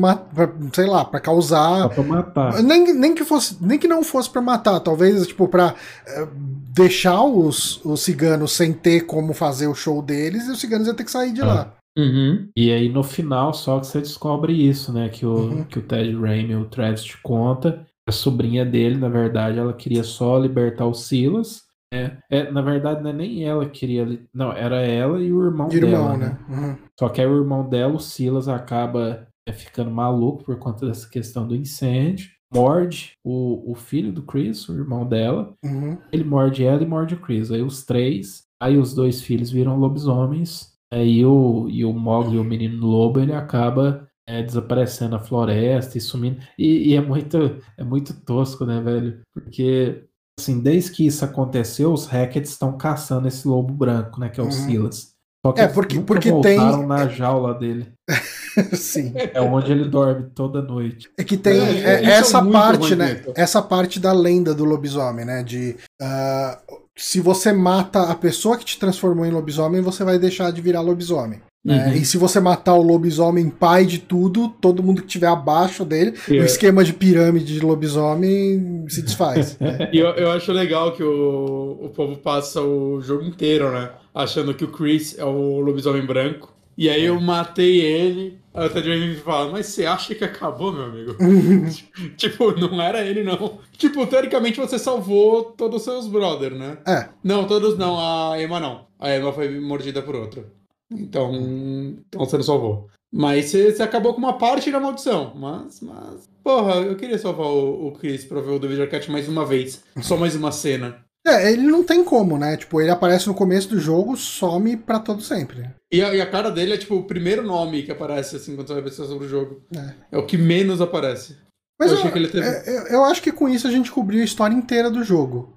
A: sei lá, pra
C: Só
A: causar.
C: pra matar.
A: Nem, nem que fosse, nem que não fosse pra matar, talvez tipo pra eh, deixar os, os ciganos sem ter como fazer o show deles e os ciganos iam ter que sair de
C: É.
A: lá.
B: Uhum.
C: E aí no final só que você descobre isso, né? Que o,
A: Uhum.
C: que o Ted Raimi, o Travis te conta. A sobrinha dele, na verdade, ela queria só libertar o Silas. né? É, na verdade, não é nem ela que queria. Não, era ela e o irmão,
A: irmão,
C: dela.
A: né? Uhum.
C: Só que aí o irmão dela, o Silas, acaba é, ficando maluco por conta dessa questão do incêndio. Morde o, o filho do Chris, o irmão dela.
A: Uhum.
C: Ele morde ela e morde o Chris. Aí os três, aí os dois filhos viram lobisomens. Aí o, e o Mogli, o menino lobo, ele acaba é, desaparecendo na floresta e sumindo. E, e é muito é muito tosco, né, velho? Porque, assim, desde que isso aconteceu, os Hackets estão caçando esse lobo branco, né, que é o
A: Uhum.
C: Silas. Só que
A: É,
C: eles
A: porque- porque
C: voltaram
A: tem-
C: na jaula dele.
A: Sim.
C: É onde ele dorme toda noite.
A: É que tem
B: É,
A: é,
B: é
A: essa parte, né? Essa parte da lenda do lobisomem, né? De ah, se você mata a pessoa que te transformou em lobisomem, você vai deixar de virar lobisomem. Né?
B: Uhum.
A: E se você matar o lobisomem pai de tudo, todo mundo que estiver abaixo dele, o
B: É.
A: esquema de pirâmide de lobisomem se desfaz. né?
B: E eu, eu acho legal que o, o povo passa o jogo inteiro, né? Achando que o Chris é o lobisomem branco. E aí eu matei ele. Aí o Ted Raimi fala, mas você acha que acabou, meu amigo? tipo, não era ele, não. Tipo, teoricamente você salvou todos os seus brothers, né?
A: É.
B: Não, todos não. A Emma não. A Emma foi mordida por outro. Então, então você não salvou. Mas você, você acabou com uma parte da maldição. Mas, mas... Porra, eu queria salvar o, o Chris pra ver o David Arquette mais uma vez. Só mais uma cena.
A: É, ele não tem como, né? Tipo, ele aparece no começo do jogo, some pra todo sempre.
B: E a, e a cara dele é tipo o primeiro nome que aparece assim quando você vai pensar sobre o jogo.
A: É.
B: É, o que menos aparece.
A: Mas
B: Eu
A: eu,
B: achei que ele teve-
A: é, eu- eu acho que com isso a gente cobriu a história inteira do jogo.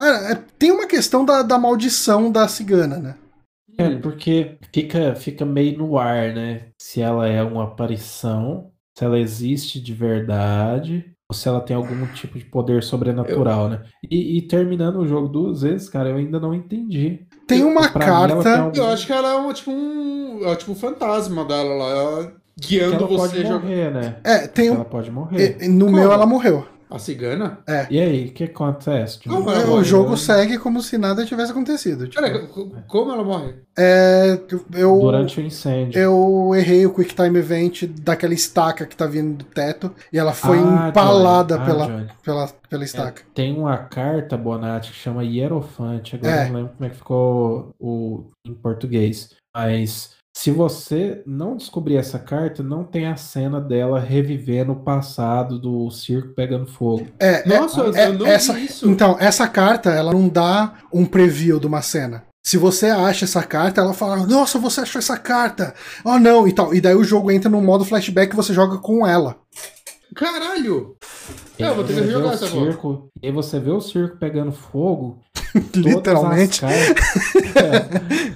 A: Ah, é, tem uma questão da, da maldição da cigana, né?
C: É,
B: Hum.
C: porque fica, fica meio no ar, né? Se ela é uma aparição, se ela existe de verdade, ou se ela tem algum tipo de poder sobrenatural, né? E, e terminando o jogo duas vezes, cara, eu ainda não entendi.
A: Tem uma
C: Pra ela tem
A: carta.
C: algum-
B: Eu acho que ela é um, tipo um. É tipo um fantasma dela lá. ela guiando
C: ela
B: você
C: pode morrer, né?
A: É, tem um.
C: Ela pode morrer.
A: No
B: Como?
A: meu ela morreu.
B: A cigana?
A: É.
C: E aí, o que acontece?
A: Não, é, o jogo segue como se nada tivesse acontecido. Tipo,
B: Peraí, como ela morre?
A: É, eu,
C: Durante o incêndio.
A: Eu errei o Quick Time Event daquela estaca que tá vindo do teto e ela foi
C: Ah,
A: empalada.
C: Ah,
A: pela, pela, pela estaca.
C: Tem uma carta, Bonatti, que chama Hierofante. Agora
A: É.
C: eu não lembro como é que ficou o, em português. Mas se você não descobrir essa carta, não tem a cena dela revivendo o passado do circo pegando fogo.
A: É,
B: Nossa,
A: é,
B: eu não
A: essa,
B: vi isso.
A: Então, essa carta, ela não dá um preview de uma cena. Se você acha essa carta, ela fala, nossa, você achou essa carta. Oh, não, e tal. E daí o jogo entra no modo flashback e você joga com ela.
B: Caralho!
C: E
B: É, eu vou ter que
C: você vê
B: jogar
C: o
B: essa
C: circo, E aí você vê o circo pegando fogo.
A: Literalmente.
C: Cartas...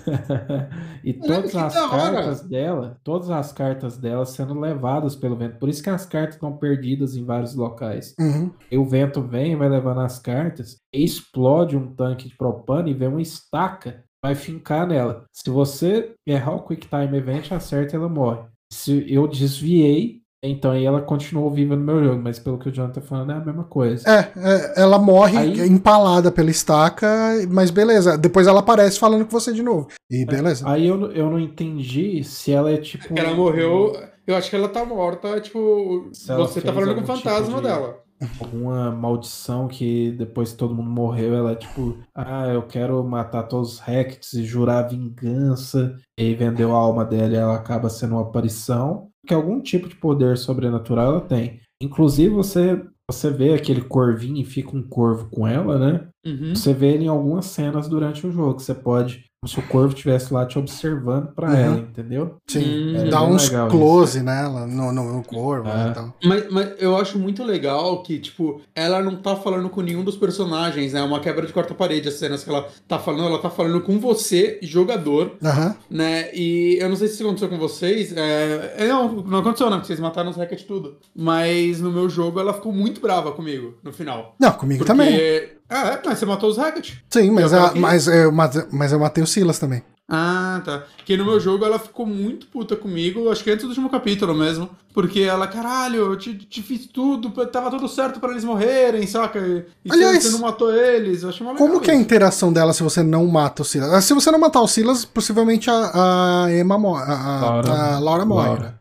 C: e todas as cartas dela, todas as cartas dela sendo levadas pelo vento. Por isso que as cartas estão perdidas em vários locais.
A: Uhum.
C: E o vento vem, vai levando as cartas, e explode um tanque de propano e vem uma estaca, vai fincar nela. Se você errar o Quick Time Event, acerta ela morre. Se eu desviei, então aí ela continuou viva no meu jogo, mas pelo que o Jonathan tá falando é a mesma coisa.
A: É, é, ela morre
C: Aí-
A: empalada pela estaca, mas beleza. Depois ela aparece falando com você de novo. E beleza.
C: Aí eu, eu não entendi se ela é tipo.
B: Ela morreu. Eu acho que ela tá morta, tipo. Você tá falando com o
C: tipo
B: fantasma
C: de-
B: dela.
C: Alguma maldição que depois que todo mundo morreu, ela é tipo, ah, eu quero matar todos os Hects e jurar vingança, e aí vendeu a alma dela e ela acaba sendo uma aparição, que algum tipo de poder sobrenatural ela tem. Inclusive você você vê aquele corvinho e fica um corvo com ela, né?
B: Uhum.
C: Você vê ele em algumas cenas durante o jogo. Você pode, como se o corvo estivesse lá te observando pra
A: Uhum.
C: ela, entendeu?
A: Sim.
B: Hum,
A: Dá
C: é
A: uns close nela, no, no, no corvo
C: É.
A: e tal.
B: Mas, mas eu acho muito legal que, tipo, ela não tá falando com nenhum dos personagens, né? É uma quebra de quarta parede as cenas que ela tá falando, ela tá falando com você, jogador,
A: Aham.
B: né? E eu não sei se isso aconteceu com vocês. É... é, Não, não aconteceu, não, porque vocês mataram os hackers tudo. Mas no meu jogo ela ficou muito brava comigo no final.
A: Não, comigo
B: Porque...
A: também.
B: Ah, é, mas você matou os hackers.
A: Sim, mas,
B: Eu
A: a-
B: coloquei-
A: mas, eu matei, mas eu matei o Silas também.
B: Ah, tá. Porque no meu jogo ela ficou muito puta comigo, acho que antes do último capítulo mesmo. Porque ela, caralho, eu te, te fiz tudo, tava tudo certo pra eles morrerem, saca? E
A: Aliás,
B: você não matou eles, eu achei uma
A: Como que é a interação dela se você não mata o Silas? Ah, Se você não matar o Silas, possivelmente a, a Emma morre. A, a-
C: Laura.
A: a Laura morre.
C: Laura.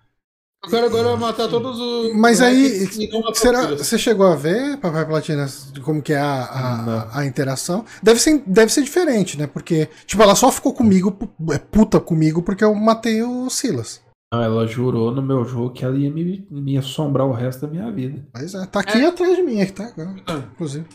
B: Eu quero agora matar todos os.
A: Mas aí, será, você chegou a ver, Papai Platina, como que é a, a, a interação? Deve ser, deve ser diferente, né? Porque, tipo, ela só ficou comigo, é puta comigo, porque eu matei o Silas.
C: Não, ela jurou no meu jogo que ela ia me, me assombrar o resto da minha vida.
A: Mas é, tá aqui
B: É.
A: atrás de mim, aqui tá agora,
B: Ah,
A: inclusive.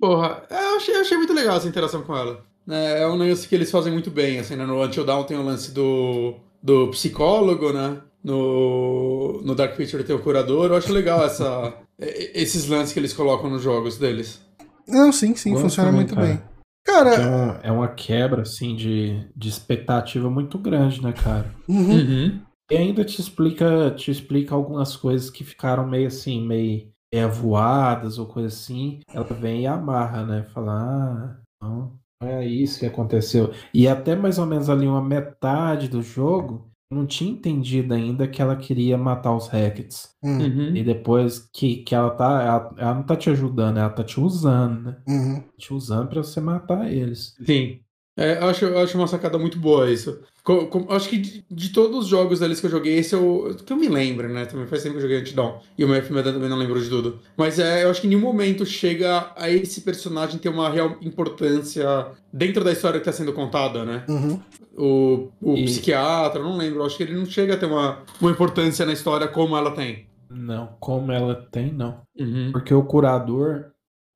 B: Porra, é, eu achei, achei muito legal essa interação com ela. É, é um lance que eles fazem muito bem, assim, né? No Until Dawn tem o lance do, do psicólogo, né? No, no Dark Picture tem o curador. Eu acho legal essa, esses lances que eles colocam nos jogos deles.
A: Não, sim, sim,
C: Gosto
A: funciona
C: também,
A: muito
C: cara.
A: bem. Cara,
C: é, um- é uma quebra, assim, de, de expectativa muito grande, né, cara?
A: uhum,
B: Uhum.
C: E ainda te explica, te explica algumas coisas que ficaram meio assim, meio, meio voadas ou coisa assim. Ela vem e amarra, né? Fala, ah, não, não é isso que aconteceu. E até mais ou menos ali uma metade do jogo, não tinha entendido ainda que ela queria matar os Hackets.
A: uhum,
B: Uhum.
C: E depois que, que ela tá. Ela, ela não tá te ajudando, ela tá te usando, né?
A: uhum.
C: Te usando pra você matar eles.
B: Sim. É, eu acho, eu acho uma sacada muito boa isso. Co- co- eu acho que de, de todos os jogos deles que eu joguei, esse eu. Que eu me lembro, né? Também faz tempo que eu joguei Antidown. E o meu FMD também não lembro de tudo. Mas é, eu acho que em nenhum momento chega a esse personagem ter uma real importância dentro da história que está sendo contada, né?
A: Uhum.
B: O, o
C: E-
B: psiquiatra, eu não lembro. Eu acho que ele não chega a ter uma, uma importância na história como ela tem.
C: Não, como ela tem, não.
B: Uhum.
C: Porque o curador,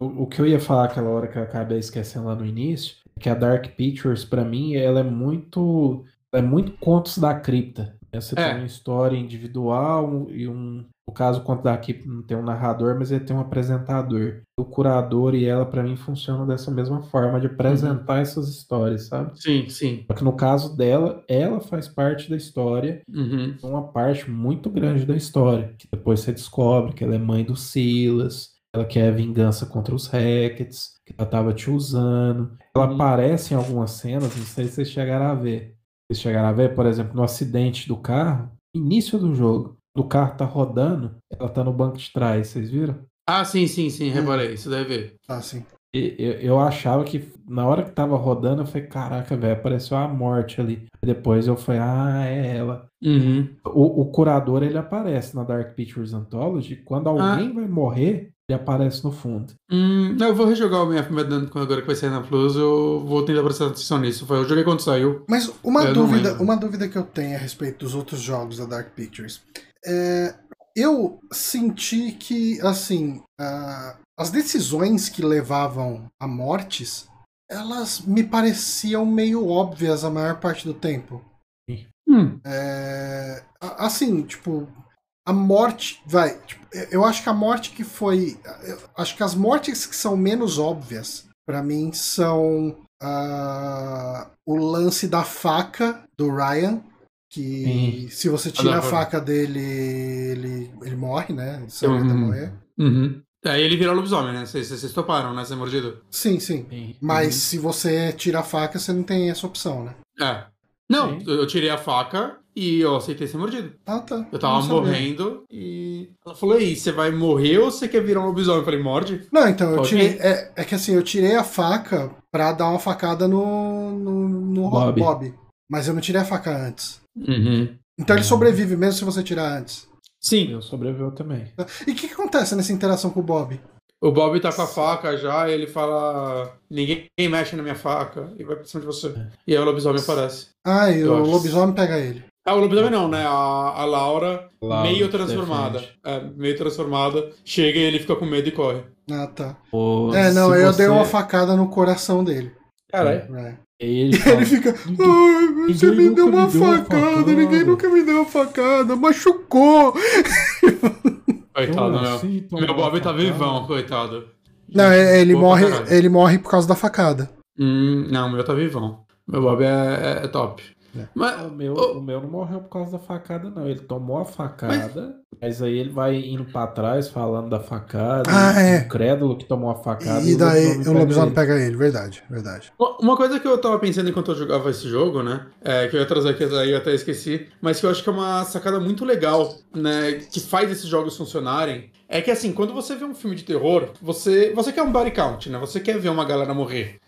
C: o, o que eu ia falar aquela hora que eu acabei esquecendo lá no início, é que a Dark Pictures, pra mim, ela é muito. É muito contos da cripta. Você
B: É.
C: tem uma história individual e um. No caso, o conto da cripta não tem um narrador, mas ele tem um apresentador. O curador e ela, pra mim, funcionam dessa mesma forma de apresentar essas histórias, sabe?
B: Sim, sim.
C: Só que no caso dela, ela faz parte da história
B: Uhum.
C: uma parte muito grande da história, que depois você descobre que ela é mãe do Silas, ela quer vingança contra os Hackets, que ela tava te usando. Ela
B: Uhum.
C: aparece em algumas cenas, não sei se vocês chegaram a ver. Vocês chegaram a ver, por exemplo, no acidente do carro, início do jogo, do carro tá rodando, ela tá no banco de trás, vocês viram?
B: Ah, sim, sim, sim, reparei. Isso deve ver.
A: Ah, sim.
C: Eu, eu achava que na hora que tava rodando, eu falei, caraca, velho, apareceu a morte ali. Depois eu falei, ah, é ela.
B: Uhum.
C: O, o curador ele aparece na Dark Pictures Anthology. Quando alguém vai morrer, ele aparece no fundo.
B: Hum, não, eu vou rejogar o MF Medan agora que vai sair na Plus. Eu vou tentar prestar atenção nisso. Eu joguei quando saiu.
A: Mas uma
B: Eu
A: dúvida, uma dúvida que eu tenho a respeito dos outros jogos da Dark Pictures. É, eu senti que, assim, ah, as decisões que levavam a mortes, elas me pareciam meio óbvias a maior parte do tempo.
B: Hum.
A: É, assim, tipo, a morte. Vai. tipo, eu acho que a morte que foi. eu acho que as mortes que são menos óbvias, pra mim, são ah, o lance da faca do Ryan. Que se você tira a faca dele, ele, ele morre, né? Ele sai até
B: Uhum.
A: morrer.
B: Uhum. Aí ele vira lobisomem, né? Vocês vocês toparam, né? Ser mordido.
A: Sim, sim. Mas se você tira a faca, você não tem essa opção, né?
B: É. Não,
C: Sim.
B: eu tirei a faca e eu aceitei ser mordido.
A: Ah, tá.
B: Eu tava morrendo e ela falou: aí, você vai morrer ou você quer virar um lobisomem? Eu falei: morde.
A: Não, então, eu tirei.
B: ir.
A: É, é que assim, eu tirei a faca pra dar uma facada no, no, no Bob.
C: Bob.
A: Mas eu não tirei a faca antes.
B: Uhum.
A: Então ele sobrevive mesmo se você tirar antes.
B: Sim,
C: Eu sobreviveu também.
A: E o que, que acontece nessa interação com o Bob?
B: o Bob tá com a faca já e ele fala: ninguém mexe na minha faca e vai pra cima de você. E aí o lobisomem aparece.
A: Ah, e
B: Eu
A: o
B: acho.
A: lobisomem pega ele.
B: Ah, o lobisomem não, né? A, a Laura,
C: Laura
B: meio transformada. É, meio transformada. Chega e ele fica com medo e corre.
A: Ah, tá.
C: Ou
A: É, não, eu
C: você-
A: dei uma facada no coração dele.
B: Caralho.
A: É.
C: E ele fala,
A: ele fica. Ai, você me deu uma
C: me deu uma
A: facada,
C: facada."
A: ninguém nunca me deu uma facada, machucou.
B: Coitado,
C: "Como
B: meu.
C: assim,
B: Meu Bob tá
C: facada?"
B: vivão, coitado.
A: Não, ele
B: Boa pra
A: morre, ele morre por causa da facada.
B: Hum, não, o meu tá vivão. Meu Bob é, é- é top.
A: É.
B: Mas,
C: O meu,
B: Ô.
C: o meu não morreu por causa da facada, não. Ele tomou a facada, mas, aí ele vai indo pra trás falando da facada.
A: Ah, é.
C: Incrédulo que tomou a facada.
A: E daí
C: lobisomem
A: o
C: pega
A: lobisomem
C: ele.
A: pega ele, verdade, verdade.
B: Uma coisa que eu tava pensando enquanto eu jogava esse jogo, né? É, que eu ia trazer aqui, aí eu até esqueci, mas que eu acho que é uma sacada muito legal, né? Que faz esses jogos funcionarem. É que assim, quando você vê um filme de terror, você, você quer um body count, né? Você quer ver uma galera morrer.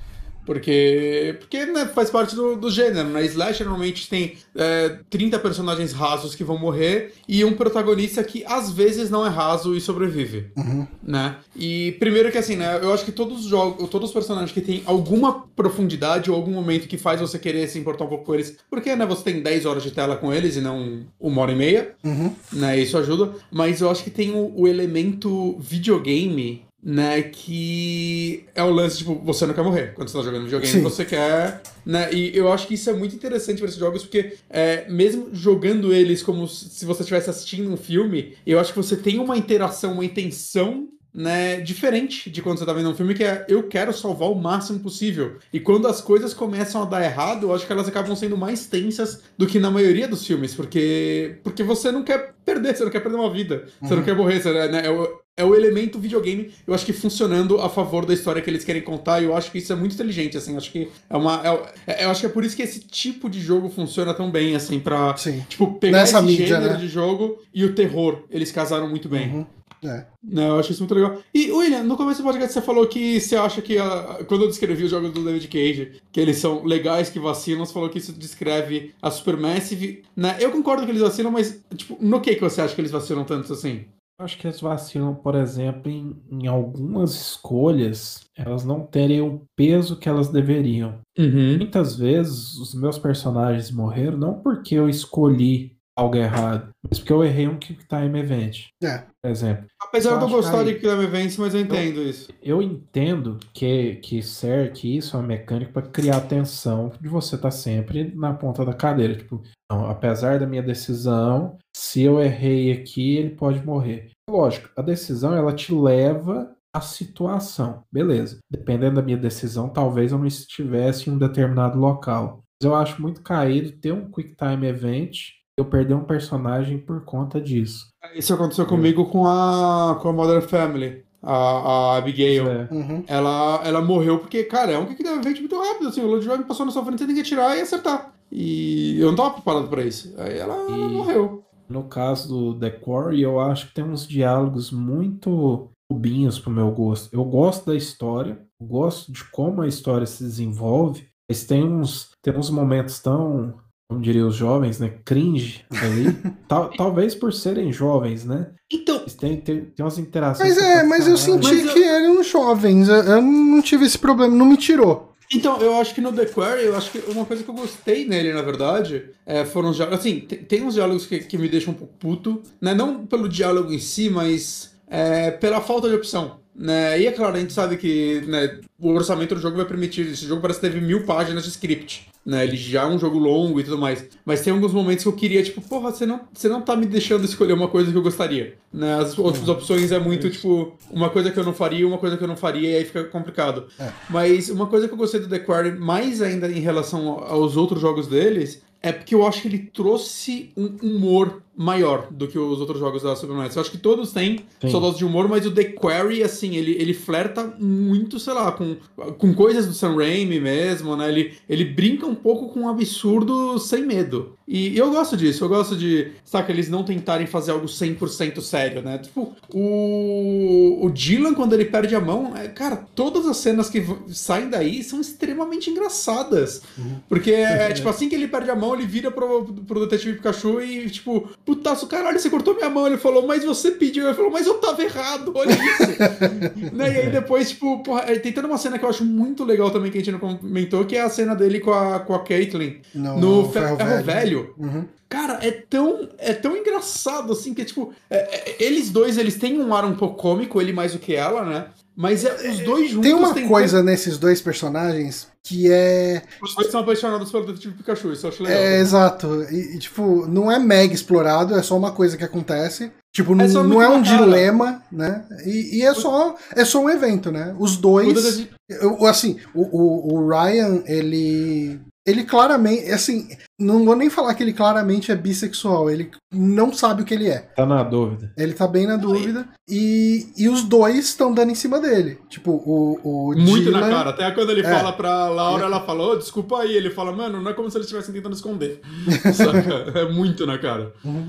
B: Porque, porque né, faz parte do, do gênero, né? Slasher normalmente tem é, 30 personagens rasos que vão morrer e um protagonista que às vezes não é raso e sobrevive
A: Uhum.
B: né? E primeiro que assim, né? Eu acho que todos os jogos, todos os personagens que têm alguma profundidade ou algum momento que faz você querer se importar um pouco com eles, porque né, você tem 10 horas de tela com eles e não uma hora e meia,
A: Uhum.
B: né? Isso ajuda. Mas eu acho que tem o, o elemento videogame. Né, que é o lance, tipo, você não quer morrer quando você tá jogando videogame,
A: Sim.
B: você quer, né, e eu acho que isso é muito interessante para esses jogos, porque é, mesmo jogando eles como se você estivesse assistindo um filme, eu acho que você tem uma interação, uma intenção né, diferente de quando você tá vendo um filme, que é eu quero salvar o máximo possível. E quando as coisas começam a dar errado, eu acho que elas acabam sendo mais tensas do que na maioria dos filmes, porque porque você não quer perder, você não quer perder uma vida, você não quer morrer, você, né, é, o, é o elemento videogame, eu acho que funcionando a favor da história que eles querem contar, e eu acho que isso é muito inteligente, assim, acho que é uma... É, eu acho que é por isso que esse tipo de jogo funciona tão bem, assim, pra,
A: Sim.
B: tipo, pegar
A: Nessa
B: esse
A: mídia,
B: gênero
A: né?
B: de jogo e o terror, eles casaram muito bem.
A: Uhum. É.
B: Não, eu acho isso muito legal. E, William, no começo do podcast você falou que você acha que, a- quando eu descrevi os jogos do David Cage, que eles são legais que vacilam, você falou que isso descreve a Supermassive. Né? Eu concordo que eles vacilam, mas, tipo, no que, que você acha que eles vacilam tanto assim?
C: Eu Acho que eles vacilam, por exemplo, em, em algumas escolhas, elas não terem o peso que elas deveriam.
B: Uhum.
C: Muitas vezes os meus personagens morreram não porque eu escolhi algo errado, mas porque eu errei um Quick Time Event.
A: É.
C: Por exemplo.
B: Apesar
C: Eu
B: de eu gostar
C: que
B: de Killer Events, mas eu entendo isso.
C: Eu entendo que, que, ser, que isso é uma mecânica para criar tensão de você estar sempre na ponta da cadeira. Tipo, não, apesar da minha decisão, se eu errei aqui, ele pode morrer. Lógico, a decisão ela te leva à situação. Beleza. Dependendo da minha decisão, talvez eu não estivesse em um determinado local. Mas eu acho muito caído ter um Quick Time Event eu perder um personagem por conta disso.
B: Isso aconteceu comigo com a, com a Modern Family, a, a Abigail.
C: É.
A: Uhum.
B: Ela, ela morreu porque, cara, é um Quick Time Event muito rápido, assim, o Load Drive passou na sua frente, você tem que atirar e acertar. E eu não tava preparado pra isso. Aí ela, ela
C: E-
B: morreu.
C: No caso do The Quarry, eu acho que tem uns diálogos muito bobinhos pro meu gosto. Eu gosto da história, gosto de como a história se desenvolve, mas tem uns, tem uns momentos tão, como diria os jovens, né? Cringe ali. Tal, talvez por serem jovens, né?
B: Então.
C: Tem, tem, tem umas interações.
A: Mas é, mas eu senti mas que eu... eram jovens. Eu, eu não tive esse problema, não me tirou.
B: Então, eu acho que no The Quarry, eu acho que uma coisa que eu gostei nele, na verdade, é, foram os diálogos. Assim, tem, tem uns diálogos que, que me deixam um pouco puto, né? Não pelo diálogo em si, mas é, pela falta de opção. Né? E é claro, a gente sabe que né, o orçamento do jogo vai permitir. Esse jogo parece que teve mil páginas de script. Né? Ele já é um jogo longo e tudo mais. Mas tem alguns momentos que eu queria, tipo, porra, você não, você não tá me deixando escolher uma coisa que eu gostaria. Né? As outras opções é muito, tipo, uma coisa que eu não faria, uma coisa que eu não faria, e aí fica complicado. É. Mas uma coisa que eu gostei do The Quarry, mais ainda em relação aos outros jogos deles, é porque eu acho que ele trouxe um humor maior do que os outros jogos da Supermassive. Eu acho que todos têm sua dose de humor, mas o The Quarry, assim, ele, ele flerta muito, sei lá, com, com coisas do Sam Raimi mesmo, né? Ele, ele brinca um pouco com um absurdo sem medo. E eu gosto disso, eu gosto de, saca, eles não tentarem fazer algo 100% sério, né? Tipo, o, o Dylan, quando ele perde a mão, é, cara, todas as cenas que saem daí são extremamente engraçadas. Uhum. Porque é, é, tipo, assim que ele perde a mão, ele vira pro, pro detetive Pikachu e, tipo, putaço, caralho, você cortou minha mão. Ele falou, mas você pediu. Ele falou, mas eu tava errado, olha isso. né? E aí depois, tipo, porra, tem toda uma cena que eu acho muito legal também que a gente não comentou, que é a cena dele com a, com a Caitlyn no, no Ferro, Ferro Velho. Velho. Uhum. Cara, é tão, é tão engraçado assim que, tipo, é, é, eles dois, eles têm um ar um pouco cômico, ele mais do que ela, né? Mas é, os dois juntos.
A: Tem uma coisa nesses dois personagens que é.
B: Os dois são apaixonados pelo detetive Pikachu, isso eu acho legal.
A: É, exato. E, e, tipo, não é mega explorado, é só uma coisa que acontece. Tipo, é não, não é um dilema, né? E, e, é, só, é só um evento, né? Os dois. Eu, assim, o, o, o Ryan, ele ele claramente, assim, não vou nem falar que ele claramente é bissexual, ele não sabe o que ele é.
C: Tá na dúvida.
A: Ele tá bem na dúvida. E, e os dois estão dando em cima dele. Tipo, o. o
B: Muito Dylan, na cara. Até quando ele é. fala pra Laura, ela fala, oh, desculpa aí. Ele fala, mano, não é como se eles estivessem tentando esconder. Saca? É muito na cara. Uhum.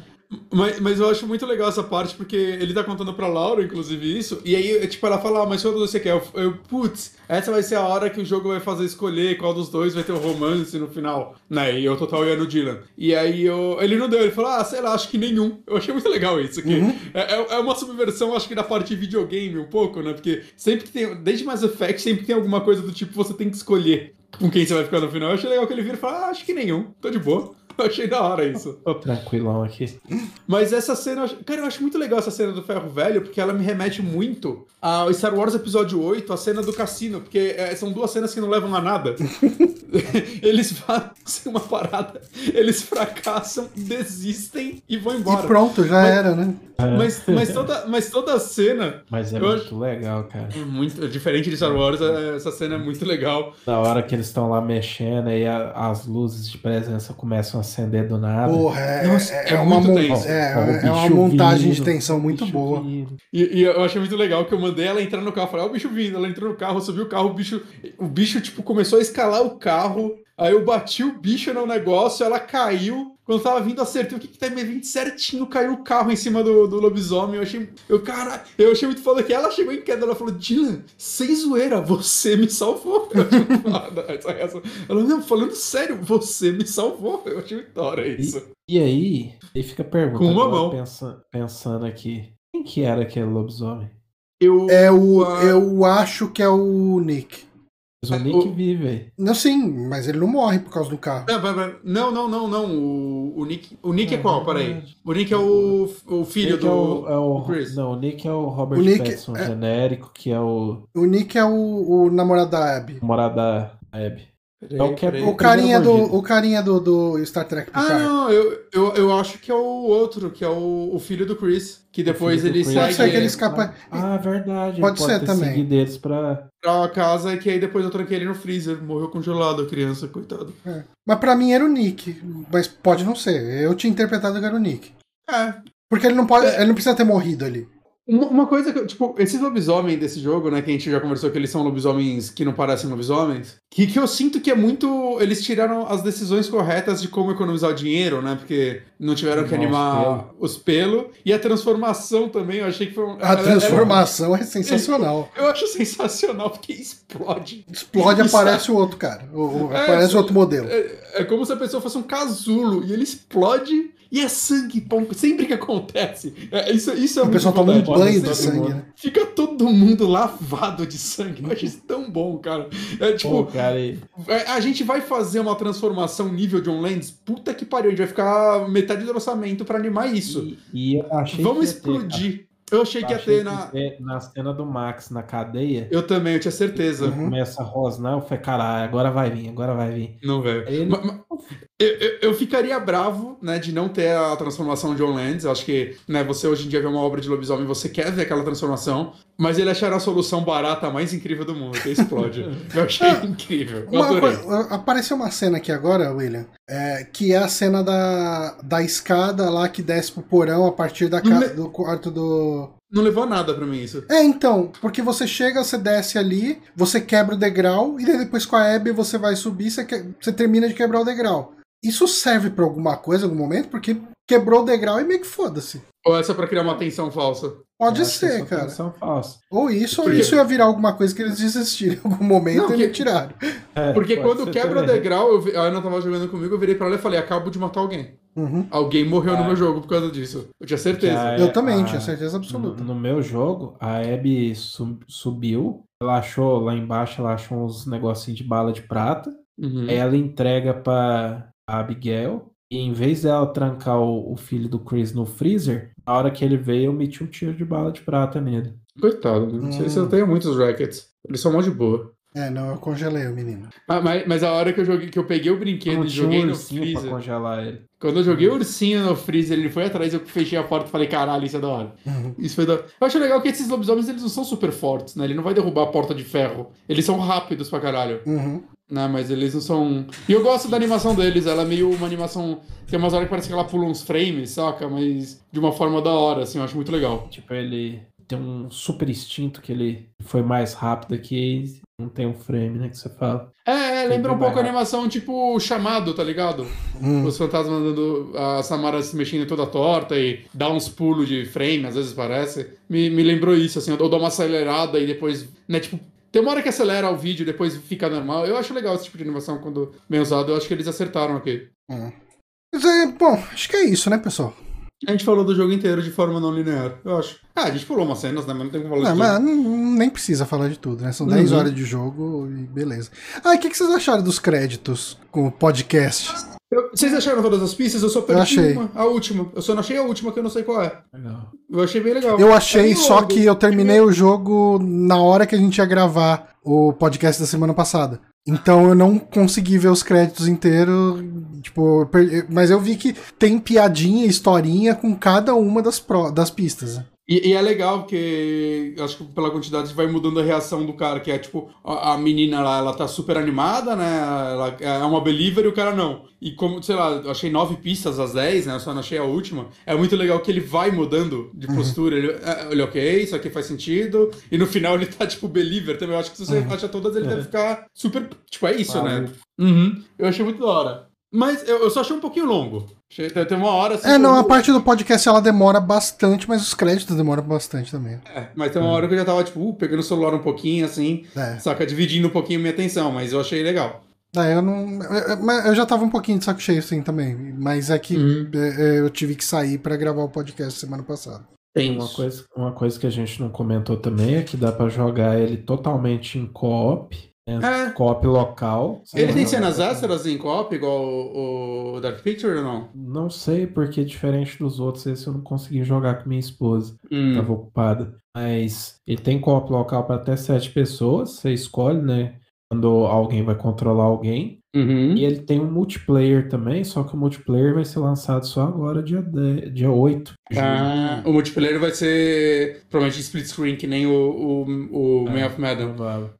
B: Mas, mas eu acho muito legal essa parte, porque ele tá contando pra Laura, inclusive, isso, e aí, tipo, ela fala, ah, mas qual você quer? Eu, eu, putz, essa vai ser a hora que o jogo vai fazer escolher qual dos dois vai ter o romance no final, né? E eu total ia no Dylan. E aí eu, ele não deu, ele falou, ah, sei lá, acho que nenhum. Eu achei muito legal isso, que uhum. é, é, é uma subversão, acho que da parte de videogame um pouco, né? Porque sempre que tem, desde Mass Effect, sempre tem alguma coisa do tipo, você tem que escolher com quem você vai ficar no final. Eu achei legal que ele vira e fala, ah, acho que nenhum, tô de boa. Eu achei da hora isso.
C: Tô tranquilão aqui.
B: Mas essa cena, cara, eu acho muito legal essa cena do Ferro Velho, porque ela me remete muito ao Star Wars Episódio 8, a cena do cassino, porque é, são duas cenas que não levam a nada. eles fazem uma parada, eles fracassam, desistem e vão embora.
A: E pronto, já
B: mas,
A: era, né?
B: Mas, mas, toda, mas toda a cena.
C: Mas é muito acho, legal, cara.
B: É muito diferente de Star Wars, é, essa cena é muito legal.
C: Na hora que eles estão lá mexendo e as luzes de presença começam a acender do nada.
A: Porra, é, Nossa, é, é uma, tenso. é, é uma montagem vindo, de tensão muito boa.
B: E, e, eu achei muito legal que eu mandei ela entrar no carro. Falei, ó, o bicho vindo. Ela entrou no carro, subiu o carro, o bicho, o bicho tipo, começou a escalar o carro. Aí eu bati o bicho no negócio, ela caiu. Quando tava vindo, acertei o que que tá me vindo certinho, caiu o carro em cima do, do lobisomem. Eu achei. Eu, cara, eu achei muito foda que ela chegou em queda. Ela falou: Dylan, sem zoeira, você me salvou. Eu achei foda. Ela, não, falando sério, você me salvou. Eu achei muito da hora isso.
C: E, e aí, aí fica perguntando. Com uma mão. Pensa, pensando aqui: quem que era aquele lobisomem?
A: Eu, é o, uh... eu acho que é o Nick.
C: Mas o é, Nick o... vive.
A: Não, sim, mas ele não morre por causa do carro.
B: Não, não, não, não. O, o Nick, o Nick é, é qual? Peraí. O Nick é o, o filho do, é o,
C: é o, Chris. Não, o Nick é o Robert o Nick Pattinson é... genérico, que é o.
A: O Nick é o, o namorado da Abby.
C: O namorado da Abby.
A: Peraí, é o, que é o carinha, do, o carinha do, do Star Trek
B: Ah, não, eu, eu, eu acho que é o outro, que é o, o filho do Chris. Que depois ele segue.
A: Pode ser que ele escapa.
C: Ah, verdade.
A: Pode, pode ser também.
C: deles pra...
B: pra casa que aí depois eu tranquei ele no freezer. Morreu congelado a criança, coitado.
A: É. Mas pra mim era o Nick. Mas pode não ser. Eu tinha interpretado que era o Nick.
B: É.
A: Porque ele não pode. É. Ele não precisa ter morrido ali.
B: Uma coisa que, tipo, esses lobisomens desse jogo, né, que a gente já conversou que eles são lobisomens que não parecem lobisomens, que, que eu sinto que é muito. Eles tiraram as decisões corretas de como economizar o dinheiro, né, porque não tiveram que animar os pelos. E a transformação também, eu achei que foi.
A: Um, a transformação é, é sensacional.
B: Eu, eu, acho sensacional, porque explode.
A: Explode e aparece o outro, cara. O, o, é, aparece outro modelo.
B: É, é como se a pessoa fosse um casulo e ele explode e é sangue, pão, sempre que acontece. É, isso, isso é
A: O pessoal toma um banho de sangue, né?
B: Fica todo mundo lavado de sangue. Eu acho isso tão bom, cara. É tipo. Pô, cara, e... É, a gente vai fazer uma transformação nível John Lands. Puta que pariu, a gente vai ficar metade do orçamento pra animar isso.
C: E, e eu achei
B: Vamos explodir. Ter, eu achei eu que ia ter na.
C: Na cena do Max na cadeia.
B: Eu também, eu tinha certeza.
C: Uhum. Começa a rosnar, eu falei, caralho, agora vai vir, agora vai vir.
B: Não veio. Ele... Eu, eu, eu, ficaria bravo, né, de não ter a transformação de John Lands. Eu acho que, né, você hoje em dia vê uma obra de lobisomem, você quer ver aquela transformação, mas ele achará a solução barata mais incrível do mundo, que explode. eu achei incrível.
A: Uma, coisa, apareceu uma cena aqui agora, William, é, que é a cena da, da escada lá que desce pro porão a partir da ca... do quarto do.
B: Não levou nada para mim isso.
A: É, então, porque você chega, você desce ali, você quebra o degrau, e depois com a Abby você vai subir, você, que... você termina de quebrar o degrau. Isso serve para alguma coisa, em algum momento? Porque quebrou o degrau e meio que foda-se.
B: Ou essa é pra criar uma tensão falsa?
A: Pode ser, cara. Tensão falsa. Ou isso, Porque... ou isso ia virar alguma coisa que eles desistiram em algum momento Não, e me tiraram.
B: É, Porque quando quebra também. o degrau, eu vi... a Ana tava jogando comigo, eu virei pra ela e falei: acabo de matar alguém. Uhum. Alguém morreu no é. meu jogo por causa disso. Eu tinha certeza.
A: eu também, a... tinha certeza absoluta.
C: No, no meu jogo, a Abby sub... subiu, ela achou lá embaixo, ela achou uns negocinhos de bala de prata. Uhum. Aí ela entrega pra a Abigail. E em vez dela trancar o, o, filho do Chris no freezer, na hora que ele veio, eu meti um tiro de bala de prata nele.
B: Coitado, não sei hum. se eu tenho muitos rackets. Eles são mó de boa.
A: É, não, eu congelei o menino.
B: Ah, mas, mas a hora que eu joguei, que eu peguei o brinquedo e joguei um no freezer.
C: Pra congelar ele.
B: Quando eu joguei o ursinho no freezer, ele foi atrás, eu fechei a porta e falei, caralho, isso é da hora. Uhum. Isso foi da Eu acho legal que esses lobisomens, eles não são super fortes, né? Ele não vai derrubar a porta de ferro. Eles são rápidos pra caralho.
A: Uhum.
B: Né, mas eles não são. E eu gosto da animação deles, ela é meio uma animação. Tem umas horas que parece que ela pula uns frames, saca? Mas de uma forma da hora, assim, eu acho muito legal.
C: Tipo, ele tem um super instinto que ele foi mais rápido que não tem um frame, né? Que você fala.
B: É, é lembra um pouco a animação tipo chamado, tá ligado? Hum. Os fantasmas andando, a Samara se mexendo toda torta e dá uns pulos de frame, às vezes parece. Me, me lembrou isso, assim, ou dá uma acelerada e depois, né, tipo, tem uma hora que acelera o vídeo e depois fica normal. Eu acho legal esse tipo de animação quando bem usado. Eu acho que eles acertaram aqui.
A: Hum. Mas é, bom, acho que é isso, né, pessoal?
B: A gente falou do jogo inteiro de forma não linear, eu acho. Ah, a gente pulou umas cenas, né? Mas não tem como falar
A: não, de tudo. Mas nem precisa falar de tudo, né? São uhum. 10 horas de jogo e beleza. Ah, e o que, que vocês acharam dos créditos com o podcast?
B: Eu, vocês acharam todas as pistas? Eu só perdi eu achei. uma, a última. Eu só não achei a última que eu não sei qual é. Legal. Eu achei bem legal.
A: Eu achei, é só que eu terminei o jogo na hora que a gente ia gravar o podcast da semana passada. Então eu não consegui ver os créditos inteiros, tipo, mas eu vi que tem piadinha, historinha com cada uma das, pro, das pistas.
B: E, e, é legal porque acho que pela quantidade vai mudando a reação do cara, que é tipo, a, a, menina lá, ela tá super animada, né? Ela é uma believer e o cara não. E como, sei lá, eu achei nove pistas às dez, né? Eu só não achei a última. É muito legal que ele vai mudando de uhum. postura. Uhum. Ele, é, ele, ok, isso aqui faz sentido. E no final ele tá, tipo, believer também. Eu acho que se você uhum. acha todas, ele deve ficar super. Tipo, é isso, né? Uhum. Eu achei muito da hora. Mas eu, eu só achei um pouquinho longo. Tem uma hora assim.
A: É, não, a parte do podcast ela demora bastante, mas os créditos demoram bastante também.
B: É, mas tem uma hora que eu já tava, tipo, uh, pegando o celular um pouquinho, assim, é. saca, dividindo um pouquinho minha atenção, mas eu achei legal.
A: É, eu não. Eu, eu já tava um pouquinho de saco cheio, assim, também. Mas é que uhum. É, é, eu tive que sair para gravar o podcast semana passada.
C: Tem uma coisa, uma coisa que a gente não comentou também é que dá para jogar ele totalmente em co-op é, é. Co-op local.
B: Ele tem cenas extras em co-op, igual o, Dark Picture ou não?
C: Não sei, porque diferente dos outros, esse eu não consegui jogar com minha esposa. Hum. Tava ocupada. Mas ele tem co-op local para até sete pessoas. Você escolhe, né? Quando alguém vai controlar alguém. Uhum. E ele tem um multiplayer também, só que o multiplayer vai ser lançado só agora, dia, 10, dia 8.
B: Ah, o multiplayer vai ser provavelmente split screen, que nem o, o, o é, Man of Medan.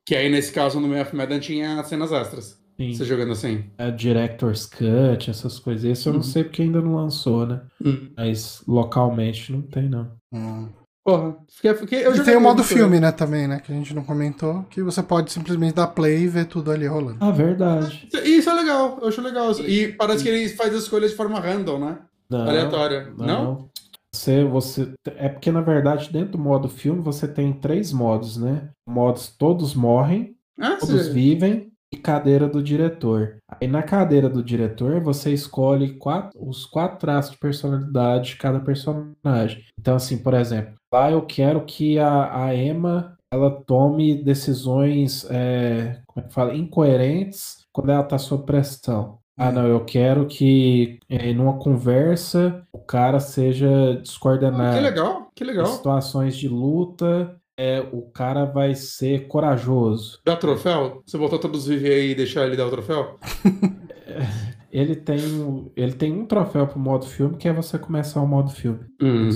B: Que aí, nesse caso, no Man of Medan tinha cenas extras. Sim. Você jogando assim.
C: É Director's Cut, essas coisas. Esse eu uhum. não sei porque ainda não lançou, né? Uhum. Mas localmente não tem, não.
A: Hum.
B: Porra. Fiquei, fiquei, eu
A: e tem o modo filme, né, também, né? Que a gente não comentou. Que você pode simplesmente dar play e ver tudo ali rolando.
C: Ah, verdade.
B: Isso é legal, eu acho legal. E parece que ele faz as escolhas de forma random, né? Não, Aleatória. Não? não?
C: Você, você, é porque, na verdade, dentro do modo filme, você tem três modos, né? Modos todos morrem, ah, todos sim. vivem e cadeira do diretor. Aí na cadeira do diretor você escolhe quatro, os quatro traços de personalidade de cada personagem. Então, assim, por exemplo, lá eu quero que a, a Emma ela tome decisões é, como é que fala? incoerentes quando ela está sob pressão. Ah, não, eu quero que em numa conversa o cara seja descoordenado. Ah,
B: que legal, que legal. Em
C: situações de luta, é, o cara vai ser corajoso.
B: Dá troféu? Você botou todos os viver aí e deixar ele dar o troféu?
C: ele tem, ele tem um troféu pro modo filme, que é você começar o modo filme.
B: Hum.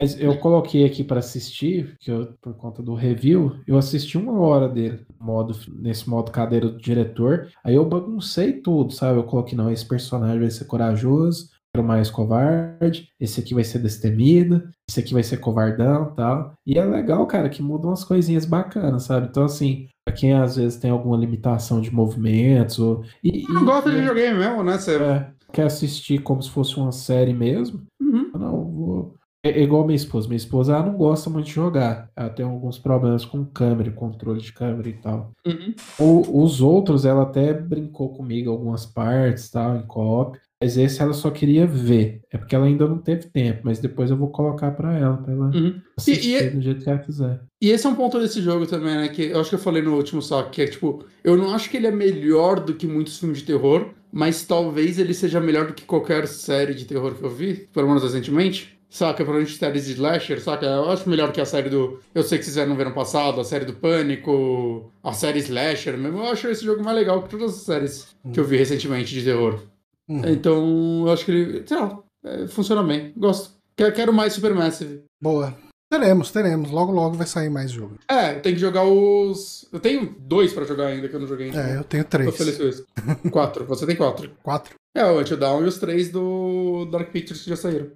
C: Mas eu coloquei aqui para assistir, que eu, por conta do review, eu assisti uma hora dele, modo, nesse modo cadeira do diretor. Aí eu baguncei tudo, sabe? Eu coloquei, não, esse personagem vai ser corajoso, mais covarde, esse aqui vai ser destemido, esse aqui vai ser covardão tal. E é legal, cara, que mudam umas coisinhas bacanas, sabe? Então, assim, pra quem às vezes tem alguma limitação de movimentos, ou.
B: E, não gosta de videogame mesmo, né? Você...
C: É, quer assistir como se fosse uma série mesmo.
B: Uhum.
C: Não, vou. É, é igual minha esposa. Minha esposa ela não gosta muito de jogar. Ela tem alguns problemas com câmera, controle de câmera e tal.
B: Uhum.
C: O, os outros, ela até brincou comigo algumas partes, tal, em co-op. Mas esse ela só queria ver. É porque ela ainda não teve tempo, mas depois eu vou colocar para ela, pra ela
B: uhum.
C: assistir e, e, do jeito que ela quiser.
B: E esse é um ponto desse jogo também, né? Que eu acho que eu falei no último só, que é tipo, eu não acho que ele é melhor do que muitos filmes de terror, mas talvez ele seja melhor do que qualquer série de terror que eu vi, pelo menos recentemente. Saca, provavelmente séries de slasher, saca? Eu acho melhor que a série do. Eu sei que vocês não viram passado, a série do Pânico, a série slasher mesmo. Eu acho esse jogo mais legal que todas as séries hum. que eu vi recentemente de terror. Uhum. Então, eu acho que ele, sei lá, é, funciona bem. Gosto. Quero mais Supermassive.
A: Boa. Teremos, teremos. Logo, logo vai sair mais jogo.
B: É, tem que jogar os. Eu tenho dois pra jogar ainda que eu não joguei ainda.
A: É, eu tenho três.
B: Tô feliz com isso. quatro. Você tem quatro.
A: Quatro?
B: É, o Until e os três do Dark Pictures que já saíram.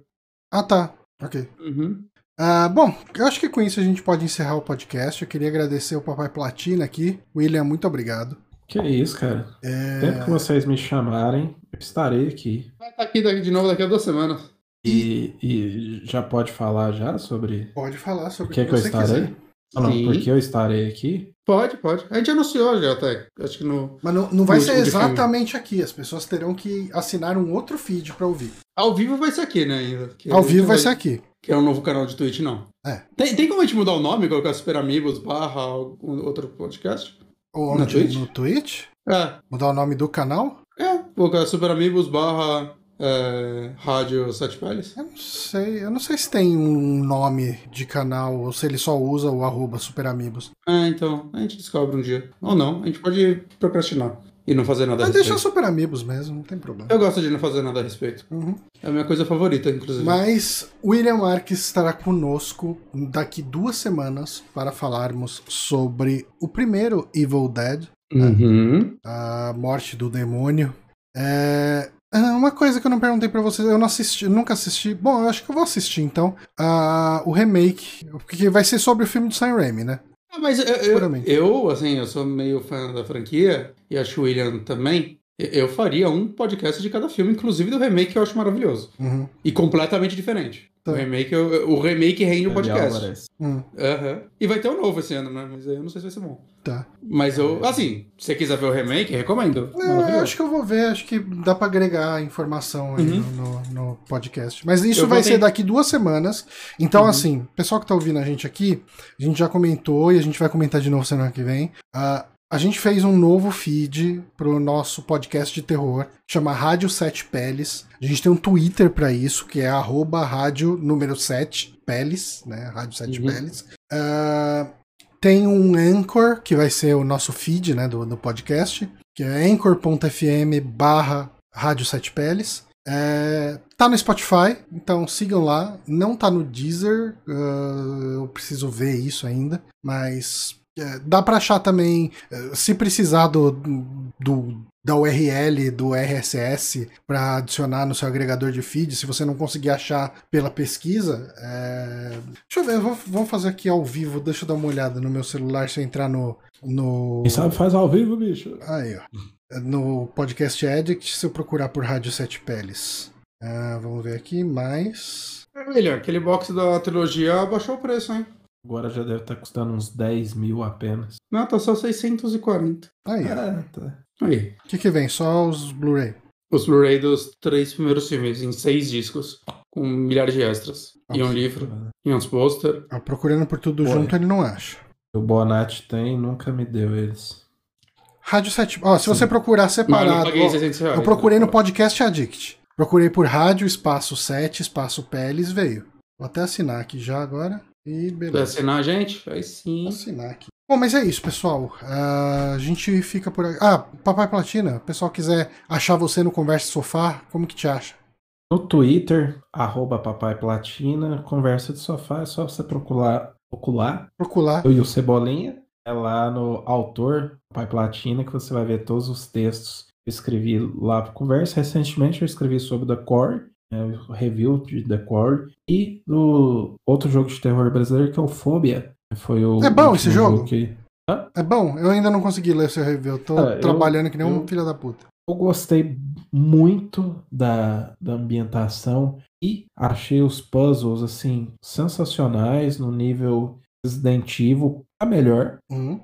A: Ah, tá. Ok.
B: Uhum.
A: Uh, bom, eu acho que com isso a gente pode encerrar o podcast. Eu queria agradecer o Papai Platina aqui. William, muito obrigado.
C: Que isso, cara. É... Sempre que vocês me chamarem, estarei aqui.
B: Vai estar aqui de novo daqui a duas semanas.
C: E, e já pode falar já sobre.
A: Pode falar sobre
C: o que, que eu estarei? Não, porque eu estarei aqui?
B: Pode, pode. A gente anunciou já até. Acho que no.
A: Mas não, não vai ser exatamente aqui. As pessoas terão que assinar um outro feed para ouvir.
B: Ao vivo vai ser aqui, né? Ainda.
A: Ao vivo vai, vai ser aqui.
B: Que é um novo canal de Twitch, não.
A: É.
B: Tem, tem como a gente mudar o nome, colocar Super Amigos barra outro podcast?
A: Onde? Na Twitch? No Twitch?
B: É.
A: Mudar o nome do canal?
B: É, Super Amigos barra é, Rádio Sete Peles?
A: Eu não sei, eu não sei se tem um nome de canal ou se ele só usa o arroba Super Amigos.
B: É, então, a gente descobre um dia. Ou não, a gente pode procrastinar e não fazer nada
A: Mas a respeito. deixa Super Amigos mesmo, não tem problema.
B: Eu gosto de não fazer nada a respeito.
A: Uhum.
B: É a minha coisa favorita, inclusive.
A: Mas William Marques estará conosco daqui duas semanas para falarmos sobre o primeiro Evil Dead,
B: Uhum.
A: A morte do demônio. É, é. Uma coisa que eu não perguntei para vocês, eu não assisti, nunca assisti. Bom, eu acho que eu vou assistir então. Uh, o remake, porque vai ser sobre o filme do Sam Raimi, né?
B: Ah, mas eu, eu, eu, assim, eu sou meio fã da franquia, e acho o William também. Eu faria um podcast de cada filme, inclusive do remake, que eu acho maravilhoso.
A: Uhum.
B: E completamente diferente. Tá. O remake, o, remake rende o um podcast.
A: Hum.
B: Uhum. E vai ter um novo esse ano, né? Mas eu não sei se vai ser bom.
A: Tá.
B: Mas eu, assim, se você quiser ver o remake, recomendo.
A: É, acho que eu vou ver, acho que dá pra agregar informação aí uhum. no, no, no, podcast. Mas isso eu vai ser daqui duas semanas. Então, uhum. assim, pessoal que tá ouvindo a gente aqui, a gente já comentou e a gente vai comentar de novo semana que vem. Uh, a gente fez um novo feed pro nosso podcast de terror, chama Rádio Sete Peles. A gente tem um Twitter para isso, que é arroba rádio número 7 Peles, né? Rádio Sete uhum. Peles. Uh, tem um Anchor, que vai ser o nosso feed né, do, do podcast, que é anchor.fm barra Rádio Sete Peles. É, tá no Spotify, então sigam lá. Não tá no Deezer, uh, eu preciso ver isso ainda, mas é, dá para achar também, é, se precisar do, do da URL do RSS para adicionar no seu agregador de feed, se você não conseguir achar pela pesquisa. É... Deixa eu ver, eu vou, vou fazer aqui ao vivo, deixa eu dar uma olhada no meu celular se eu entrar no. no...
C: Quem sabe faz ao vivo, bicho.
A: Aí, ó. No podcast Addict, se eu procurar por Rádio Sete Peles. Uh, vamos ver aqui, mais.
B: É, aquele box da trilogia baixou o preço, hein?
C: Agora já deve estar tá custando uns 10 mil apenas.
B: Não, tá só 640.
A: Aí.
C: Ah, tá.
B: Aí.
A: O que, que vem? Só os Blu-ray?
B: Os Blu-ray dos três primeiros filmes, em seis discos, com milhares de extras. Nossa, e um livro, e uns pôster.
A: Ah, procurando por tudo Pô, junto, ele não acha.
C: O Bonatti tem, nunca me deu eles.
A: Rádio 7. Ó, se Sim. você procurar separado. Eu, reais, eu procurei no podcast Addict. Procurei por rádio, espaço 7, espaço Peles, veio. Vou até assinar aqui já agora. E beleza.
B: Vai assinar a gente? Aí sim.
A: Vou assinar aqui. Bom, mas é isso, pessoal. Uh, a gente fica por aqui. Ah, Papai Platina, o pessoal quiser achar você no Conversa Sofá, como que te acha?
C: No Twitter, arroba Papai Platina, Conversa de Sofá, é só você procurar. Procurar.
A: Procurar.
C: Eu e o Cebolinha. É lá no autor, Papai Platina, que você vai ver todos os textos que eu escrevi lá para conversa. Recentemente eu escrevi sobre The Core o review de The Core, e do outro jogo de terror brasileiro que é o Phobia. Foi o
A: é bom esse jogo? jogo
C: que...
A: É bom, eu ainda não consegui ler seu review, tô ah, trabalhando eu, que nem um filho da puta.
C: Eu gostei muito da, da ambientação e achei os puzzles assim sensacionais no nível Resident Evil a melhor.
A: Uhum.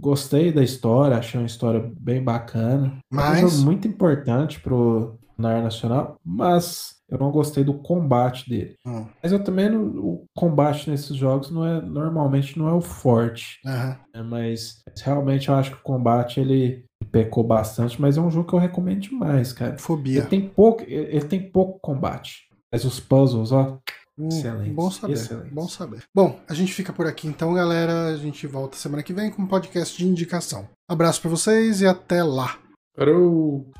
C: gostei da história, achei uma história bem bacana.
A: Mas...
C: Muito importante pro na nacional, mas eu não gostei do combate dele.
A: Hum.
C: Mas eu também não, o combate nesses jogos não é normalmente não é o forte.
A: Uhum.
C: Né? Mas realmente eu acho que o combate ele pecou bastante, mas é um jogo que eu recomendo demais, cara.
A: Fobia.
C: Ele tem pouco, ele tem pouco combate. Mas os puzzles, ó,
A: Hum, excelente. Bom saber. Excelente. Bom saber. Bom, a gente fica por aqui então, galera. A gente volta semana que vem com um podcast de indicação. Abraço para vocês e até lá.
B: Parou!